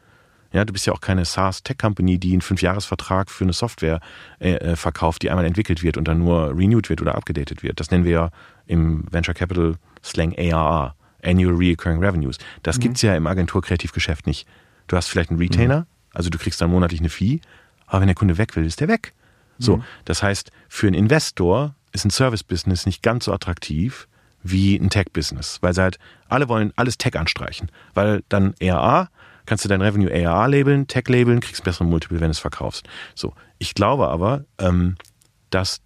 Ja, du bist ja auch keine SaaS-Tech-Company, die einen Fünfjahresvertrag für eine Software äh, äh, verkauft, die einmal entwickelt wird und dann nur renewed wird oder abgedatet wird. Das nennen wir ja im Venture Capital Slang ARR, Annual Recurring Revenues. Das gibt's ja im Agentur-Kreativgeschäft nicht. Du hast vielleicht einen Retainer, also du kriegst dann monatlich eine Fee, aber wenn der Kunde weg will, ist der weg. So, das heißt, für einen Investor ist ein Service-Business nicht ganz so attraktiv wie ein Tech-Business, weil sie halt alle wollen alles Tech anstreichen, weil dann ARA kannst du dein Revenue ARA labeln, Tech labeln, kriegst besseren Multiple, wenn du es verkaufst. So, ich glaube aber, ähm, dass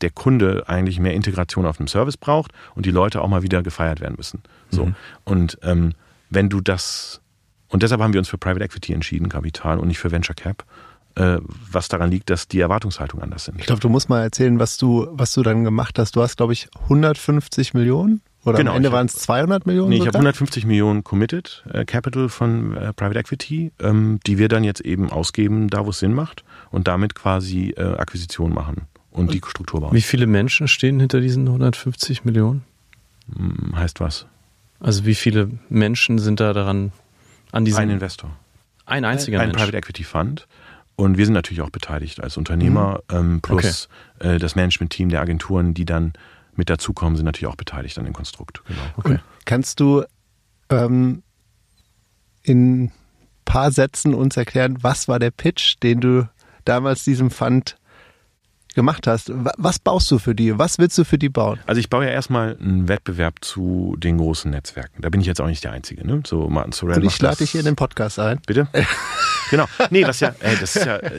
der Kunde eigentlich mehr Integration auf dem Service braucht und die Leute auch mal wieder gefeiert werden müssen. So und ähm, wenn du das und deshalb haben wir uns für Private Equity entschieden, Kapital und nicht für Venture Cap, was daran liegt, dass die Erwartungshaltungen anders sind. Ich glaube, du musst mal erzählen, was du, was du dann gemacht hast. Du hast, glaube ich, 150 Millionen oder Genau, am Ende waren es 200 Millionen Nee, ich habe sogar? 150 Millionen committed äh, Capital von äh, Private Equity, ähm, die wir dann jetzt eben ausgeben, da wo es Sinn macht und damit quasi äh, Akquisition machen und, die Struktur bauen. Wie viele Menschen stehen hinter diesen 150 Millionen? Hm, heißt was? Also wie viele Menschen sind da daran an diesem Ein Investor. ein einziger ein Mensch? Private Equity Fund. Und wir sind natürlich auch beteiligt als Unternehmer, ähm, plus äh, das Management-Team der Agenturen, die dann mit dazukommen, sind natürlich auch beteiligt an dem Konstrukt. Genau. Okay. Kannst du ähm, in ein paar Sätzen uns erklären, was war der Pitch, den du damals diesem Fund gemacht hast? Wa- Was baust du für die? Was willst du für die bauen? Also ich baue ja erstmal einen Wettbewerb zu den großen Netzwerken. Da bin ich jetzt auch nicht der Einzige. Ne? So Martin Sorrell Und ich lade dich hier in den Podcast ein. Bitte? genau. Nee, was ja, ey, das ist ja, äh,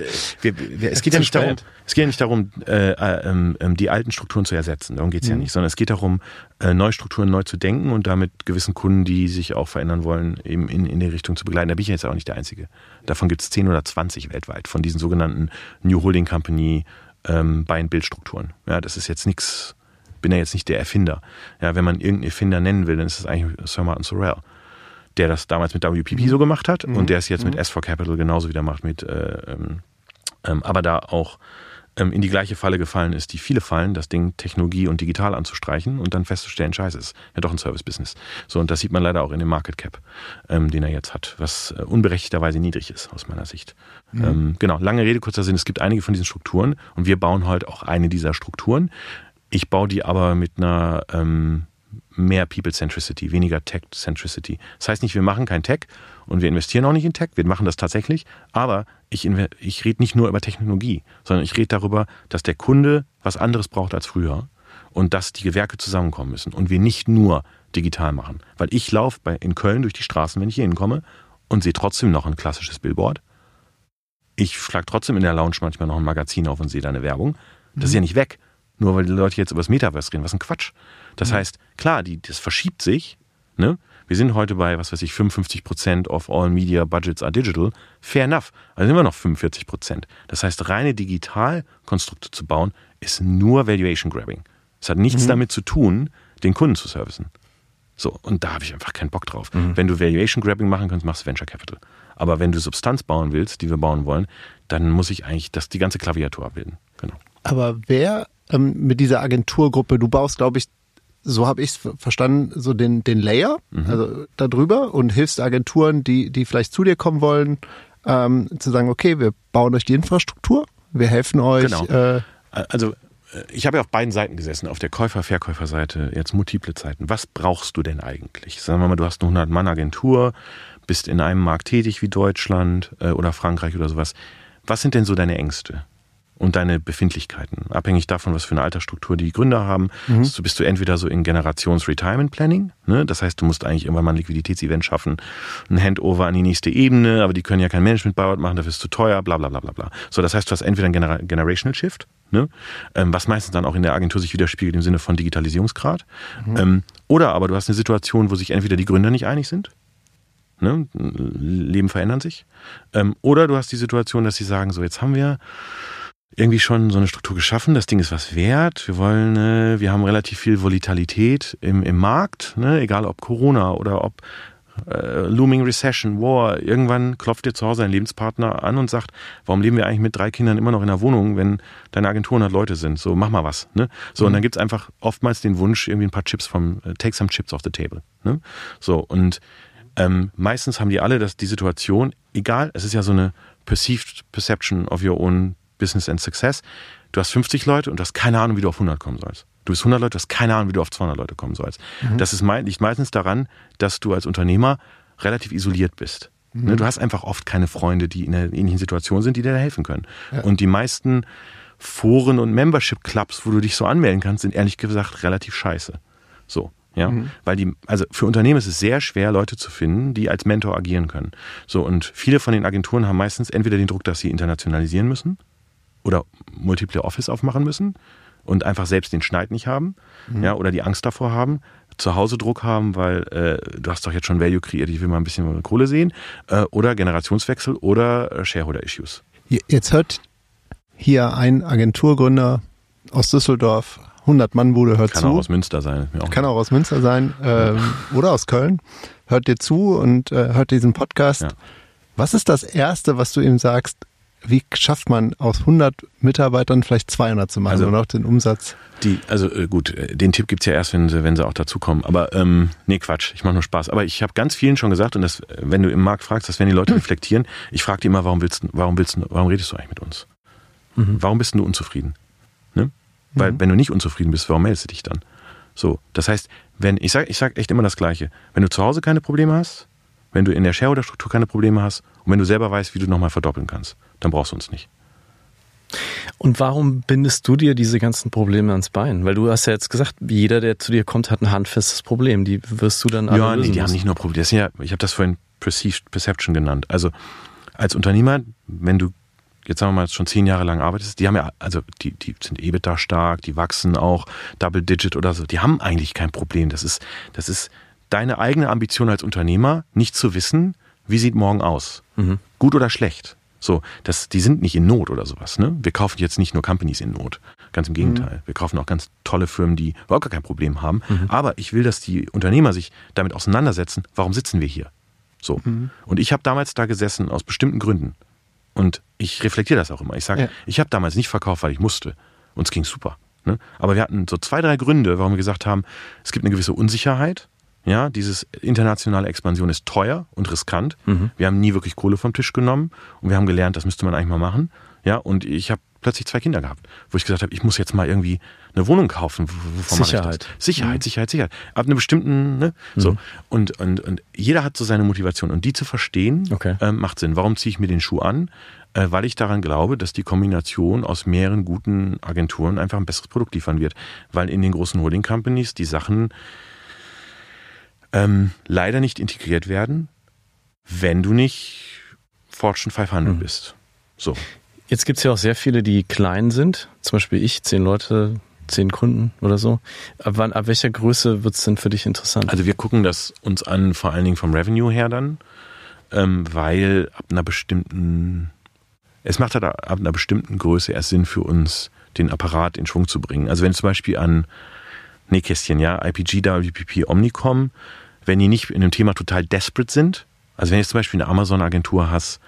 wir, wir, es geht ja nicht darum, es geht ja nicht darum, äh, äh, ähm, ähm, die alten Strukturen zu ersetzen. Darum geht's ja nicht, sondern es geht darum, äh, neue Strukturen neu zu denken und damit gewissen Kunden, die sich auch verändern wollen, eben in, in die Richtung zu begleiten. Da bin ich jetzt auch nicht der Einzige. Davon gibt's 10 oder 20 weltweit, von diesen sogenannten New Holding Company ähm, Buy-and-Build-Strukturen. Ja, das ist jetzt nichts bin ja jetzt nicht der Erfinder. Ja, wenn man irgendeinen Erfinder nennen will, dann ist es eigentlich Sir Martin Sorrell, der das damals mit WPP so gemacht hat und der es jetzt mit S4 Capital genauso wieder macht mit, äh, ähm, ähm, aber da auch in die gleiche Falle gefallen ist, die viele fallen, das Ding Technologie und digital anzustreichen und dann festzustellen, scheiße, ist ja doch ein Service-Business. So, und das sieht man leider auch in dem Market Cap, ähm, den er jetzt hat, was äh, unberechtigterweise niedrig ist, aus meiner Sicht. Mhm. Ähm, genau, lange Rede, kurzer Sinn, es gibt einige von diesen Strukturen und wir bauen heute auch eine dieser Strukturen. Ich baue die aber mit einer ähm, mehr People-Centricity, weniger Tech-Centricity. Das heißt nicht, wir machen kein Tech und wir investieren auch nicht in Tech, wir machen das tatsächlich, aber ich, ich rede nicht nur über Technologie, sondern ich rede darüber, dass der Kunde was anderes braucht als früher und dass die Gewerke zusammenkommen müssen und wir nicht nur digital machen. Weil ich laufe bei- in Köln durch die Straßen, wenn ich hier hinkomme und sehe trotzdem noch ein klassisches Billboard. Ich schlage trotzdem in der Lounge manchmal noch ein Magazin auf und sehe da eine Werbung. Das ist ja nicht weg, nur weil die Leute jetzt über das Metaverse reden. Was ein Quatsch. Das heißt, klar, die, das verschiebt sich. Ne? Wir sind heute bei, was weiß ich, 55% of all media budgets are digital. Fair enough. Also sind wir noch 45%. Das heißt, reine Digitalkonstrukte zu bauen, ist nur Valuation Grabbing. Es hat nichts damit zu tun, den Kunden zu servicen. So, und da habe ich einfach keinen Bock drauf. Wenn du Valuation Grabbing machen kannst, machst du Venture Capital. Aber wenn du Substanz bauen willst, die wir bauen wollen, dann muss ich eigentlich das, die ganze Klaviatur abbilden. Genau. Aber wer ähm, mit dieser Agenturgruppe, du baust, glaube ich, so habe ich es verstanden, so den, den Layer, also darüber und hilfst Agenturen, die, die vielleicht zu dir kommen wollen, ähm, zu sagen, okay, wir bauen euch die Infrastruktur, wir helfen euch. Genau. Äh, Also, äh, ich habe ja auf beiden Seiten gesessen, auf der Käufer-Verkäuferseite, jetzt multiple Zeiten. Was brauchst du denn eigentlich? Sagen wir mal, du hast eine 100-Mann-Agentur, bist in einem Markt tätig wie Deutschland äh, oder Frankreich oder sowas. Was sind denn so deine Ängste? Und deine Befindlichkeiten, abhängig davon, was für eine Altersstruktur die Gründer haben, bist, du, bist du entweder so in Generations-Retirement-Planning, ne? das heißt, du musst eigentlich irgendwann mal ein Liquiditätsevent schaffen, ein Handover an die nächste Ebene, aber die können ja kein Management-Buyout machen, dafür ist es zu teuer, bla bla bla bla bla. So, das heißt, du hast entweder ein Genera Generational Shift, ne? ähm, was meistens dann auch in der Agentur sich widerspiegelt im Sinne von Digitalisierungsgrad, ähm, oder aber du hast eine Situation, wo sich entweder die Gründer nicht einig sind, Ne? Leben verändern sich. Ähm, oder du hast die Situation, dass sie sagen, so jetzt haben wir irgendwie schon so eine Struktur geschaffen, das Ding ist was wert, wir wollen, äh, wir haben relativ viel Volatilität im, im Markt, ne? egal ob Corona oder ob äh, Looming Recession, War, irgendwann klopft dir zu Hause ein Lebenspartner an und sagt, warum leben wir eigentlich mit drei Kindern immer noch in einer Wohnung, wenn deine Agentur 100 Leute sind? So, mach mal was. Ne? So, und dann gibt's einfach oftmals den Wunsch, irgendwie ein paar Chips vom, äh, take some chips off the table. Ne? So, und ähm, meistens haben die alle das, die Situation, egal, es ist ja so eine perceived perception of your own business and success. Du hast 50 Leute und du hast keine Ahnung, wie du auf 100 kommen sollst. Du bist 100 Leute, du hast keine Ahnung, wie du auf 200 Leute kommen sollst. Das ist liegt meistens daran, dass du als Unternehmer relativ isoliert bist. Ne, Du hast einfach oft keine Freunde, die in einer ähnlichen Situation sind, die dir da helfen können. Und die meisten Foren und Membership Clubs, wo du dich so anmelden kannst, sind ehrlich gesagt relativ scheiße. So. Ja, weil die, also für Unternehmen ist es sehr schwer, Leute zu finden, die als Mentor agieren können. So, und viele von den Agenturen haben meistens entweder den Druck, dass sie internationalisieren müssen oder Multiple Office aufmachen müssen und einfach selbst den Schneid nicht haben, ja, oder die Angst davor haben, zu Hause Druck haben, weil äh, du hast doch jetzt schon Value kreiert, ich will mal ein bisschen Kohle sehen, äh, oder Generationswechsel oder äh, Shareholder-Issues. Jetzt hört hier ein Agenturgründer aus Düsseldorf, 100 Mann Bude hört Kann zu. auch aus Münster sein. Auch Kann auch aus Münster sein ähm, oder aus Köln. Hört dir zu und äh, hört diesen Podcast. Ja. Was ist das Erste, was du ihm sagst? Wie schafft man aus 100 Mitarbeitern vielleicht 200 zu machen Also- und auch den Umsatz? Die, also äh, gut, äh, den Tipp gibt's ja erst, wenn sie, wenn sie auch dazukommen. Aber ähm, nee, Quatsch, ich mache nur Spaß. Aber ich habe ganz vielen schon gesagt, und das, äh, wenn du im Markt fragst, das werden die Leute reflektieren, ich frage die immer, warum willst du, warum willst du, warum redest du eigentlich mit uns? Warum bist du unzufrieden? Ne? Weil wenn du nicht unzufrieden bist, warum meldest du dich dann? So, das heißt, wenn, ich sag, ich sag echt immer das Gleiche. Wenn du zu Hause keine Probleme hast, wenn du in der Shareholder-Struktur keine Probleme hast und wenn du selber weißt, wie du nochmal verdoppeln kannst, dann brauchst du uns nicht. Und warum bindest du dir diese ganzen Probleme ans Bein? Weil du hast ja jetzt gesagt, jeder, der zu dir kommt, hat ein handfestes Problem. Die wirst du dann alle Ja, nee, die haben nicht nur Probleme. Ja, ich habe das vorhin Perceived Perception genannt. Also als Unternehmer, wenn du jetzt sagen wir mal schon zehn Jahre lang arbeitest, die haben ja, also die, die sind EBITDA stark, die wachsen auch Double Digit oder so, die haben eigentlich kein Problem. Das ist, das ist deine eigene Ambition als Unternehmer, nicht zu wissen, wie sieht morgen aus. Gut oder schlecht. So, das, die sind nicht in Not oder sowas. Ne? Wir kaufen jetzt nicht nur Companies in Not. Ganz im Gegenteil. Wir kaufen auch ganz tolle Firmen, die überhaupt gar kein Problem haben. Aber ich will, dass die Unternehmer sich damit auseinandersetzen, warum sitzen wir hier? So. Und ich habe damals da gesessen aus bestimmten Gründen. Und ich reflektiere das auch immer. Ich sage, Ja. ich habe damals nicht verkauft, weil ich musste. Uns ging super. Ne? Aber wir hatten so zwei, drei Gründe, warum wir gesagt haben, es gibt eine gewisse Unsicherheit. Ja, dieses internationale Expansion ist teuer und riskant. Wir haben nie wirklich Kohle vom Tisch genommen und wir haben gelernt, das müsste man eigentlich mal machen. Ja, und ich habe plötzlich zwei Kinder gehabt, wo ich gesagt habe, ich muss jetzt mal irgendwie eine Wohnung kaufen. Sicherheit. Ich das? Sicherheit, Sicherheit, Sicherheit. Ab einem bestimmten, ne? So. Und, und, und jeder hat so seine Motivation. Und die zu verstehen, Okay. ähm, macht Sinn. Warum ziehe ich mir den Schuh an? Äh, weil ich daran glaube, dass die Kombination aus mehreren guten Agenturen einfach ein besseres Produkt liefern wird. Weil in den großen Holding Companies die Sachen ähm, leider nicht integriert werden, wenn du nicht Fortune 500 bist. So. Jetzt gibt es ja auch sehr viele, die klein sind. Zum Beispiel ich, zehn Leute, zehn Kunden oder so. Ab, wann, ab welcher Größe wird es denn für dich interessant? Also wir gucken das uns an, vor allen Dingen vom Revenue her dann, ähm, weil ab einer bestimmten, es macht halt ab einer bestimmten Größe erst Sinn für uns, den Apparat in Schwung zu bringen. Also wenn zum Beispiel an Nähkästchen, ja, IPG, WPP, Omnicom, wenn die nicht in einem Thema total desperate sind, also wenn du jetzt zum Beispiel eine Amazon-Agentur hast,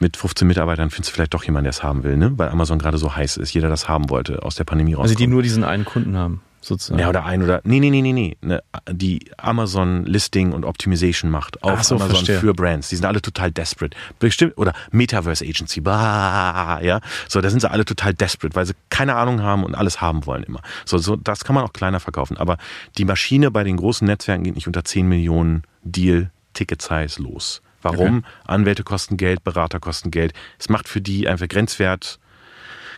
mit 15 Mitarbeitern findest du vielleicht doch jemanden, der es haben will, ne? Weil Amazon gerade so heiß ist, jeder das haben wollte, aus der Pandemie raus. also die nur diesen einen Kunden haben, sozusagen. Ja, oder ein oder. Nee, nee, nee, nee, nee. Ne, die Amazon Listing und Optimization macht auf so, Amazon verstehe. für Brands. Die sind alle total desperate. Bestimmt, oder Metaverse Agency, bah, ja. So, da sind sie alle total desperate, weil sie keine Ahnung haben und alles haben wollen immer. So, so, das kann man auch kleiner verkaufen. Aber die Maschine bei den großen Netzwerken geht nicht unter 10 Millionen Deal Ticket Size los. Warum? Anwälte kosten Geld, Berater kosten Geld. Es macht für die einfach Grenzwert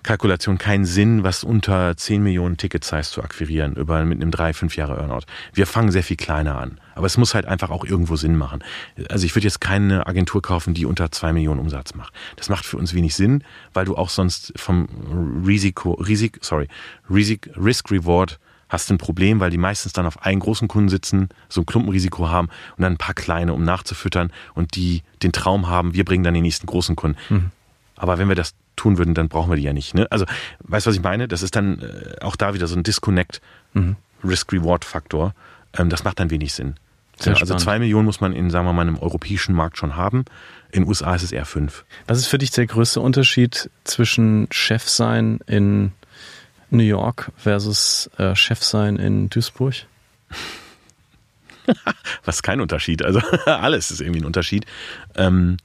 Kalkulation keinen Sinn, was unter 10 Millionen Ticket Size zu akquirieren, über mit einem 3, 5 Jahre Earnout. Wir fangen sehr viel kleiner an. Aber es muss halt einfach auch irgendwo Sinn machen. Also ich würde jetzt keine Agentur kaufen, die unter 2 Millionen Umsatz macht. Das macht für uns wenig Sinn, weil du auch sonst vom Risiko, Risik, sorry, Risik, Risk Reward hast ein Problem, weil die meistens dann auf einen großen Kunden sitzen, so ein Klumpenrisiko haben und dann ein paar kleine, um nachzufüttern und die den Traum haben, wir bringen dann den nächsten großen Kunden. Aber wenn wir das tun würden, dann brauchen wir die ja nicht. Ne? Also, weißt du, was ich meine? Das ist dann äh, auch da wieder so ein Disconnect, Risk-Reward-Faktor. Ähm, das macht dann wenig Sinn. Sehr also zwei Millionen muss man in, sagen wir mal, einem europäischen Markt schon haben. In den USA ist es eher fünf. Was ist für dich der größte Unterschied zwischen Chef sein in New York versus äh, Chef sein in Duisburg? Was kein Unterschied. Also alles ist irgendwie ein Unterschied. Ähm,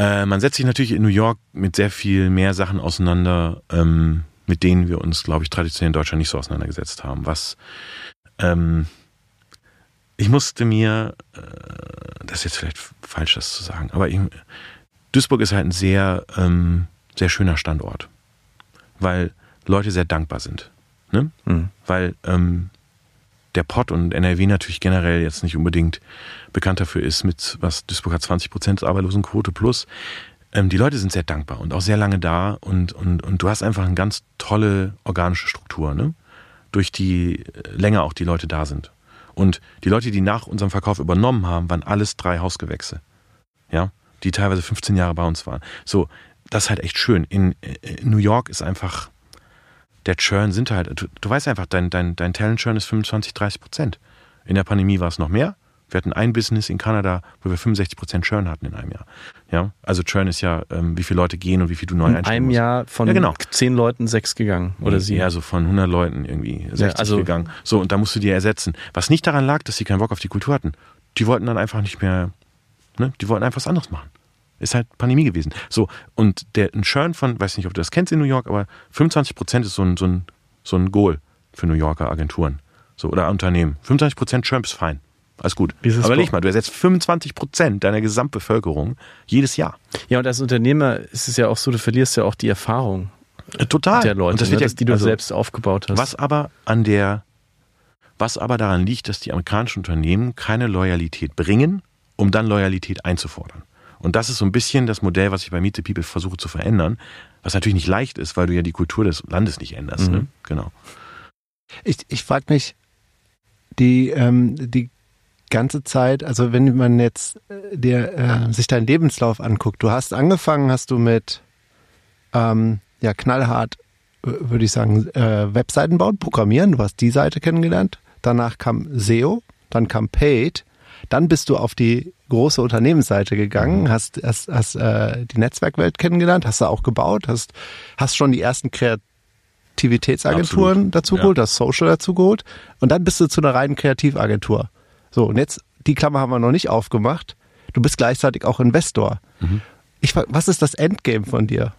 äh, man setzt sich natürlich in New York mit sehr viel mehr Sachen auseinander, ähm, mit denen wir uns, glaube ich, traditionell in Deutschland nicht so auseinandergesetzt haben. Was ähm, ich musste mir, äh, das ist jetzt vielleicht falsch, das zu sagen, aber ich, Duisburg ist halt ein sehr, ähm, sehr schöner Standort, weil Leute sehr dankbar sind. Ne? Mhm. Weil ähm, der Pott und NRW natürlich generell jetzt nicht unbedingt bekannt dafür ist, mit was Duisburg hat 20 Prozent Arbeitslosenquote plus. Ähm, die Leute sind sehr dankbar und auch sehr lange da und, und, und du hast einfach eine ganz tolle organische Struktur, ne? Durch die äh, länger auch die Leute da sind. Und die Leute, die nach unserem Verkauf übernommen haben, waren alles drei Hausgewächse. Ja, die teilweise 15 Jahre bei uns waren. So, das ist halt echt schön. In, in New York ist einfach, der Churn sind halt, du, du weißt einfach, dein, dein, dein Talent-Churn ist 25, 30 Prozent. In der Pandemie war es noch mehr. Wir hatten ein Business in Kanada, wo wir 65 Prozent Churn hatten in einem Jahr. Ja, also Churn ist ja, ähm, wie viele Leute gehen und wie viel du neu In einstellen einem musst. Jahr von Ja, genau. zehn Leuten sechs gegangen oder sieben. Ja, so von 100 Leuten irgendwie 60 also- gegangen. So, und da musst du die ersetzen. Was nicht daran lag, dass sie keinen Bock auf die Kultur hatten. Die wollten dann einfach nicht mehr, ne, die wollten einfach was anderes machen. Ist halt Pandemie gewesen. So, und der, ein Churn von, weiß nicht, ob du das kennst in New York, aber 25 Prozent ist so ein, so ein, so ein Goal für New Yorker Agenturen. So, oder Unternehmen. 25 Prozent Churn ist fein. Alles gut. Dieses Aber leg mal, du ersetzt 25 Prozent deiner Gesamtbevölkerung jedes Jahr. Ja, und als Unternehmer ist es ja auch so, du verlierst ja auch die Erfahrung Äh, Total. der Leute, Und das ne, wird ja, das, die du also- selbst aufgebaut hast. Was aber an der, was aber daran liegt, dass die amerikanischen Unternehmen keine Loyalität bringen, um dann Loyalität einzufordern. Und das ist so ein bisschen das Modell, was ich bei Meet the People versuche zu verändern, was natürlich nicht leicht ist, weil du ja die Kultur des Landes nicht änderst. Mhm. Ne? Genau. Ich, ich frage mich, die, ähm, die ganze Zeit, also wenn man jetzt äh, dir äh, sich deinen Lebenslauf anguckt, du hast angefangen, hast du mit ähm, ja knallhart, würde ich sagen, äh, Webseiten bauen, programmieren. Du hast die Seite kennengelernt. Danach kam SEO, dann kam Paid, dann bist du auf die große Unternehmensseite gegangen, hast, hast, hast äh, die Netzwerkwelt kennengelernt, hast du auch gebaut, hast, hast schon die ersten Kreativitätsagenturen Absolut. dazu Ja. geholt, hast Social dazu geholt und dann bist du zu einer reinen Kreativagentur. So, und jetzt, die Klammer haben wir noch nicht aufgemacht. Du bist gleichzeitig auch Investor. Mhm. Ich, was ist das Endgame von dir?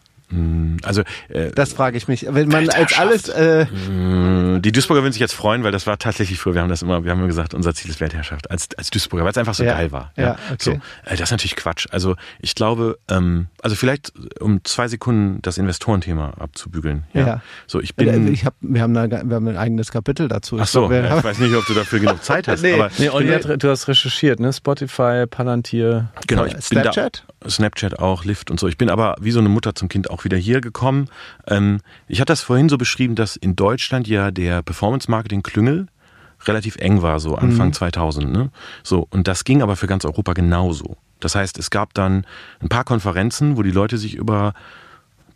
Also äh, Das frage ich mich. Wenn man als alles, äh, Mm, Die Duisburger würden sich jetzt freuen, weil das war tatsächlich früher, wir haben das immer, wir haben immer gesagt, unser Ziel ist Weltherrschaft als, als Duisburger, weil es einfach so Ja. geil war. Ja, okay. So, äh, das ist natürlich Quatsch. Also ich glaube, ähm, also vielleicht um zwei Sekunden das Investorenthema abzubügeln. Ja. Ja. So, ich äh, bin. ich hab, wir haben da, wir haben ein eigenes Kapitel dazu. ach so, Ich glaub, ja, ich weiß nicht, ob du dafür genug Zeit hast. Nee. aber Nee, Olli, du hast recherchiert, ne? Spotify, Palantir. Genau, ich Snapchat? bin da, Snapchat auch, Lyft und so. Ich bin aber wie so eine Mutter zum Kind auch wieder hier gekommen. Ähm, ich hatte das vorhin so beschrieben, dass in Deutschland ja der Performance-Marketing-Klüngel relativ eng war, so Anfang 2000. Ne? So, und das ging aber für ganz Europa genauso. Das heißt, es gab dann ein paar Konferenzen, wo die Leute sich über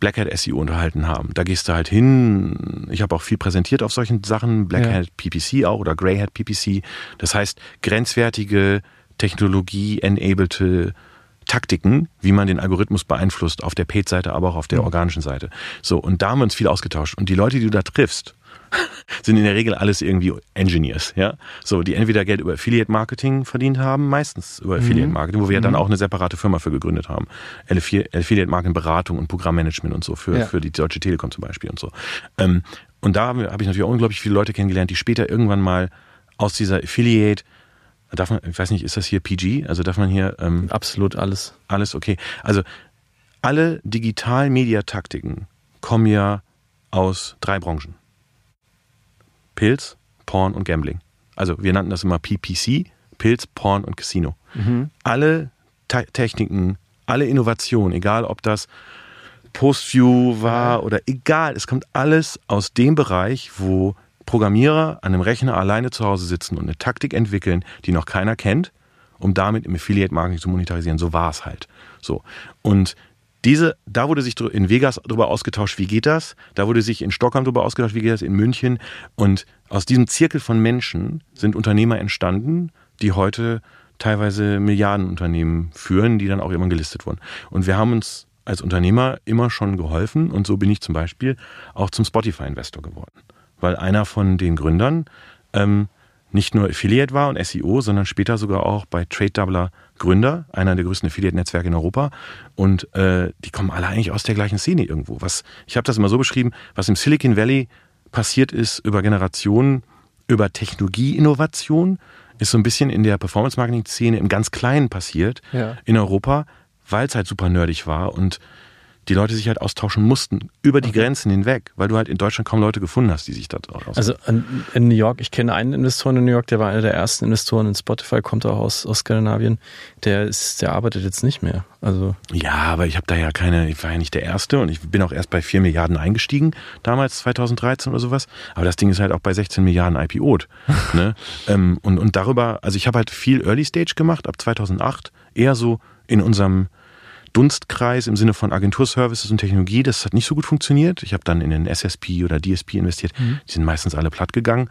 Black Hat SEO unterhalten haben. Da gehst du halt hin. Ich habe auch viel präsentiert auf solchen Sachen. Black Ja. Hat PPC auch oder Grey Hat PPC. Das heißt, grenzwertige Technologie-enabelte Taktiken, wie man den Algorithmus beeinflusst auf der Paid-Seite, aber auch auf der organischen Seite. So, und da haben wir uns viel ausgetauscht. Und die Leute, die du da triffst, sind in der Regel alles irgendwie Engineers, ja. So, die entweder Geld über Affiliate Marketing verdient haben, meistens über Affiliate Marketing, wo wir ja dann auch eine separate Firma für gegründet haben. Affi- Affiliate Marketing Beratung und Programmmanagement und so für, Ja. für die Deutsche Telekom zum Beispiel und so. Ähm, und da habe hab ich natürlich auch unglaublich viele Leute kennengelernt, die später irgendwann mal aus dieser Affiliate, darf man, ich weiß nicht, ist das hier PG? Also darf man hier ähm, Absolut alles. alles okay. Also alle Digital-Media-Taktiken kommen ja aus drei Branchen. Pilz, Porn und Gambling. Also wir nannten das immer PPC, Pilz, Porn und Casino. Alle Te Techniken, alle Innovationen, egal ob das Postview war oder egal, es kommt alles aus dem Bereich, wo Programmierer an einem Rechner alleine zu Hause sitzen und eine Taktik entwickeln, die noch keiner kennt, um damit im Affiliate Marketing zu monetarisieren. So war es halt. So. Und diese, da wurde sich in Vegas darüber ausgetauscht, wie geht das? Da wurde sich in Stockholm darüber ausgetauscht, wie geht das in München? Und aus diesem Zirkel von Menschen sind Unternehmer entstanden, die heute teilweise Milliardenunternehmen führen, die dann auch immer gelistet wurden. Und wir haben uns als Unternehmer immer schon geholfen und so bin ich zum Beispiel auch zum Spotify-Investor geworden. Weil einer von den Gründern ähm, nicht nur Affiliate war und SEO, sondern später sogar auch bei Trade Doubler Gründer, einer der größten Affiliate-Netzwerke in Europa. Und äh, die kommen alle eigentlich aus der gleichen Szene irgendwo. Was ich habe das immer so beschrieben, was im Silicon Valley passiert ist über Generationen, über Technologieinnovation, ist so ein bisschen in der Performance-Marketing-Szene im ganz Kleinen passiert Ja. in Europa, weil es halt super nerdig war und die Leute sich halt austauschen mussten über die Grenzen hinweg, weil du halt in Deutschland kaum Leute gefunden hast, die sich da aus. Also in, in New York, ich kenne einen Investoren in New York, der war einer der ersten Investoren in Spotify, kommt auch aus, aus Skandinavien. Der ist, der arbeitet jetzt nicht mehr. Also Ja, aber ich habe da ja keine, ich war ja nicht der Erste und ich bin auch erst bei 4 Milliarden eingestiegen, damals 2013 oder sowas. Aber das Ding ist halt auch bei 16 Milliarden IPO'd. ne? ähm, und, und darüber, also ich habe halt viel Early Stage gemacht, ab 2008, eher so in unserem Dunstkreis im Sinne von Agenturservices und Technologie. Das hat nicht so gut funktioniert. Ich habe dann in den SSP oder DSP investiert. Die sind meistens alle platt gegangen.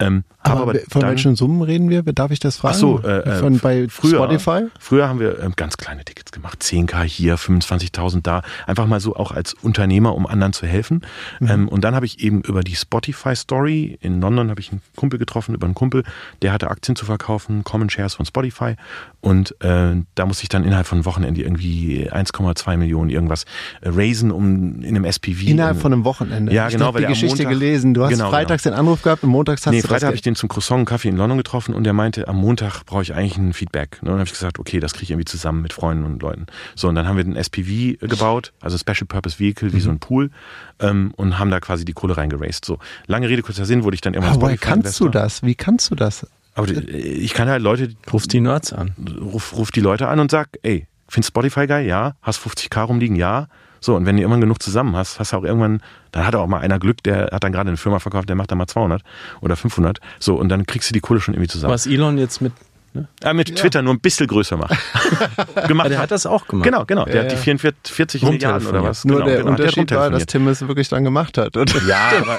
Ähm, Aber, aber von dann- welchen Summen reden wir? Darf ich das fragen? Ach so, äh, von, bei früher, Spotify? Früher haben wir ähm, ganz kleine Tickets gemacht. 10k hier, 25.000 da. Einfach mal so auch als Unternehmer, um anderen zu helfen. Ähm, und dann habe ich eben über die Spotify Story in London habe ich einen Kumpel getroffen, über einen Kumpel, der hatte Aktien zu verkaufen, Common Shares von Spotify. Und äh, da musste ich dann innerhalb von Wochenende irgendwie 1,2 Millionen irgendwas äh, raisen, um in einem SPV. Innerhalb um- von einem Wochenende. Ja, ich genau, hab weil die Geschichte Montag- gelesen. Du hast Genau, freitags den Anruf gehabt und montags hast Nee, du Freitag das habe ich den zum Croissant Kaffee in London getroffen und der meinte, am Montag brauche ich eigentlich ein Feedback. Ne? Und dann habe ich gesagt, okay, das kriege ich irgendwie zusammen mit Freunden und Leuten. So, und dann haben wir den SPV gebaut, also Special Purpose Vehicle, wie so ein Pool, ähm, und haben da quasi die Kohle reingeraced. So, lange Rede, kurzer Sinn, wurde ich dann irgendwann Aber woher kannst du das? Wie kannst du das? Aber die- ich kann halt Leute, ruft die Nerds an. ruf, ruf die Leute an und sag, ey, findest Spotify geil? Ja. Hast 50k rumliegen? Ja. So, und wenn du irgendwann genug zusammen hast, hast du auch irgendwann, dann hat auch mal einer Glück, der hat dann gerade eine Firma verkauft, der macht dann mal 200 oder 500. So, und dann kriegst du die Kohle schon irgendwie zusammen. Was Elon jetzt mit Ne? Ja, mit Twitter nur ein bisschen größer machen. gemacht der hat das auch gemacht. Genau, genau. Der Ja, hat die ja. 44 40 Milliarden oder was. Nur genau, der genau, Unterschied war, dass. Tim es wirklich dann gemacht hat. Und Ja, aber,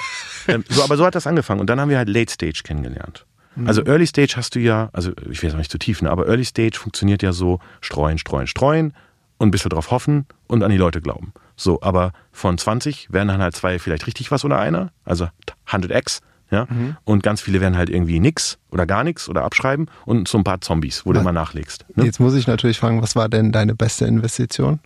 ähm, so, aber so hat das angefangen. Und dann haben wir halt Late Stage kennengelernt. Mhm. Also Early Stage hast du ja, also ich will jetzt auch nicht zu tief, ne, aber Early Stage funktioniert ja so, streuen, streuen, streuen und ein bisschen drauf hoffen und an die Leute glauben. So, aber von 20 werden dann halt zwei vielleicht richtig was oder einer, also 100x, ja, Mhm. und ganz viele werden halt irgendwie nix oder gar nichts oder abschreiben und so ein paar Zombies, wo du Was? mal nachlegst. Ne? Jetzt muss ich natürlich fragen, was war denn deine beste Investition?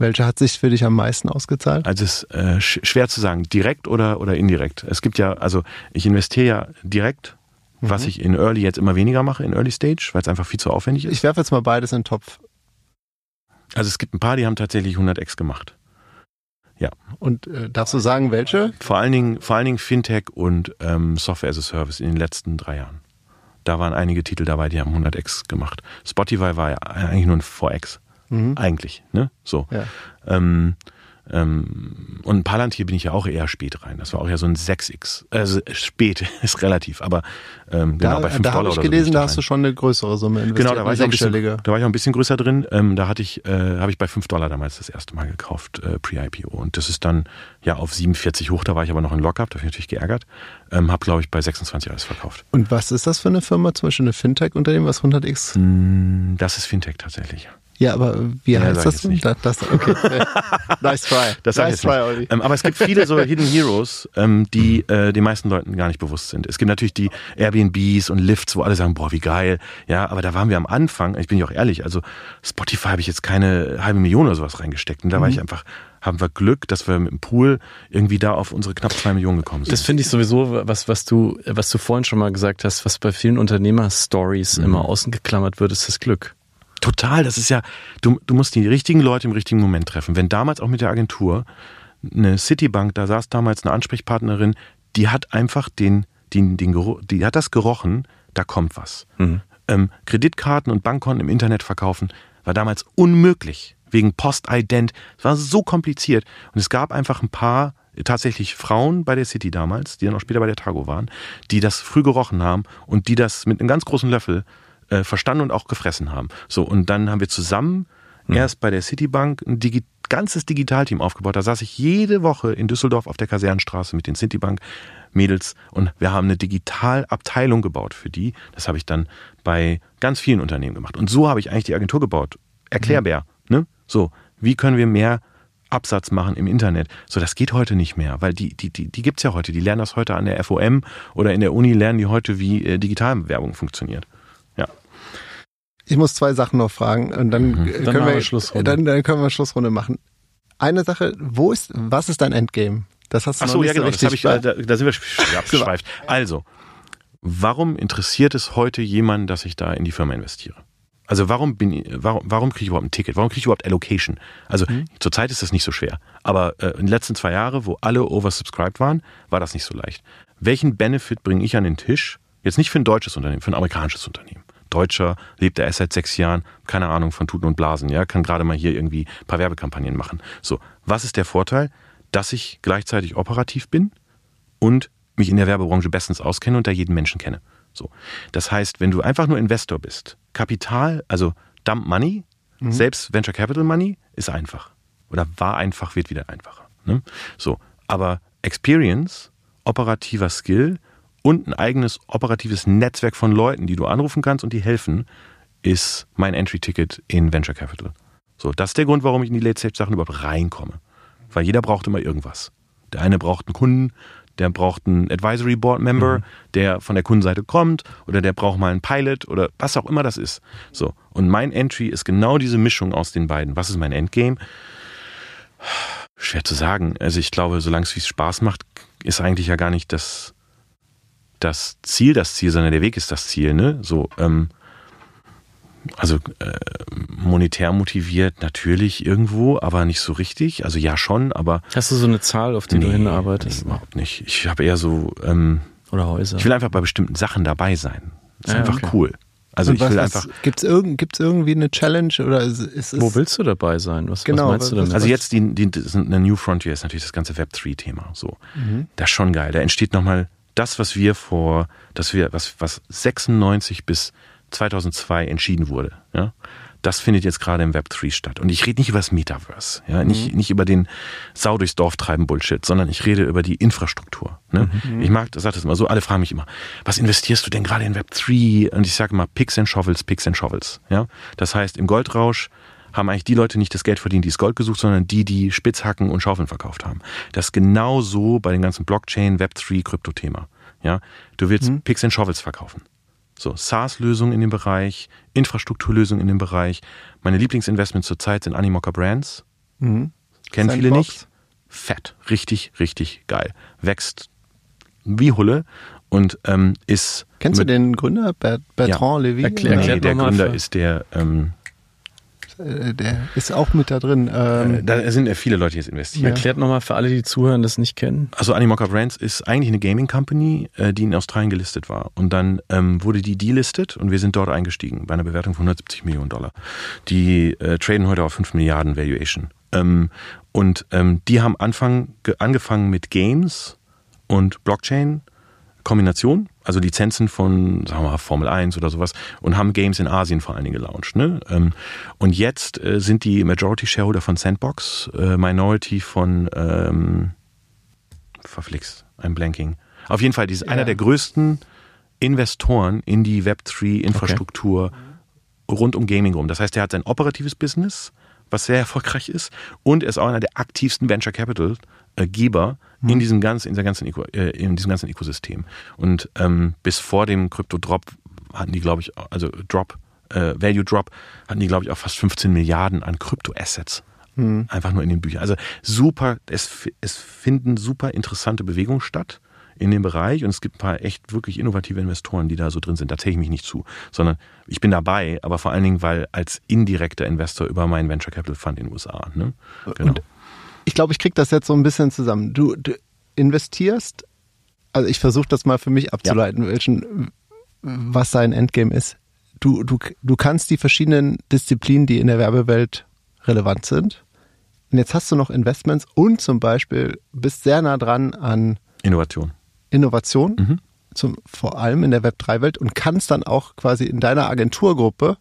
Welche hat sich für dich am meisten ausgezahlt? Also es ist äh, sch schwer zu sagen, direkt oder, oder indirekt. Es gibt ja, also ich investiere ja direkt, was Mhm. ich in Early jetzt immer weniger mache, in Early Stage, weil es einfach viel zu aufwendig ist. Ich werfe jetzt mal beides in den Topf. Also es gibt ein paar, die haben tatsächlich 100x gemacht. Und äh, darfst du sagen, welche? Vor allen Dingen, vor allen Dingen Fintech und ähm, Software as a Service in den letzten drei Jahren. Da waren einige Titel dabei, die haben 100x gemacht. Spotify war ja eigentlich nur ein 4x. Mhm. Eigentlich, ne? So. Ja. Ähm, ähm, und Palantir bin ich ja auch eher spät rein. Das war auch ja so ein 6x. Also spät ist relativ, aber ähm, genau Da, bei 5 da Dollar habe ich oder so bin gelesen, ich da rein. hast du schon eine größere Summe investiert. Genau, da war, ich auch ein bisschen, da war ich auch ein bisschen größer drin. Ähm, da hatte ich, äh, habe ich bei 5 Dollar damals das erste Mal gekauft, äh, Pre-IPO. Und das ist dann ja auf 47 hoch, da war ich aber noch in Lockup, da habe ich natürlich geärgert. Ähm, habe, glaube ich, bei 26 alles verkauft. Und was ist das für eine Firma? Zum Beispiel eine Fintech-Unternehmen, was 100x? Mm, Das ist Fintech tatsächlich. Ja, aber wie Ja, heißt das denn? nicht. Das, das, okay. nice try. Das nice try. Olli. Ähm, aber es gibt viele so Hidden Heroes, ähm, die äh, den meisten Leuten gar nicht bewusst sind. Es gibt natürlich die Airbnbs und Lifts, wo alle sagen, boah, wie geil. Ja, aber da waren wir am Anfang, ich bin ja auch ehrlich, also Spotify habe ich jetzt keine halbe Million oder sowas reingesteckt. Und da Mhm. war ich einfach, haben wir Glück, dass wir mit dem Pool irgendwie da auf unsere knapp zwei Millionen gekommen sind. Das finde ich sowieso, was, was du, was du vorhin schon mal gesagt hast, was bei vielen Unternehmer-Stories immer außen geklammert wird, ist das Glück. Total, das ist ja, du, du musst die richtigen Leute im richtigen Moment treffen. Wenn damals auch mit der Agentur eine Citibank, da saß damals eine Ansprechpartnerin, die hat einfach den, den, den Geruch, die hat das gerochen, da kommt was. Ähm, Kreditkarten und Bankkonten im Internet verkaufen war damals unmöglich wegen Postident. Es war so kompliziert und es gab einfach ein paar tatsächlich Frauen bei der City damals, die dann auch später bei der Tago waren, die das früh gerochen haben und die das mit einem ganz großen Löffel äh, verstanden und auch gefressen haben. So, und dann haben wir zusammen erst bei der Citibank ein Digi ganzes Digitalteam aufgebaut. Da saß ich jede Woche in Düsseldorf auf der Kasernenstraße mit den Citibank Mädels und wir haben eine Digitalabteilung gebaut für die. Das habe ich dann bei ganz vielen Unternehmen gemacht. Und so habe ich eigentlich die Agentur gebaut. Erklärbär, ne? So, wie können wir mehr Absatz machen im Internet. So, das geht heute nicht mehr, weil die, die, die, die gibt's ja heute. Die lernen das heute an der FOM oder in der Uni lernen die heute, wie äh, Digitalwerbung funktioniert. Ich muss zwei Sachen noch fragen und dann, Mhm. äh, Dann können machen wir, Schlussrunde. Dann, dann können wir Schlussrunde machen. Eine Sache, wo ist, was ist dein Endgame? Das hast du Ach noch so, nicht ja genau, so richtig ich, äh, da, da sind wir sch- abgeschweift. Also, warum interessiert es heute jemanden, dass ich da in die Firma investiere? Also warum bin ich, warum, warum kriege ich überhaupt ein Ticket? Warum kriege ich überhaupt Allocation? Also zurzeit ist das nicht so schwer. Aber äh, in den letzten zwei Jahren, wo alle oversubscribed waren, war das nicht so leicht. Welchen Benefit bringe ich an den Tisch? Jetzt nicht für ein deutsches Unternehmen, für ein amerikanisches Unternehmen. Deutscher, lebt er erst seit sechs Jahren, keine Ahnung von Tuten und Blasen, ja, kann gerade mal hier irgendwie ein paar Werbekampagnen machen. So, was ist der Vorteil? Dass ich gleichzeitig operativ bin und mich in der Werbebranche bestens auskenne und da jeden Menschen kenne. So. Das heißt, wenn du einfach nur Investor bist, Kapital, also Dump Money, selbst Venture Capital Money, ist einfach. Oder war einfach, wird wieder einfacher. Ne? So. Aber Experience, operativer Skill und ein eigenes operatives Netzwerk von Leuten, die du anrufen kannst und die helfen, ist mein Entry-Ticket in Venture Capital. So, das ist der Grund, warum ich in die Late-Stage-Sachen überhaupt reinkomme. Weil jeder braucht immer irgendwas. Der eine braucht einen Kunden, der braucht einen Advisory Board Member, der von der Kundenseite kommt, oder der braucht mal einen Pilot oder was auch immer das ist. So. Und mein Entry ist genau diese Mischung aus den beiden. Was ist mein Endgame? Schwer zu sagen. Also ich glaube, solange es wie es Spaß macht, ist eigentlich ja gar nicht das, das Ziel das Ziel, sondern der Weg ist das Ziel, ne? So, ähm, also äh, monetär motiviert natürlich irgendwo, aber nicht so richtig. Also ja schon, aber Hast du so eine Zahl, auf die du nee, hinarbeitest? nee, überhaupt nicht. Ich habe eher so, ähm, Oder Häuser? ich will einfach bei bestimmten Sachen dabei sein. Das ist Ja, einfach okay. cool. Also Und ich was, will was, einfach. Gibt's irgend, gibt's irgendwie eine Challenge oder ist, ist es? Wo willst du dabei sein? Was, Genau, was meinst du damit? Also jetzt die, die, eine New Frontier ist natürlich das ganze Web 3-Thema. So, das ist schon geil. Da entsteht nochmal das, was wir vor, dass wir was was 96 bis 2002 entschieden wurde. Ja? Das findet jetzt gerade im Web 3 statt. Und ich rede nicht über das Metaverse, ja? nicht, nicht über den Sau durchs Dorf treiben Bullshit, sondern ich rede über die Infrastruktur. Ne? Ich mag, das sagt es immer so, alle fragen mich immer, was investierst du denn gerade in Web 3? Und ich sage immer, Picks and Shovels, Picks and Shovels. Ja? Das heißt, im Goldrausch haben eigentlich die Leute nicht das Geld verdient, die das Gold gesucht, sondern die, die Spitzhacken und Schaufeln verkauft haben. Das ist genau so bei dem ganzen Blockchain, Web3, Krypto-Thema. Ja, du willst Picks and Shovels verkaufen. So, SaaS-Lösungen in dem Bereich, Infrastrukturlösungen in dem Bereich. Meine Lieblingsinvestments zurzeit sind Animoca Brands. Kennen viele nicht. Fett. Richtig, richtig geil. Wächst wie Hulle und ähm, ist. Kennst du den Gründer, Ber- Bertrand Levy? Erklär-? Nee, der Gründer für- ist der. Ähm, Äh, Der ist auch mit da drin. Ähm, äh, da sind ja viele Leute, die jetzt investieren. Erklärt nochmal für alle, die zuhören, das nicht kennen. Also Animoca Brands ist eigentlich eine Gaming Company, äh, die in Australien gelistet war. Und dann ähm, wurde die delistet und wir sind dort eingestiegen bei einer Bewertung von 170 Millionen Dollar. Die äh, traden heute auf 5 Milliarden Valuation. Ähm, und ähm, die haben Anfang, ge angefangen mit Games und Blockchain. Kombination, also Lizenzen von, sagen wir mal, Formel 1 oder sowas und haben Games in Asien vor allen Dingen gelauncht. Ne? Ähm, Und jetzt äh, sind die Majority Shareholder von Sandbox, äh, Minority von ähm, verflixt, ein Blanking. Auf jeden Fall, die ist einer der größten Investoren in die Web3-Infrastruktur rund um Gaming rum. Das heißt, er hat sein operatives Business, was sehr erfolgreich ist, und er ist auch einer der aktivsten Venture Capital äh, Geber in diesem ganzen, in, der ganzen, Öko- äh, in diesem ganzen Ökosystem. Und ähm, bis vor dem Krypto-Drop hatten die, glaube ich, also Drop, äh, Value Drop, hatten die, glaube ich, auch fast 15 Milliarden an Krypto-Assets. Einfach nur in den Büchern. Also super, es, es finden super interessante Bewegungen statt in dem Bereich und es gibt ein paar echt wirklich innovative Investoren, die da so drin sind. Da zähle ich mich nicht zu, sondern ich bin dabei, aber vor allen Dingen, weil als indirekter Investor über meinen Venture Capital Fund in den USA. Ne? Genau. Und ich glaube, ich krieg das jetzt so ein bisschen zusammen. Du, du investierst, also ich versuche das mal für mich abzuleiten, welchen, was sein Endgame ist. Du, du, du kannst die verschiedenen Disziplinen, die in der Werbewelt relevant sind. Und jetzt hast du noch Investments und zum Beispiel bist sehr nah dran an Innovation. Innovation, Mhm. zum, vor allem in der Web3-Welt und kannst dann auch quasi in deiner Agenturgruppe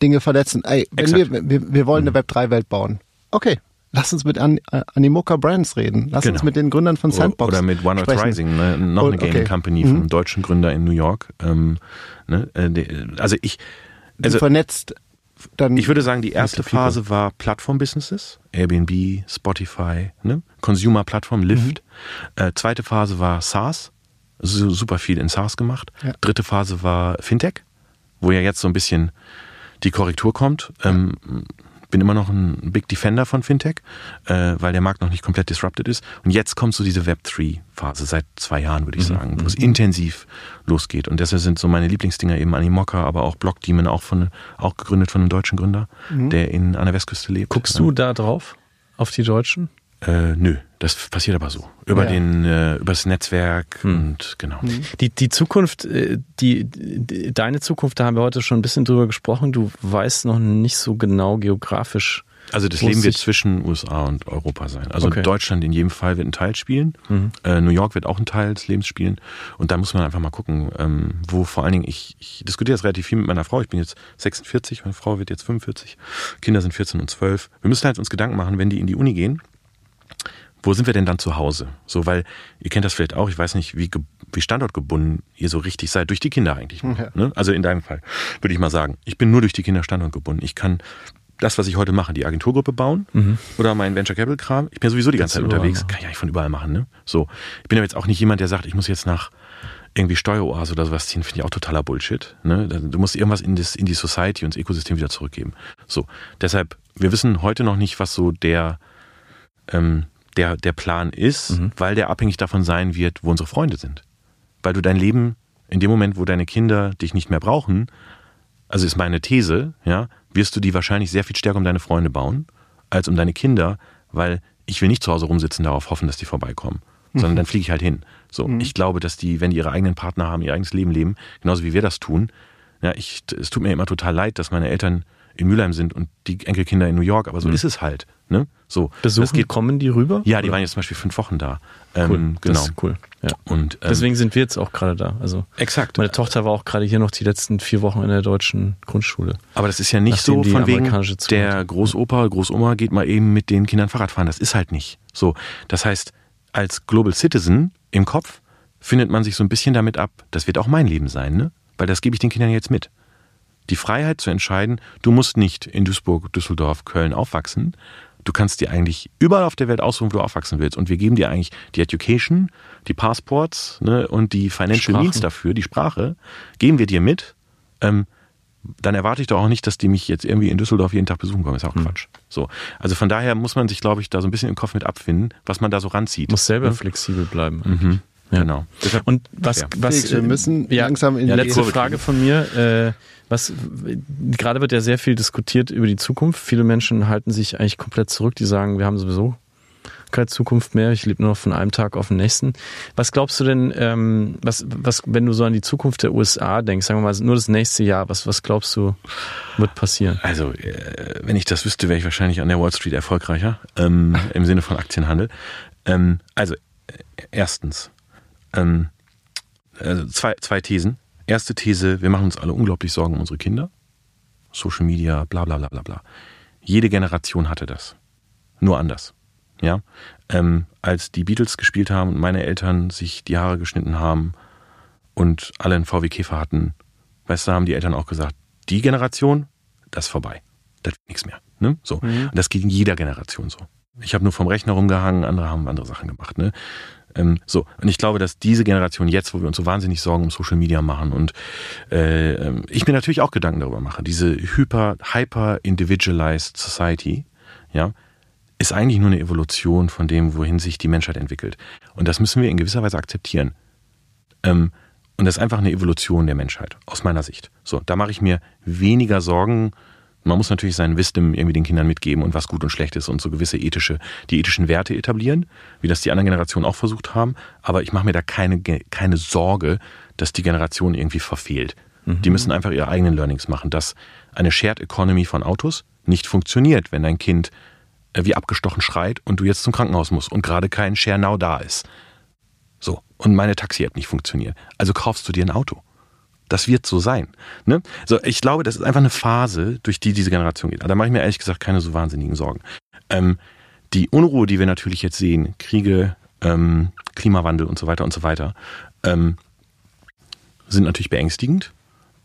Dinge vernetzen. Ey, wenn Exakt. wir, wir, wir wollen eine Web3-Welt bauen. Okay, lass uns mit An äh, Animoca Brands reden. Lass uns Genau. mit den Gründern von Sandbox Oder mit One Earth. Rising, ne? noch eine okay. Gaming Company Mhm. von einem deutschen Gründer in New York. Ähm, ne? äh, Also ich, also vernetzt dann. Ich würde sagen, die erste. Phase war Plattform-Businesses, Airbnb, Spotify, ne? Consumer-Plattform, Lyft. Mhm. Äh, zweite Phase war SaaS, super viel in SaaS gemacht. Ja. Dritte Phase war Fintech, wo ja jetzt so ein bisschen die Korrektur kommt. Ähm, bin immer noch ein Big Defender von Fintech, äh, weil der Markt noch nicht komplett disrupted ist. Und jetzt kommt so diese Web3-Phase, seit zwei Jahren würde ich Mhm. sagen, wo es intensiv losgeht. Und deshalb sind so meine Lieblingsdinger eben Animoca, aber auch Blockdemon, auch, von, auch gegründet von einem deutschen Gründer, der in, an der Westküste lebt. Guckst du da drauf? Auf die Deutschen? Äh, nö, das passiert aber so. Über Ja. den, äh, übers Netzwerk und genau. Die, die Zukunft, äh, die, die, deine Zukunft, da haben wir heute schon ein bisschen drüber gesprochen. Du weißt noch nicht so genau geografisch. Also das Leben wird zwischen USA und Europa sein. Also Okay. Deutschland in jedem Fall wird einen Teil spielen. Äh, New York wird auch einen Teil des Lebens spielen. Und da muss man einfach mal gucken, ähm, wo vor allen Dingen, ich, ich diskutiere das relativ viel mit meiner Frau. Ich bin jetzt 46, meine Frau wird jetzt 45. Kinder sind 14 und 12. Wir müssen halt uns Gedanken machen, wenn die in die Uni gehen, wo sind wir denn dann zu Hause? So, weil ihr kennt das vielleicht auch, ich weiß nicht, wie, wie standortgebunden ihr so richtig seid, durch die Kinder eigentlich. Ja. Ne? Also in deinem Fall würde ich mal sagen, ich bin nur durch die Kinder standortgebunden. Ich kann das, was ich heute mache, die Agenturgruppe bauen oder meinen Venture Capital Kram. Ich bin ja sowieso die ganze Zeit unterwegs, machen. kann ich eigentlich von überall machen. Ne? So, ich bin aber jetzt auch nicht jemand, der sagt, ich muss jetzt nach irgendwie Steueroase oder sowas ziehen, finde ich auch totaler Bullshit. Ne? Du musst irgendwas in, das, in die Society und das Ökosystem wieder zurückgeben. So, deshalb, wir wissen heute noch nicht, was so der ähm, der, der Plan ist, weil der abhängig davon sein wird, wo unsere Freunde sind. Weil du dein Leben in dem Moment, wo deine Kinder dich nicht mehr brauchen, also ist meine These, ja, wirst du die wahrscheinlich sehr viel stärker um deine Freunde bauen, als um deine Kinder, weil ich will nicht zu Hause rumsitzen, darauf hoffen, dass die vorbeikommen, sondern dann fliege ich halt hin. So, ich glaube, dass die, wenn die ihre eigenen Partner haben, ihr eigenes Leben leben, genauso wie wir das tun, ja, ich, es tut mir immer total leid, dass meine Eltern in Mülheim sind und die Enkelkinder in New York, aber so ist es halt. Ne? So, Besuchen, das geht, kommen die rüber? ja, die Oder? waren jetzt zum Beispiel fünf Wochen da. Ähm, cool. Genau. Das ist cool. Ja. Und ähm, Deswegen sind wir jetzt auch gerade da. Also exakt. meine Tochter war auch gerade hier noch die letzten vier Wochen in der deutschen Grundschule. Aber das ist ja nicht so von wegen, der. Großopa, Großoma geht mal eben mit den Kindern Fahrrad fahren. Das ist halt nicht so. Das heißt, als Global Citizen im Kopf findet man sich so ein bisschen damit ab, das wird auch mein Leben sein, ne? Weil das gebe ich den Kindern jetzt mit. Die Freiheit zu entscheiden, du musst nicht in Duisburg, Düsseldorf, Köln aufwachsen. Du kannst dir eigentlich überall auf der Welt aussuchen, wo du aufwachsen willst. Und wir geben dir eigentlich die Education, die Passports ne, und die Financial Sprachen. Means dafür, die Sprache, geben wir dir mit. Ähm, dann erwarte ich doch auch nicht, dass die mich jetzt irgendwie in Düsseldorf jeden Tag besuchen kommen. Ist auch Quatsch. So. Also von daher muss man sich, glaube ich, da so ein bisschen im Kopf mit abfinden, was man da so ranzieht. Muss selber Ne? flexibel bleiben. Mhm. Ja. Genau. Und was, Ja. was Felix, wir müssen langsam in ja, die letzte Kurve Frage von mir. Äh, was gerade wird ja sehr viel diskutiert über die Zukunft. Viele Menschen halten sich eigentlich komplett zurück. Die sagen, wir haben sowieso keine Zukunft mehr. Ich lebe nur noch von einem Tag auf den nächsten. Was glaubst du denn, ähm, was, was, wenn du so an die Zukunft der USA denkst, sagen wir mal nur das nächste Jahr, was, was glaubst du wird passieren? Also, äh, wenn ich das wüsste, wäre ich wahrscheinlich an der Wall Street erfolgreicher, ähm, im Sinne von Aktienhandel. Ähm, also, äh, erstens, ähm, also zwei, zwei Thesen. Erste These, wir machen uns alle unglaublich Sorgen um unsere Kinder. Social Media, bla bla bla bla bla. Jede Generation hatte das. Nur anders. Ja? Ähm, als die Beatles gespielt haben und meine Eltern sich die Haare geschnitten haben und alle einen VW Käfer hatten, weißt du, haben die Eltern auch gesagt, die Generation, das ist vorbei. Das wird nichts mehr. Ne? So. Und das geht in jeder Generation so. Ich habe nur vom Rechner rumgehangen, andere haben andere Sachen gemacht. Ne? Ähm, so. Und ich glaube, dass diese Generation jetzt, wo wir uns so wahnsinnig Sorgen um Social Media machen und äh, ähm, ich mir natürlich auch Gedanken darüber mache, diese hyper, hyper individualized society, ja, ist eigentlich nur eine Evolution von dem, wohin sich die Menschheit entwickelt. Und das müssen wir in gewisser Weise akzeptieren. Ähm, und das ist einfach eine Evolution der Menschheit, aus meiner Sicht. So, da mache ich mir weniger Sorgen. Man muss natürlich seinen Wisdom irgendwie den Kindern mitgeben und was gut und schlecht ist und so gewisse ethische, die ethischen Werte etablieren, wie das die anderen Generationen auch versucht haben. Aber ich mache mir da keine, keine Sorge, dass die Generation irgendwie verfehlt. Die müssen einfach ihre eigenen Learnings machen, dass eine Shared Economy von Autos nicht funktioniert, wenn dein Kind äh, wie abgestochen schreit und du jetzt zum Krankenhaus musst und gerade kein Share Now da ist. So, und meine Taxi-App nicht funktioniert. Also kaufst du dir ein Auto. Das wird so sein. Ne? So, ich glaube, das ist einfach eine Phase, durch die diese Generation geht. Da mache ich mir ehrlich gesagt keine so wahnsinnigen Sorgen. Ähm, die Unruhe, die wir natürlich jetzt sehen, Kriege, ähm, Klimawandel und so weiter und so weiter, ähm, sind natürlich beängstigend,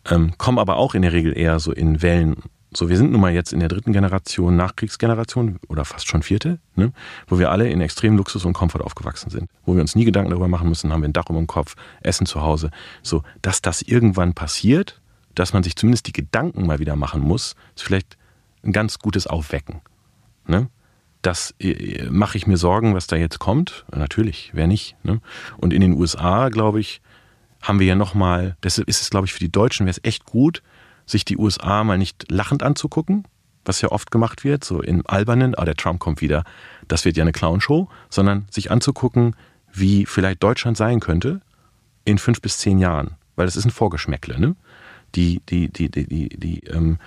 ähm, kommen aber auch in der Regel eher so in Wellen. So, wir sind nun mal jetzt in der dritten Generation, Nachkriegsgeneration oder fast schon vierte, ne, wo wir alle in extremem Luxus und Komfort aufgewachsen sind, wo wir uns nie Gedanken darüber machen müssen, haben wir ein Dach über dem Kopf, Essen zu Hause. So, dass das irgendwann passiert, dass man sich zumindest die Gedanken mal wieder machen muss, ist vielleicht ein ganz gutes Aufwecken. Ne? Das äh, mache ich mir Sorgen, was da jetzt kommt. Natürlich, wer nicht. Ne? Und in den USA, glaube ich, haben wir ja nochmal, deshalb ist es, glaube ich, für die Deutschen wäre es echt gut, sich die USA mal nicht lachend anzugucken, was ja oft gemacht wird, so im Albernen, ah, der Trump kommt wieder, das wird ja eine Clownshow, sondern sich anzugucken, wie vielleicht Deutschland sein könnte in fünf bis zehn Jahren. Weil das ist ein Vorgeschmäckle, ne? Die, die, die, die, die, die, ähm,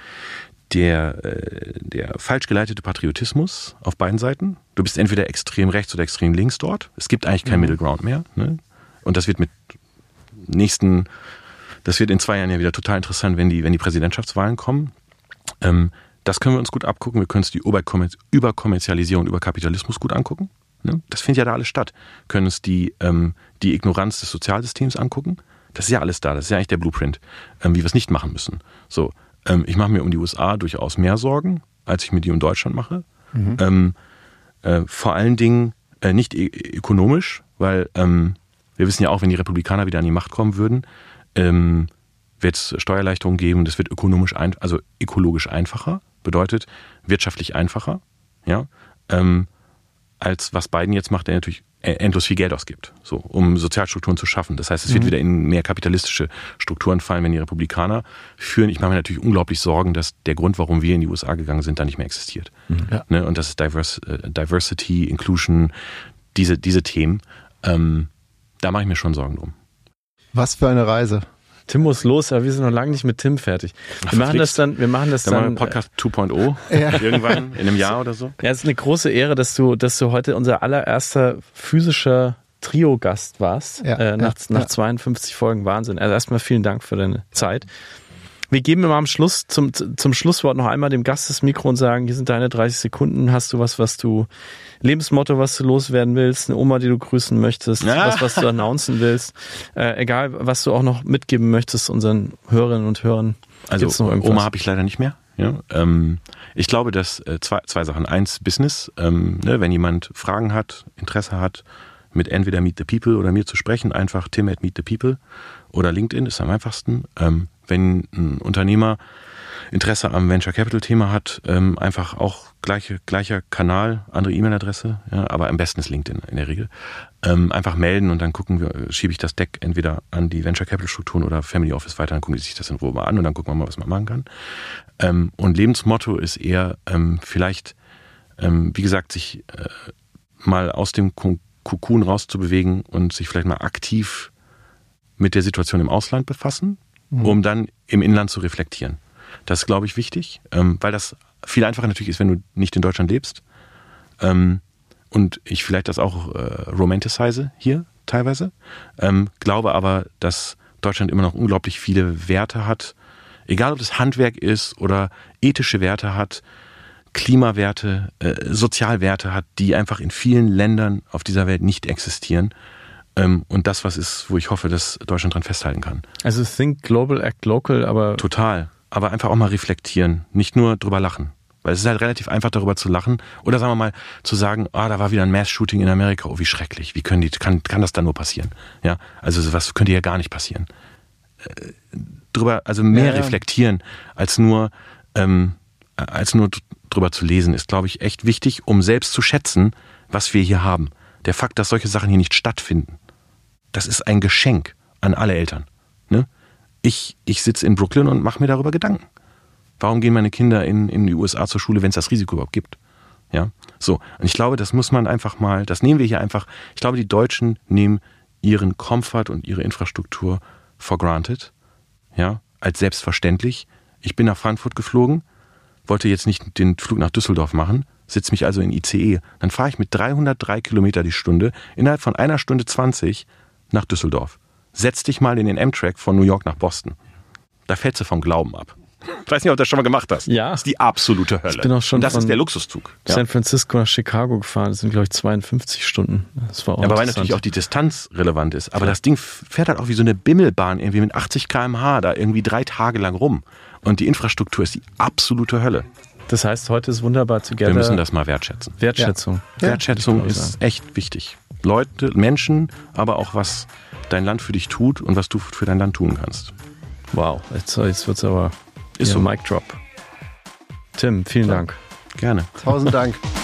der, äh, der falsch geleitete Patriotismus auf beiden Seiten. Du bist entweder extrem rechts oder extrem links dort. Es gibt eigentlich kein Middle Ground mehr. Ne? Und das wird mit nächsten, das wird in zwei Jahren ja wieder total interessant, wenn die, wenn die Präsidentschaftswahlen kommen. Ähm, das können wir uns gut abgucken. Wir können uns die Überkommer- Überkommerzialisierung, Überkapitalismus gut angucken. Ne? Das findet ja da alles statt. Können uns die, ähm, die Ignoranz des Sozialsystems angucken. Das ist ja alles da. Das ist ja eigentlich der Blueprint, ähm, wie wir es nicht machen müssen. So, ähm, ich mache mir um die USA durchaus mehr Sorgen, als ich mir die um Deutschland mache. Ähm, äh, vor allen Dingen äh, nicht e ökonomisch, weil ähm, wir wissen ja auch, wenn die Republikaner wieder an die Macht kommen würden, ähm, wird es Steuererleichterungen geben. Das wird ökonomisch, ein, also ökologisch einfacher, bedeutet wirtschaftlich einfacher, ja, ähm, als was Biden jetzt macht, der natürlich e- endlos viel Geld ausgibt, so, um Sozialstrukturen zu schaffen. Das heißt, es wird wieder in mehr kapitalistische Strukturen fallen, wenn die Republikaner führen. Ich mache mir natürlich unglaublich Sorgen, dass der Grund, warum wir in die USA gegangen sind, da nicht mehr existiert. Ja. Ne? Und das ist Divers äh, Diversity, Inclusion, diese, diese Themen. Ähm, da mache ich mir schon Sorgen drum. Was für eine Reise. Tim muss los, aber wir sind noch lange nicht mit Tim fertig. Wir machen das dann, wir machen das Dann machen dann. wir Podcast 2.0 irgendwann in einem Jahr oder so. Ja, es ist eine große Ehre, dass du, dass du heute unser allererster physischer Trio-Gast warst. Ja, äh, nach, ja, nach ja. 52 Folgen Wahnsinn. Also erstmal vielen Dank für deine Zeit. Wir geben immer am Schluss, zum, zum Schlusswort noch einmal dem Gast das Mikro und sagen, hier sind deine 30 Sekunden. Hast du was, was du, Lebensmotto, was du loswerden willst, eine Oma, die du grüßen möchtest, Ja. was, was du announcen willst, äh, egal, was du auch noch mitgeben möchtest unseren Hörerinnen und Hörern. Also? Oma habe ich leider nicht mehr. Ja, ähm, ich glaube, dass äh, zwei, zwei Sachen. Eins, Business. Ähm, ne, wenn jemand Fragen hat, Interesse hat, mit entweder Meet the People oder mir zu sprechen, einfach Tim at Meet the People oder LinkedIn ist am einfachsten. Ähm, wenn ein Unternehmer Interesse am Venture Capital Thema hat, ähm, einfach auch gleiche, gleicher Kanal, andere E-Mail-Adresse, ja, aber am besten ist LinkedIn in der Regel. Ähm, einfach melden und dann gucken wir, äh, schiebe ich das Deck entweder an die Venture Capital Strukturen oder Family Office weiter, dann gucken die sich das in Ruhe mal an und dann gucken wir mal, was man machen kann. Ähm, und Lebensmotto ist eher ähm, vielleicht, ähm, wie gesagt, sich äh, mal aus dem Kokon rauszubewegen und sich vielleicht mal aktiv mit der Situation im Ausland befassen, um dann im Inland zu reflektieren. Das ist, glaube ich, wichtig, ähm, weil das viel einfacher natürlich ist, wenn du nicht in Deutschland lebst. Ähm, und ich vielleicht das auch äh, romanticize hier teilweise. Ähm, glaube aber, dass Deutschland immer noch unglaublich viele Werte hat, egal ob das Handwerk ist oder ethische Werte hat, Klimawerte, äh, Sozialwerte hat, die einfach in vielen Ländern auf dieser Welt nicht existieren. Ähm, und das was ist, wo ich hoffe, dass Deutschland dran festhalten kann. Also think global, act local, aber Total. Aber einfach auch mal reflektieren, nicht nur drüber lachen. Weil es ist halt relativ einfach, darüber zu lachen. Oder sagen wir mal, zu sagen, ah, da war wieder ein Mass-Shooting in Amerika. Oh, wie schrecklich. Wie können die, kann, kann das dann nur passieren? Ja, also sowas könnte ja gar nicht passieren. Äh, drüber, also mehr Ja, ja. reflektieren, als nur, ähm, als nur drüber zu lesen, ist, glaube ich, echt wichtig, um selbst zu schätzen, was wir hier haben. Der Fakt, dass solche Sachen hier nicht stattfinden, das ist ein Geschenk an alle Eltern. Ne? Ich, ich sitze in Brooklyn und mache mir darüber Gedanken. Warum gehen meine Kinder in, in die USA zur Schule, wenn es das Risiko überhaupt gibt? Ja, so. Und ich glaube, das muss man einfach mal, das nehmen wir hier einfach. Ich glaube, die Deutschen nehmen ihren Comfort und ihre Infrastruktur for granted. Ja, als selbstverständlich. Ich bin nach Frankfurt geflogen, wollte jetzt nicht den Flug nach Düsseldorf machen, sitze mich also in ICE. Dann fahre ich mit 303 Kilometer die Stunde innerhalb von einer Stunde 20 nach Düsseldorf. Setz dich mal in den Amtrak von New York nach Boston. Da fällst du vom Glauben ab. Ich weiß nicht, ob du das schon mal gemacht hast. Ja. Das ist die absolute Hölle. Ich bin auch schon Und das von ist der Luxuszug. Ja. San Francisco nach Chicago gefahren. Das sind, glaube ich, 52 Stunden. Das war auch Ja, aber weil natürlich auch die Distanz relevant ist. Aber das Ding fährt halt auch wie so eine Bimmelbahn irgendwie mit 80 km/h da irgendwie drei Tage lang rum. Und die Infrastruktur ist die absolute Hölle. Das heißt, heute ist wunderbar together. Wir müssen das mal wertschätzen. Wertschätzung. Wertschätzung ich auch ist echt wichtig. Leute, Menschen, aber auch was dein Land für dich tut und was du für dein Land tun kannst. Wow, jetzt, jetzt wird's aber Ist ja, so. Mic Drop. Tim, vielen Dank. Gerne. Tausend Dank.